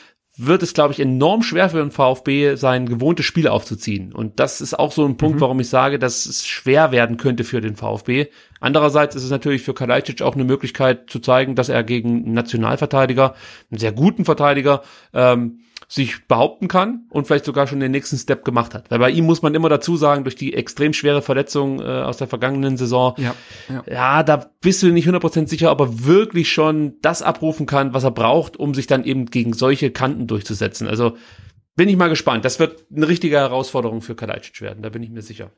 wird es, glaube ich, enorm schwer für den VfB, sein gewohntes Spiel aufzuziehen. Und das ist auch so ein Punkt, mhm. warum ich sage, dass es schwer werden könnte für den VfB. Andererseits ist es natürlich für Kalajdzic auch eine Möglichkeit zu zeigen, dass er gegen einen Nationalverteidiger, einen sehr guten Verteidiger, ähm, sich behaupten kann und vielleicht sogar schon den nächsten Step gemacht hat. Weil bei ihm muss man immer dazu sagen, durch die extrem schwere Verletzung äh, aus der vergangenen Saison, ja, ja. ja da bist du nicht 100% sicher, ob er wirklich schon das abrufen kann, was er braucht, um sich dann eben gegen solche Kanten durchzusetzen. Also bin ich mal gespannt. Das wird eine richtige Herausforderung für Kalajdzic werden, da bin ich mir sicher.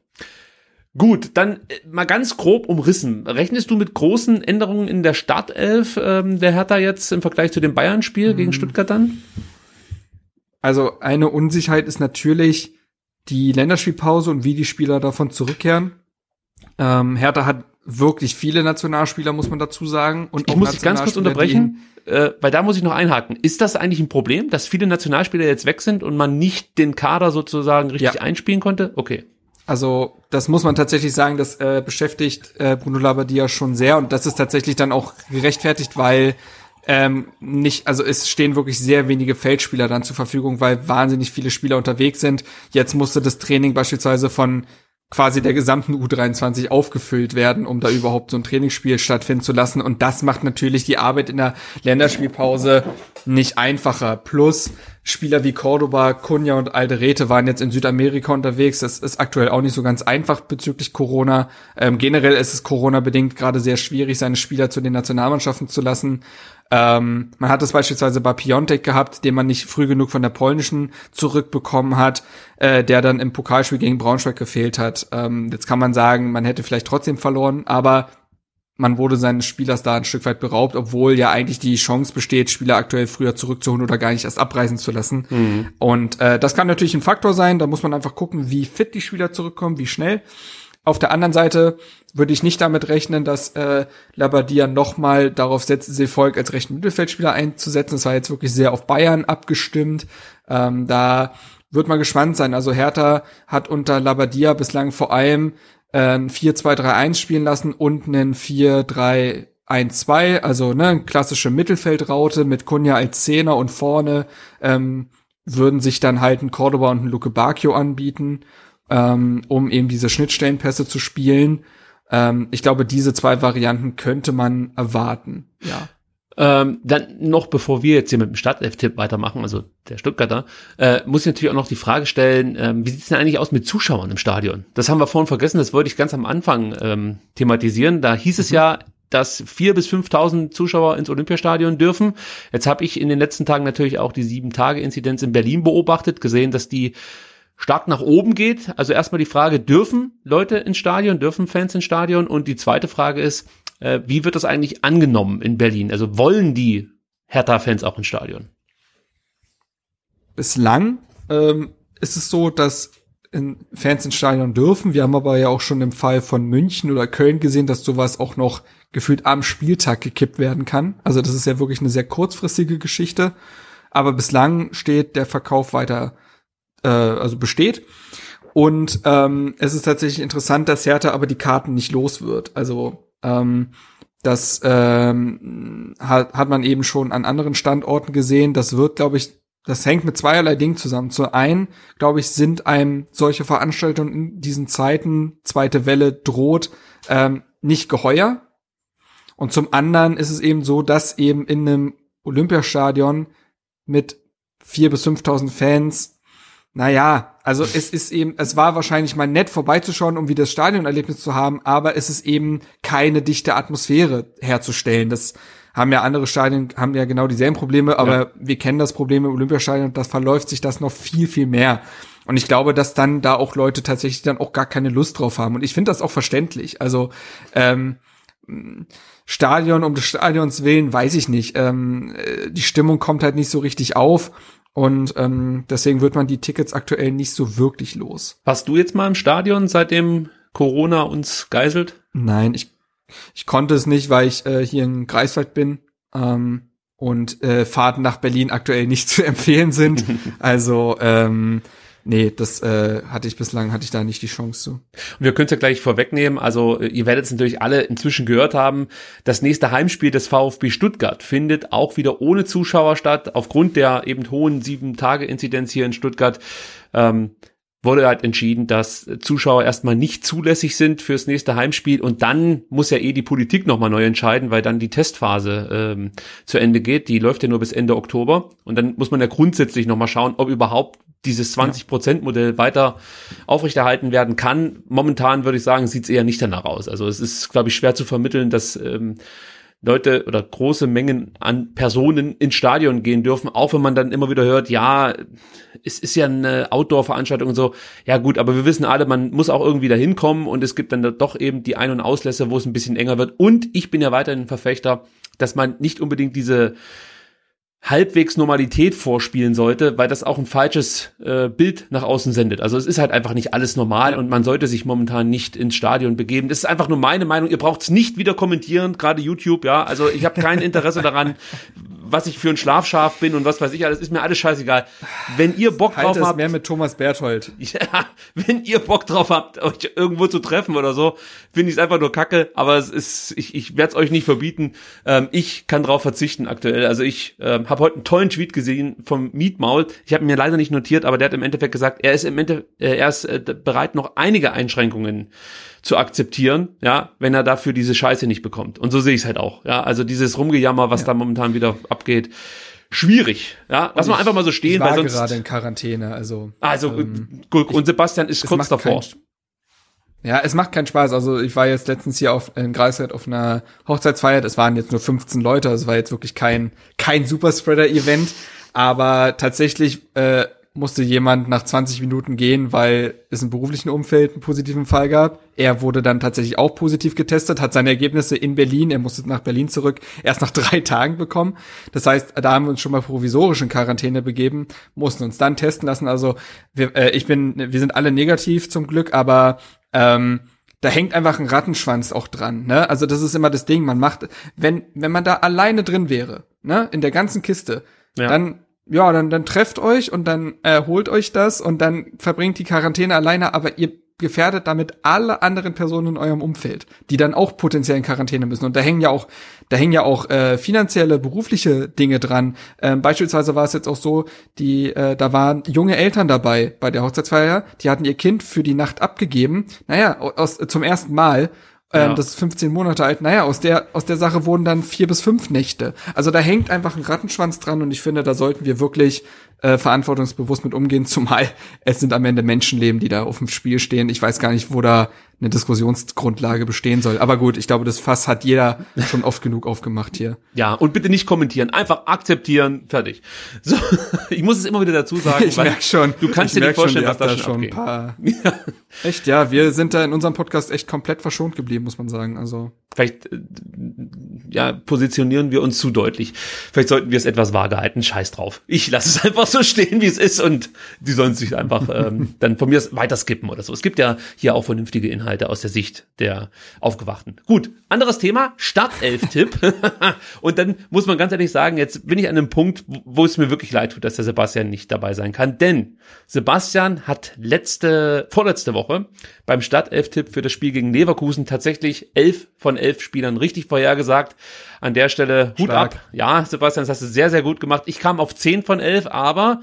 Gut, dann äh, mal ganz grob umrissen. Rechnest du mit großen Änderungen in der Startelf ähm, der Hertha jetzt im Vergleich zu dem Bayern-Spiel mhm. gegen Stuttgart dann? Also eine Unsicherheit ist natürlich die Länderspielpause und wie die Spieler davon zurückkehren. Ähm, Hertha hat wirklich viele Nationalspieler, muss man dazu sagen. Und ich muss dich ganz kurz unterbrechen, äh, weil da muss ich noch einhaken. Ist das eigentlich ein Problem, dass viele Nationalspieler jetzt weg sind und man nicht den Kader sozusagen richtig ja. einspielen konnte? Okay. Also das muss man tatsächlich sagen, das äh, beschäftigt äh, Bruno Labbadia schon sehr und das ist tatsächlich dann auch gerechtfertigt, weil ähm, nicht, also es stehen wirklich sehr wenige Feldspieler dann zur Verfügung, weil wahnsinnig viele Spieler unterwegs sind. Jetzt musste das Training beispielsweise von quasi der gesamten U23 aufgefüllt werden, um da überhaupt so ein Trainingsspiel stattfinden zu lassen. Und das macht natürlich die Arbeit in der Länderspielpause nicht einfacher. Plus Spieler wie Cordoba, Cunha und Alderete waren jetzt in Südamerika unterwegs. Das ist aktuell auch nicht so ganz einfach bezüglich Corona. Ähm, generell ist es Corona-bedingt gerade sehr schwierig, seine Spieler zu den Nationalmannschaften zu lassen. Ähm, man hat es beispielsweise bei Piontek gehabt, den man nicht früh genug von der polnischen zurückbekommen hat, äh, der dann im Pokalspiel gegen Braunschweig gefehlt hat. Ähm, jetzt kann man sagen, man hätte vielleicht trotzdem verloren, aber man wurde seines Spielers da ein Stück weit beraubt, obwohl ja eigentlich die Chance besteht, Spieler aktuell früher zurückzuholen oder gar nicht erst abreisen zu lassen. Mhm. Und äh, das kann natürlich ein Faktor sein. Da muss man einfach gucken, wie fit die Spieler zurückkommen, wie schnell. Auf der anderen Seite würde ich nicht damit rechnen, dass äh, Labadia nochmal darauf setzt, Seevolk als rechten Mittelfeldspieler einzusetzen. Das war jetzt wirklich sehr auf Bayern abgestimmt. Ähm, da wird man gespannt sein. Also Hertha hat unter Labadia bislang vor allem äh, 4-2-3-1 spielen lassen und einen 4-3-1-2, also ne, klassische Mittelfeldraute mit Kunja als Zehner und vorne ähm, würden sich dann halt ein Cordoba und ein Luke Bacchio anbieten ähm, um eben diese Schnittstellenpässe zu spielen. Ähm, ich glaube, diese zwei Varianten könnte man erwarten. Ja. Ähm, dann noch, bevor wir jetzt hier mit dem Startelf-Tipp weitermachen, also der Stuttgarter, äh, muss ich natürlich auch noch die Frage stellen, ähm, wie sieht's denn eigentlich aus mit Zuschauern im Stadion? Das haben wir vorhin vergessen, das wollte ich ganz am Anfang ähm, thematisieren. Da hieß es mhm. ja, dass vier bis 5.000 Zuschauer ins Olympiastadion dürfen. Jetzt habe ich in den letzten Tagen natürlich auch die Sieben-Tage-Inzidenz in Berlin beobachtet, gesehen, dass die stark nach oben geht. Also erstmal die Frage, dürfen Leute ins Stadion, dürfen Fans ins Stadion? Und die zweite Frage ist, äh, wie wird das eigentlich angenommen in Berlin? Also wollen die Hertha-Fans auch ins Stadion? Bislang ähm, ist es so, dass in Fans ins Stadion dürfen. Wir haben aber ja auch schon im Fall von München oder Köln gesehen, dass sowas auch noch gefühlt am Spieltag gekippt werden kann. Also das ist ja wirklich eine sehr kurzfristige Geschichte. Aber bislang steht der Verkauf weiter äh, also besteht. Und ähm, es ist tatsächlich interessant, dass Hertha aber die Karten nicht los wird. Also ähm, das ähm, hat, hat man eben schon an anderen Standorten gesehen. Das wird, glaube ich, das hängt mit zweierlei Dingen zusammen. Zu einen, glaube ich, sind einem solche Veranstaltungen in diesen Zeiten, zweite Welle droht, ähm, nicht geheuer. Und zum anderen ist es eben so, dass eben in einem Olympiastadion mit vier bis 5.000 Fans naja, also es ist eben, es war wahrscheinlich mal nett vorbeizuschauen, um wieder das Stadionerlebnis zu haben, aber es ist eben keine dichte Atmosphäre herzustellen. Das haben ja andere Stadien, haben ja genau dieselben Probleme, aber ja. wir kennen das Problem im Olympiastadion und das verläuft sich das noch viel, viel mehr. Und ich glaube, dass dann da auch Leute tatsächlich dann auch gar keine Lust drauf haben. Und ich finde das auch verständlich. Also ähm, Stadion um des Stadions willen, weiß ich nicht. Ähm, äh, die Stimmung kommt halt nicht so richtig auf. Und ähm, deswegen wird man die Tickets aktuell nicht so wirklich los. Warst du jetzt mal im Stadion, seitdem Corona uns geiselt? Nein, ich ich konnte es nicht, weil ich äh, hier in Greifswald bin. Ähm, und äh, Fahrten nach Berlin aktuell nicht zu empfehlen sind. also ähm, nee, das äh, hatte ich bislang, hatte ich da nicht die Chance zu. Und wir können es ja gleich vorwegnehmen. Also äh, ihr werdet es natürlich alle inzwischen gehört haben. Das nächste Heimspiel des VfB Stuttgart findet auch wieder ohne Zuschauer statt, aufgrund der eben hohen sieben Tage Inzidenz hier in Stuttgart. Ähm, wurde halt entschieden, dass Zuschauer erstmal nicht zulässig sind fürs nächste Heimspiel und dann muss ja eh die Politik nochmal neu entscheiden, weil dann die Testphase ähm, zu Ende geht. Die läuft ja nur bis Ende Oktober und dann muss man ja grundsätzlich nochmal schauen, ob überhaupt dieses 20%-Modell weiter aufrechterhalten werden kann. Momentan würde ich sagen, sieht es eher nicht danach aus. Also es ist, glaube ich, schwer zu vermitteln, dass ähm, Leute oder große Mengen an Personen ins Stadion gehen dürfen, auch wenn man dann immer wieder hört, ja, es ist ja eine Outdoor-Veranstaltung und so. Ja gut, aber wir wissen alle, man muss auch irgendwie da hinkommen und es gibt dann doch eben die Ein- und Auslässe, wo es ein bisschen enger wird. Und ich bin ja weiterhin ein Verfechter, dass man nicht unbedingt diese halbwegs Normalität vorspielen sollte, weil das auch ein falsches äh, Bild nach außen sendet. Also es ist halt einfach nicht alles normal und man sollte sich momentan nicht ins Stadion begeben. Das ist einfach nur meine Meinung. Ihr braucht es nicht wieder kommentieren, gerade YouTube, ja. Also ich habe kein Interesse daran, was ich für ein Schlafschaf bin und was weiß ich alles, ist mir alles scheißegal. Wenn ihr Bock drauf habt, mehr mit Thomas Berthold. ja, wenn ihr Bock drauf habt, euch irgendwo zu treffen oder so, finde ich es einfach nur kacke, aber es ist, ich, ich werde es euch nicht verbieten. Ähm, ich kann drauf verzichten aktuell. Also ich ähm, habe heute einen tollen Tweet gesehen vom Mietmaul. Ich habe mir leider nicht notiert, aber der hat im Endeffekt gesagt, er ist im Endeffekt, äh, er ist äh, bereit, noch einige Einschränkungen zu akzeptieren, ja, wenn er dafür diese Scheiße nicht bekommt. Und so sehe ich es halt auch. Ja, also dieses Rumgejammer, was da momentan wieder abgeht, schwierig. Ja, lass mal einfach mal so Ich stehen, war weil sonst. gerade in Quarantäne, also. Also ähm, gut, und Sebastian ist es kurz davor. keinen- Ja, es macht keinen Spaß. Also ich war jetzt letztens hier auf, in Greifswald auf einer Hochzeitsfeier. Es waren jetzt nur 15 Leute. Also es war jetzt wirklich kein, kein Superspreader-Event. Aber tatsächlich äh, musste jemand nach 20 Minuten gehen, weil es im beruflichen Umfeld einen positiven Fall gab. Er wurde dann tatsächlich auch positiv getestet, hat seine Ergebnisse in Berlin, er musste nach Berlin zurück, erst nach drei Tagen bekommen. Das heißt, da haben wir uns schon mal provisorisch in Quarantäne begeben, mussten uns dann testen lassen. Also wir, äh, ich bin, wir sind alle negativ zum Glück, aber ähm, da hängt einfach ein Rattenschwanz auch dran, ne? Also das ist immer das Ding, man macht, wenn, wenn man da alleine drin wäre, ne, in der ganzen Kiste, Ja. dann, ja, dann, dann trefft euch und dann äh, holt euch das und dann verbringt die Quarantäne alleine, aber ihr gefährdet damit alle anderen Personen in eurem Umfeld, die dann auch potenziell in Quarantäne müssen. Und da hängen ja auch, da hängen ja auch äh, finanzielle, berufliche Dinge dran. Ähm, beispielsweise war es jetzt auch so, die, äh, da waren junge Eltern dabei bei der Hochzeitsfeier, die hatten ihr Kind für die Nacht abgegeben. Naja, aus, zum ersten Mal. Ähm, Ja. Das ist 15 Monate alt. Naja, aus der, aus der Sache wurden dann vier bis fünf Nächte. Also da hängt einfach ein Rattenschwanz dran und ich finde, da sollten wir wirklich äh, verantwortungsbewusst mit umgehen, zumal es sind am Ende Menschenleben, die da auf dem Spiel stehen. Ich weiß gar nicht, wo da eine Diskussionsgrundlage bestehen soll. Aber gut, ich glaube, das Fass hat jeder schon oft genug aufgemacht hier. Ja, und bitte nicht kommentieren, einfach akzeptieren, fertig. So, ich muss es immer wieder dazu sagen, Ich merk schon. du kannst dir nicht schon, vorstellen, ihr was da schon schon ein abgeht. paar. Echt, ja, wir sind da in unserem Podcast echt komplett verschont geblieben, muss man sagen. Also Vielleicht äh, ja, positionieren wir uns zu deutlich. Vielleicht sollten wir es etwas vage halten. Scheiß drauf. Ich lasse es einfach so stehen, wie es ist und die sollen sich einfach ähm, dann von mir weiter skippen oder so. Es gibt ja hier auch vernünftige Inhalte aus der Sicht der Aufgewachten. Gut, anderes Thema, Startelf-Tipp. und dann muss man ganz ehrlich sagen, jetzt bin ich an einem Punkt, wo- es mir wirklich leid tut, dass der Sebastian nicht dabei sein kann. Denn Sebastian hat letzte, vorletzte Woche beim Startelf-Tipp für das Spiel gegen Leverkusen tatsächlich elf von elf Spielern richtig vorhergesagt. An der Stelle Hut Stark. ab. Ja, Sebastian, das hast du sehr, sehr gut gemacht. Ich kam auf zehn von elf, aber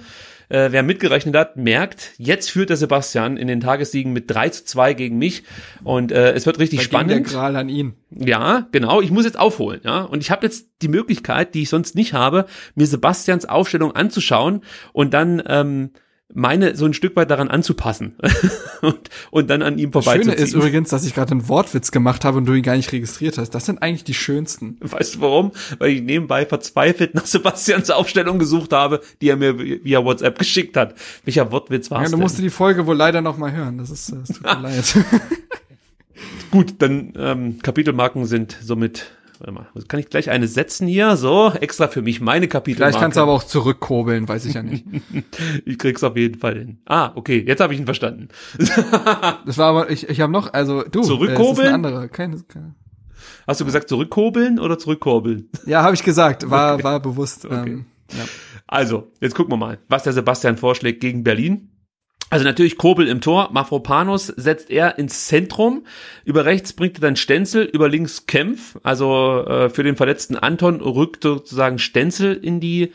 äh, wer mitgerechnet hat, merkt, jetzt führt der Sebastian in den Tagessiegen mit 3 zu 2 gegen mich und äh, es wird richtig da ging der spannend. Gral an ihn. Ja, genau. Ich muss jetzt aufholen, ja. Und ich habe jetzt die Möglichkeit, die ich sonst nicht habe, mir Sebastians Aufstellung anzuschauen und dann ähm, meine so ein Stück weit daran anzupassen und, und dann an ihm Das Schöne vorbeizuziehen. ist übrigens, dass ich gerade einen Wortwitz gemacht habe und du ihn gar nicht registriert hast. Das sind eigentlich die schönsten. Weißt du warum? Weil ich nebenbei verzweifelt nach Sebastians Aufstellung gesucht habe, die er mir via WhatsApp geschickt hat. Welcher Wortwitz war Ja, es du denn? musst die Folge wohl leider noch mal hören. Das ist, äh, es tut mir leid. Gut, dann ähm, Kapitelmarken sind somit. Warte mal, kann ich gleich eine setzen hier? So, extra für mich meine Kapitelmarke. Vielleicht kannst du aber auch zurückkurbeln, weiß ich ja nicht. Ich krieg's auf jeden Fall hin. Ah, okay, jetzt habe ich ihn verstanden. Das war aber, ich, ich habe noch, also du, Zurückkurbeln? Äh, es ist ein anderer, keine, keine. Hast du gesagt zurückkurbeln oder zurückkurbeln? Ja, habe ich gesagt. War, okay. war bewusst. Okay. Ähm, ja. Also, jetzt gucken wir mal, was der Sebastian vorschlägt gegen Berlin. Also natürlich Kobel im Tor, Mafropanos setzt er ins Zentrum. Über rechts bringt er dann Stenzel, über links Kempf. Also äh, für den verletzten Anton rückt sozusagen Stenzel in die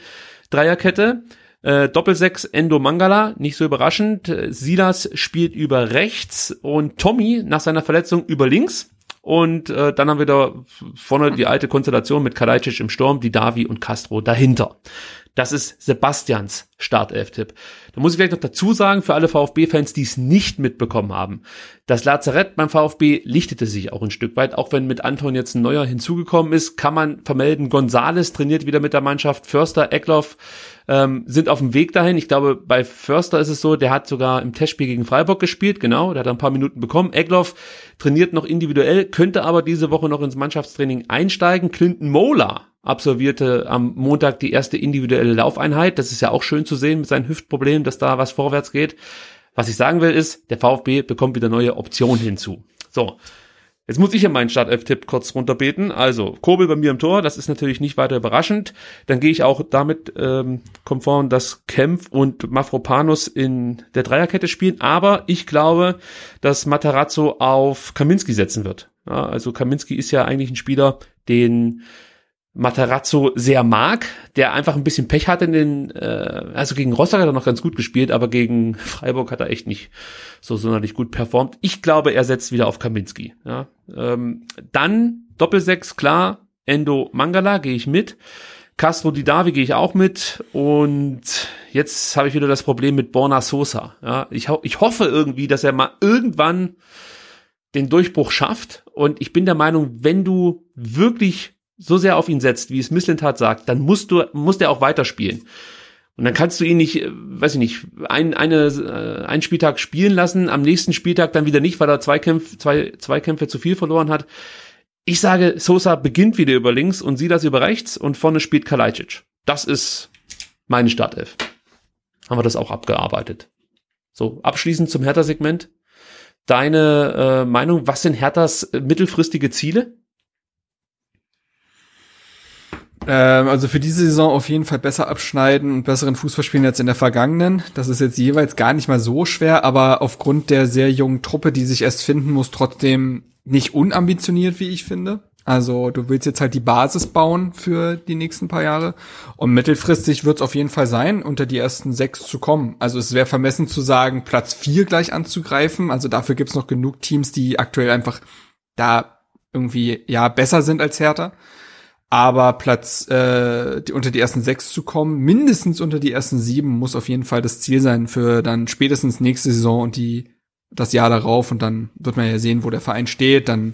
Dreierkette. Äh, Doppelsechs Endo Mangala, nicht so überraschend. Silas spielt über rechts und Tommy nach seiner Verletzung über links. Und äh, dann haben wir da vorne die alte Konstellation mit Kalajdzic im Sturm, die Davi und Castro dahinter. Das ist Sebastians Startelf-Tipp. Da muss ich vielleicht noch dazu sagen, für alle VfB-Fans, die es nicht mitbekommen haben, das Lazarett beim VfB lichtete sich auch ein Stück weit. Auch wenn mit Anton jetzt ein neuer hinzugekommen ist, kann man vermelden, Gonzales trainiert wieder mit der Mannschaft, Förster, Eckloff ähm, sind auf dem Weg dahin. Ich glaube, bei Förster ist es so, der hat sogar im Testspiel gegen Freiburg gespielt, genau, der hat ein paar Minuten bekommen. Eckloff trainiert noch individuell, könnte aber diese Woche noch ins Mannschaftstraining einsteigen. Clinton Mola absolvierte am Montag die erste individuelle Laufeinheit. Das ist ja auch schön zu sehen mit seinen Hüftproblemen, dass da was vorwärts geht. Was ich sagen will ist, der VfB bekommt wieder neue Optionen hinzu. So. Jetzt muss ich ja meinen Startelf-Tipp kurz runterbeten. Also, Kobel bei mir im Tor, das ist natürlich nicht weiter überraschend. Dann gehe ich auch damit ähm, konform, dass Kempf und Mafropanus in der Dreierkette spielen. Aber ich glaube, dass Matarazzo auf Kaminski setzen wird. Ja, also Kaminski ist ja eigentlich ein Spieler, den Matarazzo sehr mag, der einfach ein bisschen Pech hatte in den, äh, also gegen Rostock hat er noch ganz gut gespielt, aber gegen Freiburg hat er echt nicht so sonderlich gut performt. Ich glaube, er setzt wieder auf Kaminski. Ja. Ähm, dann Doppelsechs, klar, Endo Mangala gehe ich mit. Castro Didavi gehe ich auch mit und jetzt habe ich wieder das Problem mit Borna Sosa. Ja, ich, ho ich hoffe irgendwie, dass er mal irgendwann den Durchbruch schafft und ich bin der Meinung, wenn du wirklich so sehr auf ihn setzt, wie es Misslintat sagt, dann musst du, muss der auch weiterspielen. Und dann kannst du ihn nicht, äh, weiß ich nicht, ein, eine, äh, einen Spieltag spielen lassen, am nächsten Spieltag dann wieder nicht, weil er zwei Kämpfe, zwei, zwei Kämpfe zu viel verloren hat. Ich sage, Sosa beginnt wieder über links und sie das über rechts und vorne spielt Kalajdzic. Das ist meine Startelf. Haben wir das auch abgearbeitet. So, abschließend zum Hertha-Segment. Deine äh, Meinung, was sind Herthas mittelfristige Ziele? Ähm, also für diese Saison auf jeden Fall besser abschneiden und besseren Fußball spielen als in der vergangenen. Das ist jetzt jeweils gar nicht mal so schwer, aber aufgrund der sehr jungen Truppe, die sich erst finden muss, trotzdem nicht unambitioniert, wie ich finde. Also du willst jetzt halt die Basis bauen für die nächsten paar Jahre. Und mittelfristig wird es auf jeden Fall sein, unter die ersten sechs zu kommen. Also es wäre vermessen zu sagen, Platz vier gleich anzugreifen. Also dafür gibt's noch genug Teams, die aktuell einfach da irgendwie ja besser sind als Hertha aber Platz äh, die, unter die ersten sechs zu kommen, mindestens unter die ersten sieben, muss auf jeden Fall das Ziel sein für dann spätestens nächste Saison und die das Jahr darauf und dann wird man ja sehen, wo der Verein steht. Dann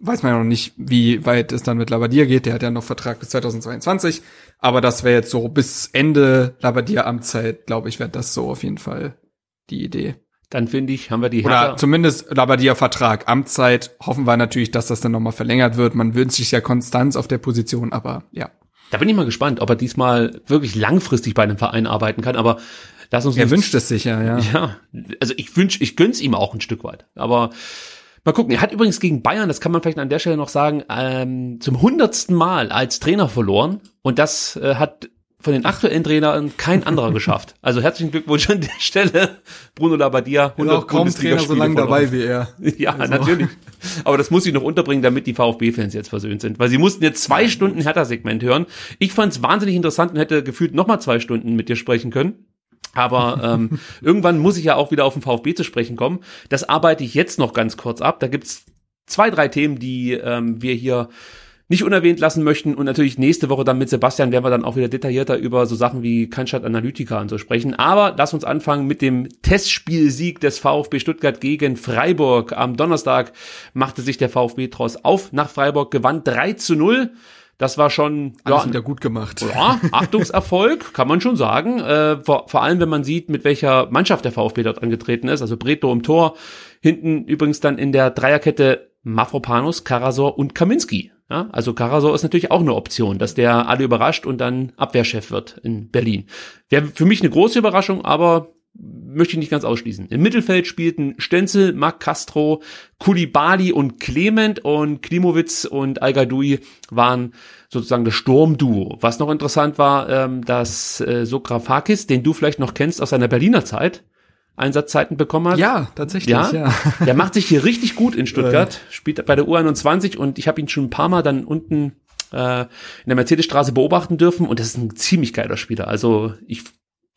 weiß man ja noch nicht, wie weit es dann mit Labadia geht. Der hat ja noch Vertrag bis 2022. Aber das wäre jetzt so bis Ende Labadia Amtszeit, glaube ich, wäre das so auf jeden Fall die Idee dann finde ich, haben wir die Hertha. Oder zumindest Labadia Vertrag. Amtszeit hoffen wir natürlich, dass das dann nochmal verlängert wird. Man wünscht sich ja Konstanz auf der Position, aber ja. Da bin ich mal gespannt, ob er diesmal wirklich langfristig bei einem Verein arbeiten kann, aber lass uns Er wünscht es sich ja, ja. Ja, also ich wünsch, ich gönn's ihm auch ein Stück weit, aber Mal gucken, er hat übrigens gegen Bayern, das kann man vielleicht an der Stelle noch sagen, ähm, zum hundertsten Mal als Trainer verloren. Und das äh, hat von den aktuellen Trainern kein anderer geschafft. Also herzlichen Glückwunsch an der Stelle, Bruno Labbadia. 100 auch kaum Trainer so lange dabei wie er. Ja, also. natürlich. Aber das muss ich noch unterbringen, damit die VfB-Fans jetzt versöhnt sind. Weil sie mussten jetzt zwei Stunden Hertha-Segment hören. Ich fand es wahnsinnig interessant und hätte gefühlt nochmal zwei Stunden mit dir sprechen können. Aber ähm, irgendwann muss ich ja auch wieder auf den VfB zu sprechen kommen. Das arbeite ich jetzt noch ganz kurz ab. Da gibt's zwei, drei Themen, die ähm, wir hier nicht unerwähnt lassen möchten. Und natürlich nächste Woche dann mit Sebastian werden wir dann auch wieder detaillierter über so Sachen wie Cannstatt Analytica und so sprechen. Aber lass uns anfangen mit dem Testspielsieg des VfB Stuttgart gegen Freiburg. Am Donnerstag machte sich der VfB Tross auf nach Freiburg, gewann 3 zu 0. Das war schon Alles ja, wieder gut gemacht. Ja, Achtungserfolg, kann man schon sagen. Äh, vor, vor allem, wenn man sieht, mit welcher Mannschaft der VfB dort angetreten ist. Also Breto im Tor, hinten übrigens dann in der Dreierkette Mafropanus, Karasor und Kaminski. Ja, also Karasor ist natürlich auch eine Option, dass der alle überrascht und dann Abwehrchef wird in Berlin. Wäre für mich eine große Überraschung, aber möchte ich nicht ganz ausschließen. Im Mittelfeld spielten Stenzel, Marc Castro, Kulibali und Clement und Klimowitz und al waren sozusagen das Sturmduo. Was noch interessant war, ähm, dass äh, Sokrafakis, den du vielleicht noch kennst aus seiner Berliner Zeit, Einsatzzeiten bekommen hat. Ja, tatsächlich, ja. ja. Der macht sich hier richtig gut in Stuttgart, spielt bei der U21 und ich habe ihn schon ein paar Mal dann unten äh, in der Mercedesstraße beobachten dürfen und das ist ein ziemlich geiler Spieler. Also ich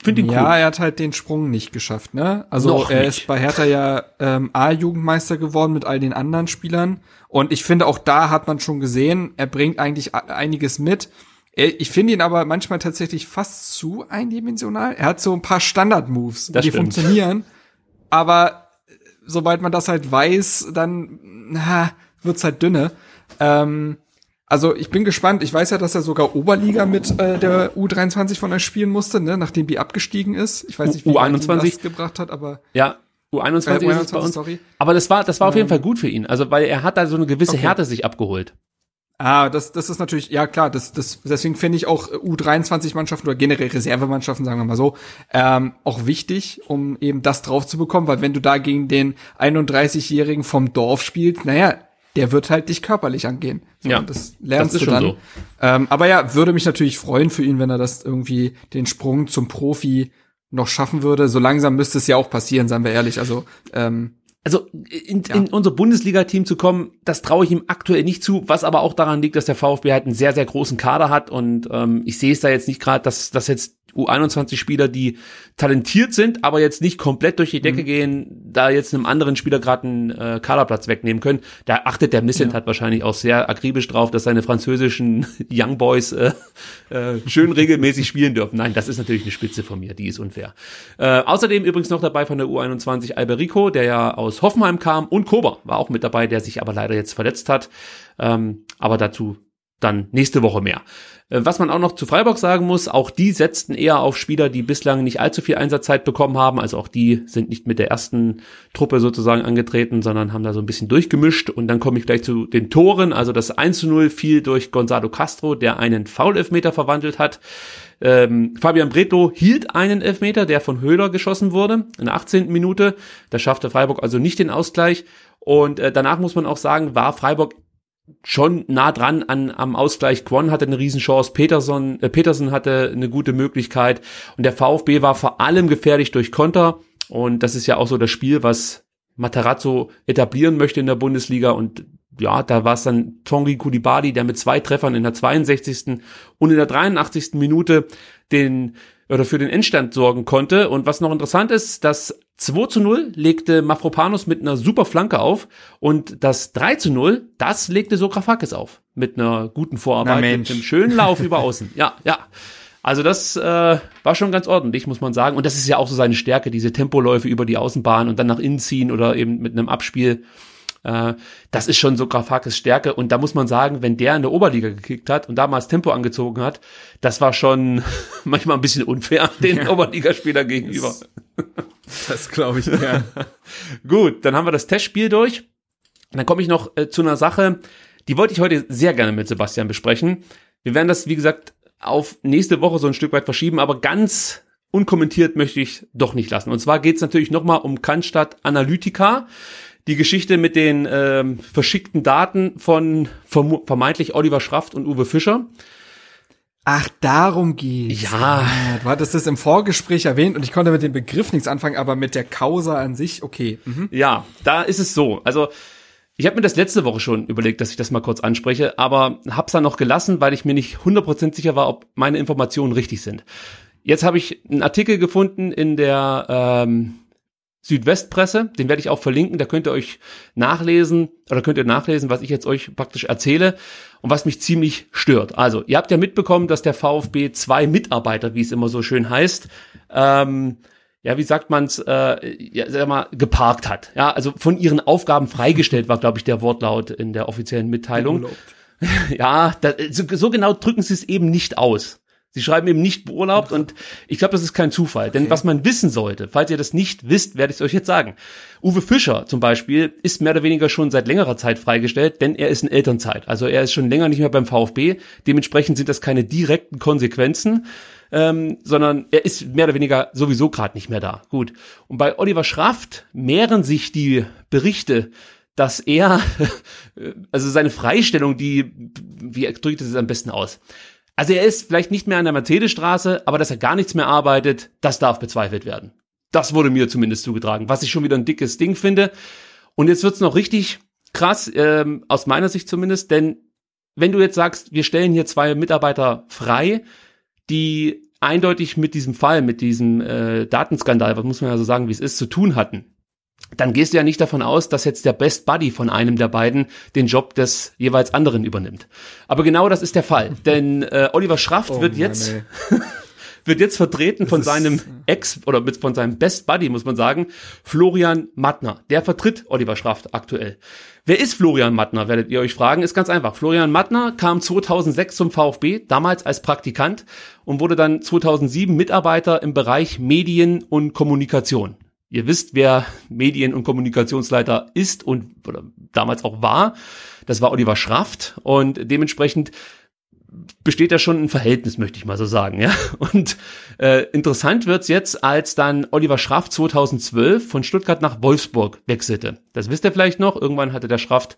finde ihn ja, cool. er hat halt den Sprung nicht geschafft, ne? Also Noch er nicht. ist bei Hertha ja ähm, A-Jugendmeister geworden mit all den anderen Spielern. Und ich finde, auch da hat man schon gesehen, er bringt eigentlich einiges mit. Er- Ich finde ihn aber manchmal tatsächlich fast zu eindimensional. Er hat so ein paar Standard-Moves, die stimmt. funktionieren. Aber äh, sobald man das halt weiß, dann na, wird's halt dünne. Ähm, also ich bin gespannt. Ich weiß ja, dass er sogar Oberliga mit äh, der U23 von euch spielen musste, ne, nachdem die abgestiegen ist. Ich weiß nicht, wie U- weit ihn U21? das gebracht hat, aber Ja, U21 Äh, ist es bei U21, uns. sorry. Aber das war, das war auf jeden Fall gut für ihn. Also, weil er hat da so eine gewisse Okay. Härte sich abgeholt. Ah, das, das ist natürlich, ja klar, das, das, deswegen finde ich auch U23-Mannschaften oder generell Reservemannschaften, sagen wir mal so, ähm, auch wichtig, um eben das drauf zu bekommen, weil wenn du da gegen den 31-Jährigen vom Dorf spielst, naja, der wird halt dich körperlich angehen. So, Ja, das lernst das ist du schon dann. so. Ähm, aber ja, würde mich natürlich freuen für ihn, wenn er das irgendwie den Sprung zum Profi noch schaffen würde. So langsam müsste es ja auch passieren, seien wir ehrlich. Also ähm, Also in, in unser Bundesliga-Team zu kommen, das traue ich ihm aktuell nicht zu, was aber auch daran liegt, dass der VfB halt einen sehr, sehr großen Kader hat und ähm, ich sehe es da jetzt nicht gerade, dass, dass jetzt U21-Spieler, die talentiert sind, aber jetzt nicht komplett durch die Mhm. Decke gehen, da jetzt einem anderen Spieler gerade einen äh, Kaderplatz wegnehmen können. Da achtet der Missent halt wahrscheinlich auch sehr akribisch drauf, dass seine französischen Young Boys äh, äh, schön regelmäßig spielen dürfen. Nein, das ist natürlich eine Spitze von mir, die ist unfair. Äh, außerdem übrigens noch dabei von der U21 Alberico, der ja aus Hoffenheim kam und Kober war auch mit dabei, der sich aber leider jetzt verletzt hat. Ähm, aber dazu dann nächste Woche mehr. Äh, Was man auch noch zu Freiburg sagen muss, auch die setzten eher auf Spieler, die bislang nicht allzu viel Einsatzzeit bekommen haben. Also auch die sind nicht mit der ersten Truppe sozusagen angetreten, sondern haben da so ein bisschen durchgemischt. Und dann komme ich gleich zu den Toren. Also das 1 zu 0 fiel durch Gonzalo Castro, der einen Foul-Elfmeter verwandelt hat. Ähm, Fabian Bretlo hielt einen Elfmeter, der von Höhler geschossen wurde, in der 18. Minute. Da schaffte Freiburg also nicht den Ausgleich. Und äh, danach muss man auch sagen, war Freiburg schon nah dran an am Ausgleich. Kwon hatte eine Riesenchance, Peterson, äh, Peterson hatte eine gute Möglichkeit und der VfB war vor allem gefährlich durch Konter und das ist ja auch so das Spiel, was Matarazzo etablieren möchte in der Bundesliga und ja, da war es dann Tongi Kulibali, der mit zwei Treffern in der 62. und in der 83. Minute den oder für den Endstand sorgen konnte. Und was noch interessant ist, das 2 zu 0 legte Mafropanos mit einer super Flanke auf und das 3 zu 0, das legte Sokrafakis auf mit einer guten Vorarbeit, mit einem schönen Lauf über außen. Ja, ja. Also das äh, war schon ganz ordentlich, muss man sagen. Und das ist ja auch so seine Stärke, diese Tempoläufe über die Außenbahn und dann nach innen ziehen oder eben mit einem Abspiel. Äh, das ist schon so Grafakis Stärke. Und da muss man sagen, wenn der in der Oberliga gekickt hat und damals Tempo angezogen hat, das war schon manchmal ein bisschen unfair den Oberligaspieler gegenüber. das glaube ich ja. Gut, dann haben wir das Testspiel durch. Und dann komme ich noch äh, zu einer Sache, die wollte ich heute sehr gerne mit Sebastian besprechen. Wir werden das, wie gesagt, auf nächste Woche so ein Stück weit verschieben, aber ganz unkommentiert möchte ich doch nicht lassen. Und zwar geht es natürlich nochmal um Cannstatt Analytica. Die Geschichte mit den ähm, verschickten Daten von vermeintlich Oliver Schraft und Uwe Fischer. Ach, darum geht's. Ja. Du hattest es im Vorgespräch erwähnt und ich konnte mit dem Begriff nichts anfangen, aber mit der Causa an sich, okay. Mhm. Ja, da ist es so. Also ich habe mir das letzte Woche schon überlegt, dass ich das mal kurz anspreche, aber hab's dann noch gelassen, weil ich mir nicht 100% sicher war, ob meine Informationen richtig sind. Jetzt habe ich einen Artikel gefunden in der ähm, Südwestpresse, den werde ich auch verlinken, da könnt ihr euch nachlesen oder könnt ihr nachlesen, was ich jetzt euch praktisch erzähle und was mich ziemlich stört. Also, ihr habt ja mitbekommen, dass der VfB zwei Mitarbeiter, wie es immer so schön heißt, ähm, ja, wie sagt man's, äh, ja, sag mal, geparkt hat. Ja, also von ihren Aufgaben freigestellt war, glaube ich, der Wortlaut in der offiziellen Mitteilung. Ja, da, so, so genau drücken sie es eben nicht aus. Sie schreiben eben nicht beurlaubt und ich glaube, das ist kein Zufall. Denn was man wissen sollte, falls ihr das nicht wisst, werde ich es euch jetzt sagen. Uwe Fischer zum Beispiel ist mehr oder weniger schon seit längerer Zeit freigestellt, denn er ist in Elternzeit. Also er ist schon länger nicht mehr beim VfB. Dementsprechend sind das keine direkten Konsequenzen. ähm, sondern er ist mehr oder weniger sowieso gerade nicht mehr da. Gut. Und bei Oliver Schraft mehren sich die Berichte, dass er, also seine Freistellung, die, wie drückt es am besten aus? Also er ist vielleicht nicht mehr an der Mercedesstraße, aber dass er gar nichts mehr arbeitet, das darf bezweifelt werden. Das wurde mir zumindest zugetragen, was ich schon wieder ein dickes Ding finde. Und jetzt wird's noch richtig krass, ähm, aus meiner Sicht zumindest, denn wenn du jetzt sagst, wir stellen hier zwei Mitarbeiter frei, die eindeutig mit diesem Fall, mit diesem äh, Datenskandal, was muss man ja so sagen, wie es ist, zu tun hatten, dann gehst du ja nicht davon aus, dass jetzt der Best Buddy von einem der beiden den Job des jeweils anderen übernimmt. Aber genau das ist der Fall, denn äh, Oliver Schraft oh, wird jetzt wird jetzt vertreten von seinem Ex oder mit von seinem Best Buddy, muss man sagen, Florian Mattner. Der vertritt Oliver Schraft aktuell. Wer ist Florian Mattner, werdet ihr euch fragen? Ist ganz einfach. Florian Mattner kam 2006 zum VfB, damals als Praktikant und wurde dann 2007 Mitarbeiter im Bereich Medien und Kommunikation. Ihr wisst, wer Medien- und Kommunikationsleiter ist und oder damals auch war. Das war Oliver Schraft und dementsprechend besteht da schon ein Verhältnis, möchte ich mal so sagen, ja. Und äh, interessant wird's jetzt, als dann Oliver Schraft 2012 von Stuttgart nach Wolfsburg wechselte. Das wisst ihr vielleicht noch. Irgendwann hatte der Schraft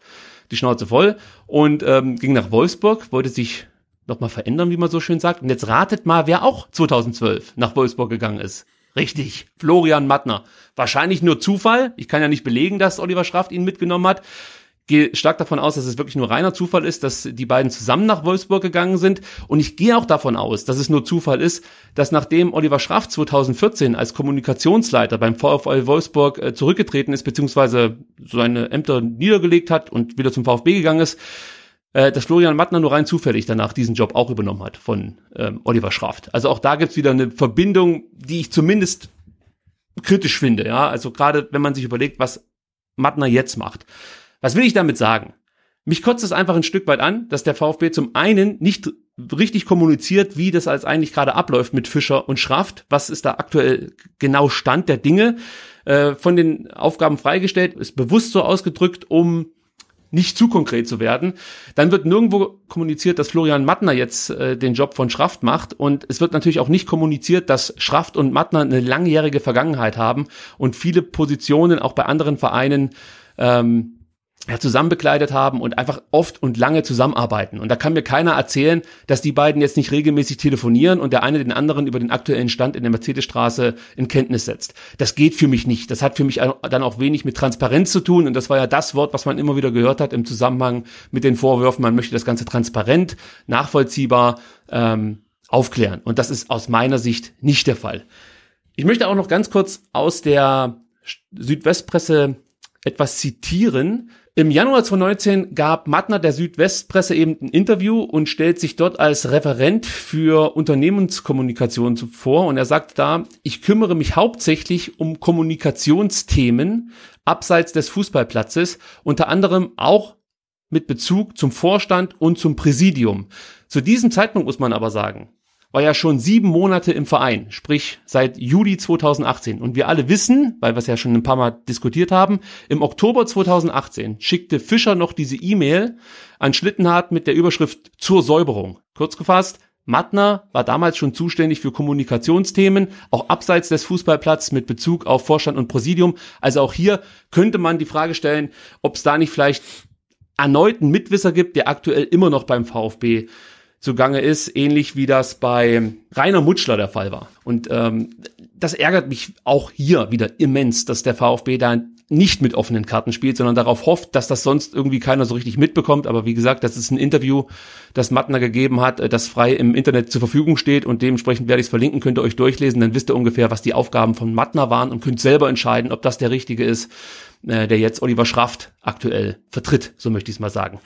die Schnauze voll und ähm, ging nach Wolfsburg, wollte sich nochmal verändern, wie man so schön sagt. Und jetzt ratet mal, wer auch 2012 nach Wolfsburg gegangen ist. Richtig, Florian Mattner. Wahrscheinlich nur Zufall. Ich kann ja nicht belegen, dass Oliver Schraft ihn mitgenommen hat gehe stark davon aus, dass es wirklich nur reiner Zufall ist, dass die beiden zusammen nach Wolfsburg gegangen sind. Und ich gehe auch davon aus, dass es nur Zufall ist, dass nachdem Oliver Schraff 2014 als Kommunikationsleiter beim VfL Wolfsburg äh, zurückgetreten ist, beziehungsweise seine Ämter niedergelegt hat und wieder zum VfB gegangen ist, äh, dass Florian Mattner nur rein zufällig danach diesen Job auch übernommen hat von ähm, Oliver Schraft. Also auch da gibt's wieder eine Verbindung, die ich zumindest kritisch finde. Ja, also gerade wenn man sich überlegt, was Mattner jetzt macht. Was will ich damit sagen? Mich kotzt es einfach ein Stück weit an, dass der VfB zum einen nicht richtig kommuniziert, wie das als eigentlich gerade abläuft mit Fischer und Schraft. Was ist da aktuell genau Stand der Dinge? Äh, von den Aufgaben freigestellt, ist bewusst so ausgedrückt, um nicht zu konkret zu werden. Dann wird nirgendwo kommuniziert, dass Florian Mattner jetzt äh, den Job von Schraft macht. Und es wird natürlich auch nicht kommuniziert, dass Schraft und Mattner eine langjährige Vergangenheit haben und viele Positionen auch bei anderen Vereinen ähm, ja, zusammen bekleidet haben und einfach oft und lange zusammenarbeiten. Und da kann mir keiner erzählen, dass die beiden jetzt nicht regelmäßig telefonieren und der eine den anderen über den aktuellen Stand in der Mercedesstraße in Kenntnis setzt. Das geht für mich nicht. Das hat für mich dann auch wenig mit Transparenz zu tun. Und das war ja das Wort, was man immer wieder gehört hat im Zusammenhang mit den Vorwürfen. Man möchte das Ganze transparent, nachvollziehbar ähm, aufklären. Und das ist aus meiner Sicht nicht der Fall. Ich möchte auch noch ganz kurz aus der Südwestpresse etwas zitieren, im Januar 2019 gab Mattner der Südwestpresse eben ein Interview und stellt sich dort als Referent für Unternehmenskommunikation vor. Und er sagt da, ich kümmere mich hauptsächlich um Kommunikationsthemen abseits des Fußballplatzes, unter anderem auch mit Bezug zum Vorstand und zum Präsidium. Zu diesem Zeitpunkt muss man aber sagen, war ja schon sieben Monate im Verein, sprich seit Juli 2018. Und wir alle wissen, weil wir es ja schon ein paar Mal diskutiert haben, im Oktober 2018 schickte Fischer noch diese E-Mail an Schlittenhardt mit der Überschrift zur Säuberung. Kurz gefasst, Mattner war damals schon zuständig für Kommunikationsthemen, auch abseits des Fußballplatzes mit Bezug auf Vorstand und Präsidium. Also auch hier könnte man die Frage stellen, ob es da nicht vielleicht erneut einen Mitwisser gibt, der aktuell immer noch beim VfB zugange ist, ähnlich wie das bei Rainer Mutschler der Fall war. Und ähm, das ärgert mich auch hier wieder immens, dass der VfB da nicht mit offenen Karten spielt, sondern darauf hofft, dass das sonst irgendwie keiner so richtig mitbekommt. Aber wie gesagt, das ist ein Interview, das Mattner gegeben hat, äh, das frei im Internet zur Verfügung steht und dementsprechend werde ich es verlinken, könnt ihr euch durchlesen, dann wisst ihr ungefähr, was die Aufgaben von Mattner waren und könnt selber entscheiden, ob das der richtige ist, äh, der jetzt Oliver Schraft aktuell vertritt, so möchte ich es mal sagen.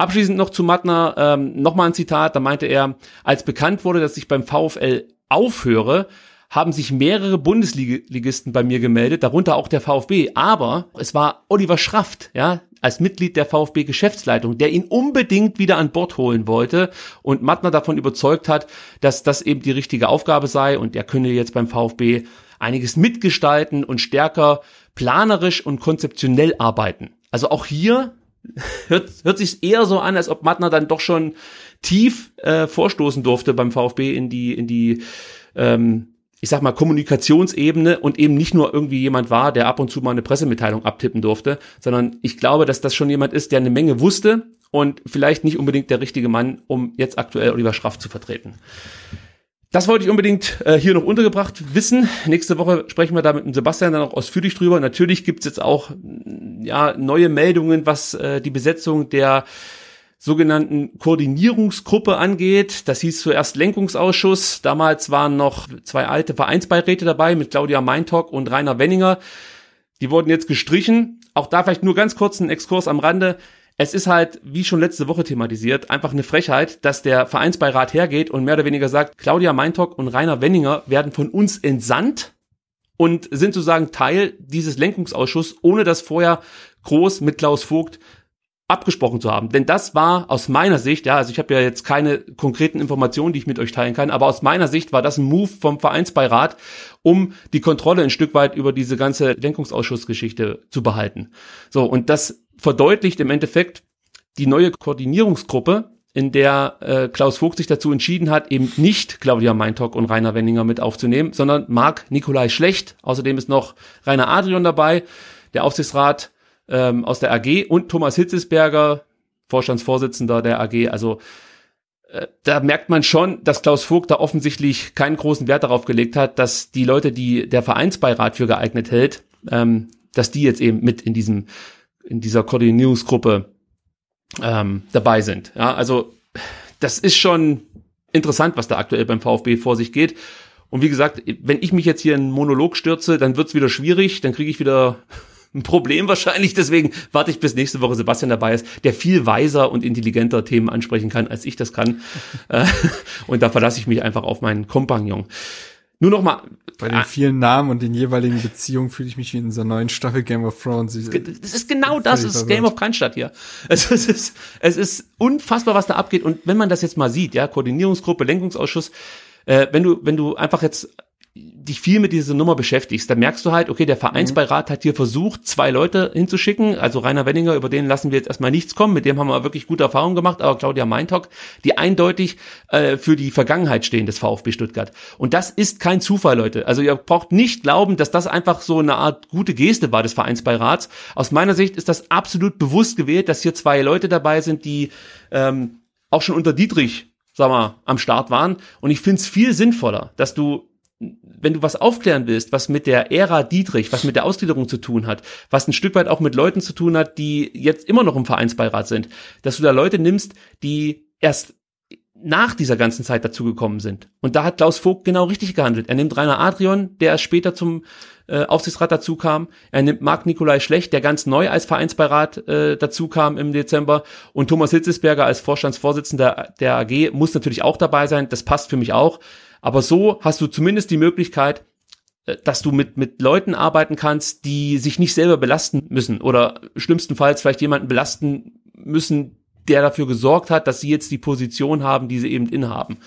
Abschließend noch zu Mattner, ähm, nochmal ein Zitat, da meinte er, als bekannt wurde, dass ich beim VfL aufhöre, haben sich mehrere Bundesligisten bei mir gemeldet, darunter auch der VfB. Aber es war Oliver Schraft, ja, als Mitglied der VfB Geschäftsleitung, der ihn unbedingt wieder an Bord holen wollte und Mattner davon überzeugt hat, dass das eben die richtige Aufgabe sei und er könne jetzt beim VfB einiges mitgestalten und stärker planerisch und konzeptionell arbeiten. Also auch hier hört, hört sich eher so an, als ob Mattner dann doch schon tief äh, vorstoßen durfte beim VfB in die, in die ähm, ich sag mal, Kommunikationsebene und eben nicht nur irgendwie jemand war, der ab und zu mal eine Pressemitteilung abtippen durfte, sondern ich glaube, dass das schon jemand ist, der eine Menge wusste und vielleicht nicht unbedingt der richtige Mann, um jetzt aktuell Oliver Schraff zu vertreten. Das wollte ich unbedingt äh, hier noch untergebracht wissen. Nächste Woche sprechen wir da mit dem Sebastian dann auch ausführlich drüber. Natürlich gibt's jetzt auch ja neue Meldungen, was äh, die Besetzung der sogenannten Koordinierungsgruppe angeht. Das hieß zuerst Lenkungsausschuss. Damals waren noch zwei alte Vereinsbeiräte dabei mit Claudia Meintock und Rainer Wenninger. Die wurden jetzt gestrichen. Auch da vielleicht nur ganz kurz ein Exkurs am Rande. Es ist halt, wie schon letzte Woche thematisiert, einfach eine Frechheit, dass der Vereinsbeirat hergeht und mehr oder weniger sagt, Claudia Meintock und Rainer Wenninger werden von uns entsandt und sind sozusagen Teil dieses Lenkungsausschusses, ohne das vorher groß mit Klaus Vogt abgesprochen zu haben. Denn das war aus meiner Sicht, ja, also ich habe ja jetzt keine konkreten Informationen, die ich mit euch teilen kann, aber aus meiner Sicht war das ein Move vom Vereinsbeirat, um die Kontrolle ein Stück weit über diese ganze Lenkungsausschussgeschichte zu behalten. So, und das verdeutlicht im Endeffekt die neue Koordinierungsgruppe, in der äh, Klaus Vogt sich dazu entschieden hat, eben nicht Claudia Meintock und Rainer Wenninger mit aufzunehmen, sondern Marc Nikolai Schlecht. Außerdem ist noch Rainer Adrian dabei, der Aufsichtsrat ähm, aus der AG und Thomas Hitzesberger, Vorstandsvorsitzender der AG. Also äh, da merkt man schon, dass Klaus Vogt da offensichtlich keinen großen Wert darauf gelegt hat, dass die Leute, die der Vereinsbeirat für geeignet hält, ähm, dass die jetzt eben mit in diesem in dieser Koordinierungsgruppe ähm, dabei sind. Ja, also das ist schon interessant, was da aktuell beim VfB vor sich geht. Und wie gesagt, wenn ich mich jetzt hier in einen Monolog stürze, dann wird's wieder schwierig, dann kriege ich wieder ein Problem wahrscheinlich. Deswegen warte ich bis nächste Woche Sebastian dabei ist, der viel weiser und intelligenter Themen ansprechen kann, als ich das kann. Äh, und da verlasse ich mich einfach auf meinen Kompagnon. Nur noch mal. Bei den vielen Namen und den jeweiligen Beziehungen fühle ich mich wie in einer neuen Staffel Game of Thrones. Das ist genau das, ist Game of Cannstatt hier. Also es ist, es ist unfassbar, was da abgeht. Und wenn man das jetzt mal sieht, ja, Koordinierungsgruppe, Lenkungsausschuss, äh, wenn du, wenn du einfach jetzt dich viel mit dieser Nummer beschäftigst, dann merkst du halt, okay, der Vereinsbeirat hat hier versucht, zwei Leute hinzuschicken, also Rainer Wenninger, über den lassen wir jetzt erstmal nichts kommen, mit dem haben wir wirklich gute Erfahrungen gemacht, aber Claudia Meintock, die eindeutig äh, für die Vergangenheit stehen des VfB Stuttgart. Und das ist kein Zufall, Leute. Also ihr braucht nicht glauben, dass das einfach so eine Art gute Geste war des Vereinsbeirats. Aus meiner Sicht ist das absolut bewusst gewählt, dass hier zwei Leute dabei sind, die ähm, auch schon unter Dietrich sag mal, am Start waren. Und ich finde es viel sinnvoller, dass du wenn du was aufklären willst, was mit der Ära Dietrich, was mit der Ausgliederung zu tun hat, was ein Stück weit auch mit Leuten zu tun hat, die jetzt immer noch im Vereinsbeirat sind, dass du da Leute nimmst, die erst nach dieser ganzen Zeit dazugekommen sind. Und da hat Klaus Vogt genau richtig gehandelt. Er nimmt Rainer Adrian, der erst später zum äh, Aufsichtsrat dazu kam. Er nimmt Marc Nikolai Schlecht, der ganz neu als Vereinsbeirat äh, dazu im Dezember. Und Thomas Hitzesberger als Vorstandsvorsitzender der AG muss natürlich auch dabei sein. Das passt für mich auch. Aber so hast du zumindest die Möglichkeit, äh, dass du mit, mit Leuten arbeiten kannst, die sich nicht selber belasten müssen oder schlimmstenfalls vielleicht jemanden belasten müssen, der dafür gesorgt hat, dass sie jetzt die Position haben, die sie eben inhaben.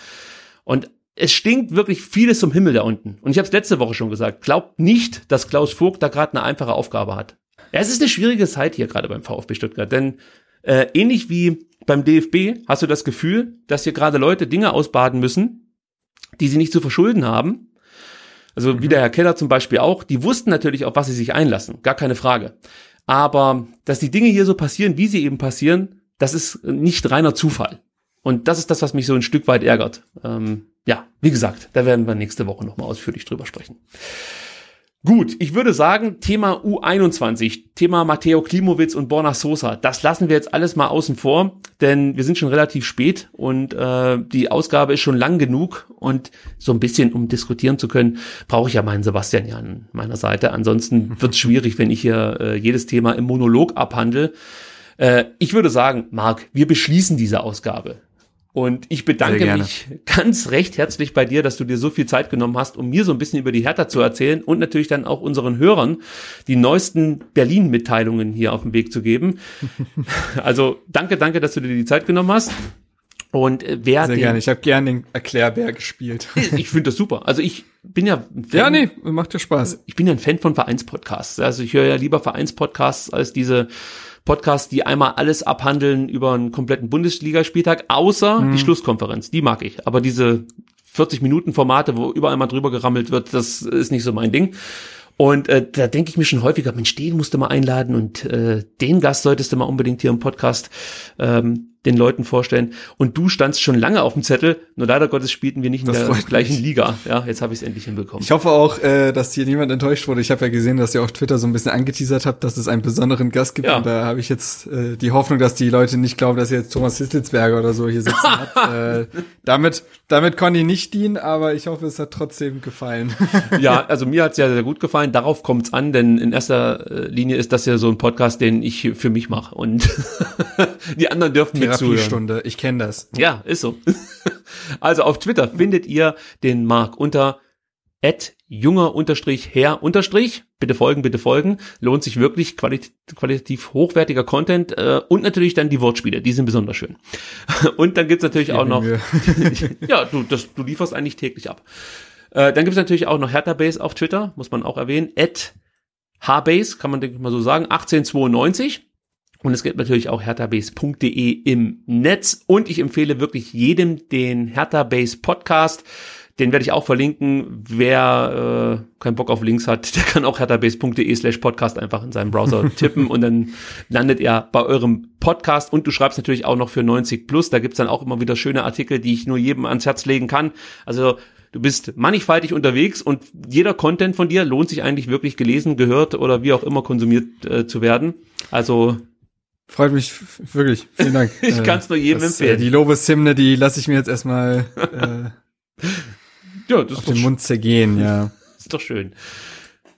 Und es stinkt wirklich vieles zum Himmel da unten. Und ich habe es letzte Woche schon gesagt, glaubt nicht, dass Klaus Vogt da gerade eine einfache Aufgabe hat. Ja, es ist eine schwierige Zeit hier gerade beim VfB Stuttgart, denn äh, ähnlich wie beim DFB hast du das Gefühl, dass hier gerade Leute Dinge ausbaden müssen, die sie nicht zu verschulden haben. Also wie der Herr Keller zum Beispiel auch, die wussten natürlich, auf was sie sich einlassen, gar keine Frage. Aber dass die Dinge hier so passieren, wie sie eben passieren, das ist nicht reiner Zufall. Und das ist das, was mich so ein Stück weit ärgert. Ähm, ja, wie gesagt, da werden wir nächste Woche nochmal ausführlich drüber sprechen. Gut, ich würde sagen, Thema U21, Thema Matteo Klimowitz und Borna Sosa, das lassen wir jetzt alles mal außen vor, denn wir sind schon relativ spät und äh, die Ausgabe ist schon lang genug und so ein bisschen, um diskutieren zu können, brauche ich ja meinen Sebastian ja an meiner Seite. Ansonsten wird es schwierig, wenn ich hier äh, jedes Thema im Monolog abhandle. Äh, ich würde sagen, Marc, wir beschließen diese Ausgabe. Und ich bedanke mich ganz recht herzlich bei dir, dass du dir so viel Zeit genommen hast, um mir so ein bisschen über die Hertha zu erzählen und natürlich dann auch unseren Hörern die neuesten Berlin-Mitteilungen hier auf den Weg zu geben. also danke, danke, dass du dir die Zeit genommen hast. Und äh, wer Sehr den, gerne. Ich habe gerne den Erklärbär gespielt. ich finde das super. Also ich bin ja ein Fan, Ja, nee, macht ja Spaß. Ich bin ja ein Fan von Vereinspodcasts. Also ich höre ja lieber Vereinspodcasts als diese Podcasts, die einmal alles abhandeln über einen kompletten Bundesligaspieltag, außer Mhm. die Schlusskonferenz. Die mag ich. Aber diese 40 Minuten Formate, wo überall mal drüber gerammelt wird, das ist nicht so mein Ding. Und äh, da denke ich mir schon häufiger, Mensch, den musst du mal einladen und äh, den Gast solltest du mal unbedingt hier im Podcast ähm, den Leuten vorstellen. Und du standst schon lange auf dem Zettel, nur leider Gottes spielten wir nicht in Das der gleichen mich. Liga. Ja, jetzt habe ich es endlich hinbekommen. Ich hoffe auch, äh, dass hier niemand enttäuscht wurde. Ich habe ja gesehen, dass ihr auf Twitter so ein bisschen angeteasert habt, dass es einen besonderen Gast gibt. Ja. Und da habe ich jetzt äh, die Hoffnung, dass die Leute nicht glauben, dass ihr jetzt Thomas Hitzelsberger oder so hier sitzen habt. Äh, damit, damit konnte ich nicht dienen, aber ich hoffe, es hat trotzdem gefallen. Ja, also mir hat's ja sehr gut gefallen. Darauf kommt's an, denn in erster äh, Linie ist das ja so ein Podcast, den ich für mich mache. Und die anderen dürfen mir. Therapiestunde, ich kenne das. Ja, ist so. Also auf Twitter findet ihr den Mark unter junger unterstrich her unterstrich. Bitte folgen, bitte folgen. Lohnt sich wirklich qualit qualitativ hochwertiger Content äh, und natürlich dann die Wortspiele, die sind besonders schön. Und dann gibt's natürlich auch noch, ja, du, das, du lieferst eigentlich täglich ab. Äh, dann gibt's natürlich auch noch Hertha Base auf Twitter, muss man auch erwähnen. At Hbase, kann man denke ich mal so sagen, 1892. Und es gibt natürlich auch herthabase.de im Netz. Und ich empfehle wirklich jedem den Hertha Base Podcast. Den werde ich auch verlinken. Wer äh, keinen Bock auf Links hat, der kann auch herthabase.de slash podcast einfach in seinem Browser tippen und dann landet er bei eurem Podcast. Und du schreibst natürlich auch noch für 90 Plus. Da gibt's dann auch immer wieder schöne Artikel, die ich nur jedem ans Herz legen kann. Also du bist mannigfaltig unterwegs und jeder Content von dir lohnt sich eigentlich wirklich gelesen, gehört oder wie auch immer konsumiert äh, zu werden. Also Freut mich wirklich. Vielen Dank. Ich kann's nur jedem das, empfehlen. Äh, die Lobeshymne, die lasse ich mir jetzt erstmal äh, ja, das auf ist doch den Mund zergehen, ja. Ist doch schön.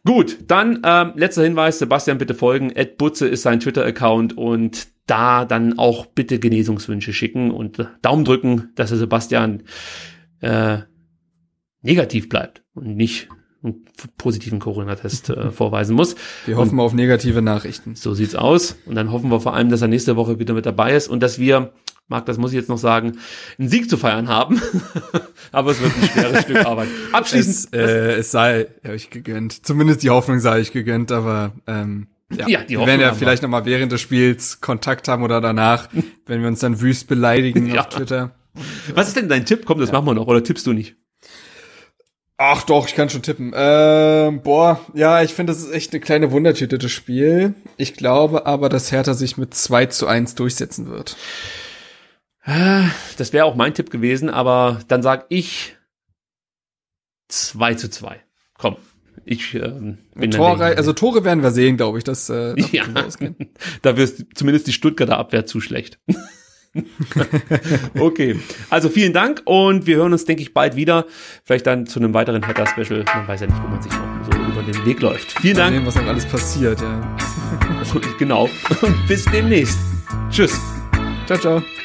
Gut, dann ähm, letzter Hinweis, Sebastian bitte folgen. Ed Butze ist sein Twitter-Account und da dann auch bitte Genesungswünsche schicken und äh, Daumen drücken, dass er Sebastian äh, negativ bleibt und nicht einen positiven Corona-Test äh, vorweisen muss. Wir hoffen auf negative Nachrichten. So sieht's aus. Und dann hoffen wir vor allem, dass er nächste Woche wieder mit dabei ist und dass wir, Marc, das muss ich jetzt noch sagen, einen Sieg zu feiern haben. Aber es wird ein schweres Stück Arbeit. Abschließend. Es, äh, es sei euch gegönnt. Zumindest die Hoffnung sei euch gegönnt, aber ähm, ja, Ja, die wir Hoffnung werden ja haben wir. vielleicht noch mal während des Spiels Kontakt haben oder danach, wenn wir uns dann wüst beleidigen Ja. auf Twitter. was ist denn dein Tipp? Komm, das machen wir noch. Oder tippst du nicht? Ach doch, ich kann schon tippen. Ähm, boah, ja, ich finde, das ist echt eine kleine Wundertüte, das Spiel. Ich glaube aber, dass Hertha sich mit 2 zu 1 durchsetzen wird. Das wäre auch mein Tipp gewesen, aber dann sag ich 2 zu 2. Komm, ich ähm, bin der- also Tore werden wir sehen, glaube ich. Das, äh, ja, da wirst zumindest die Stuttgarter Abwehr zu schlecht. okay, also vielen Dank und wir hören uns, denke ich, bald wieder. Vielleicht dann zu einem weiteren Hatter-Special. Man weiß ja nicht, wo man sich noch so über den Weg läuft. Vielen Mal Dank. sehen, was noch alles passiert, ja. genau. Und bis demnächst. Tschüss. Ciao, ciao.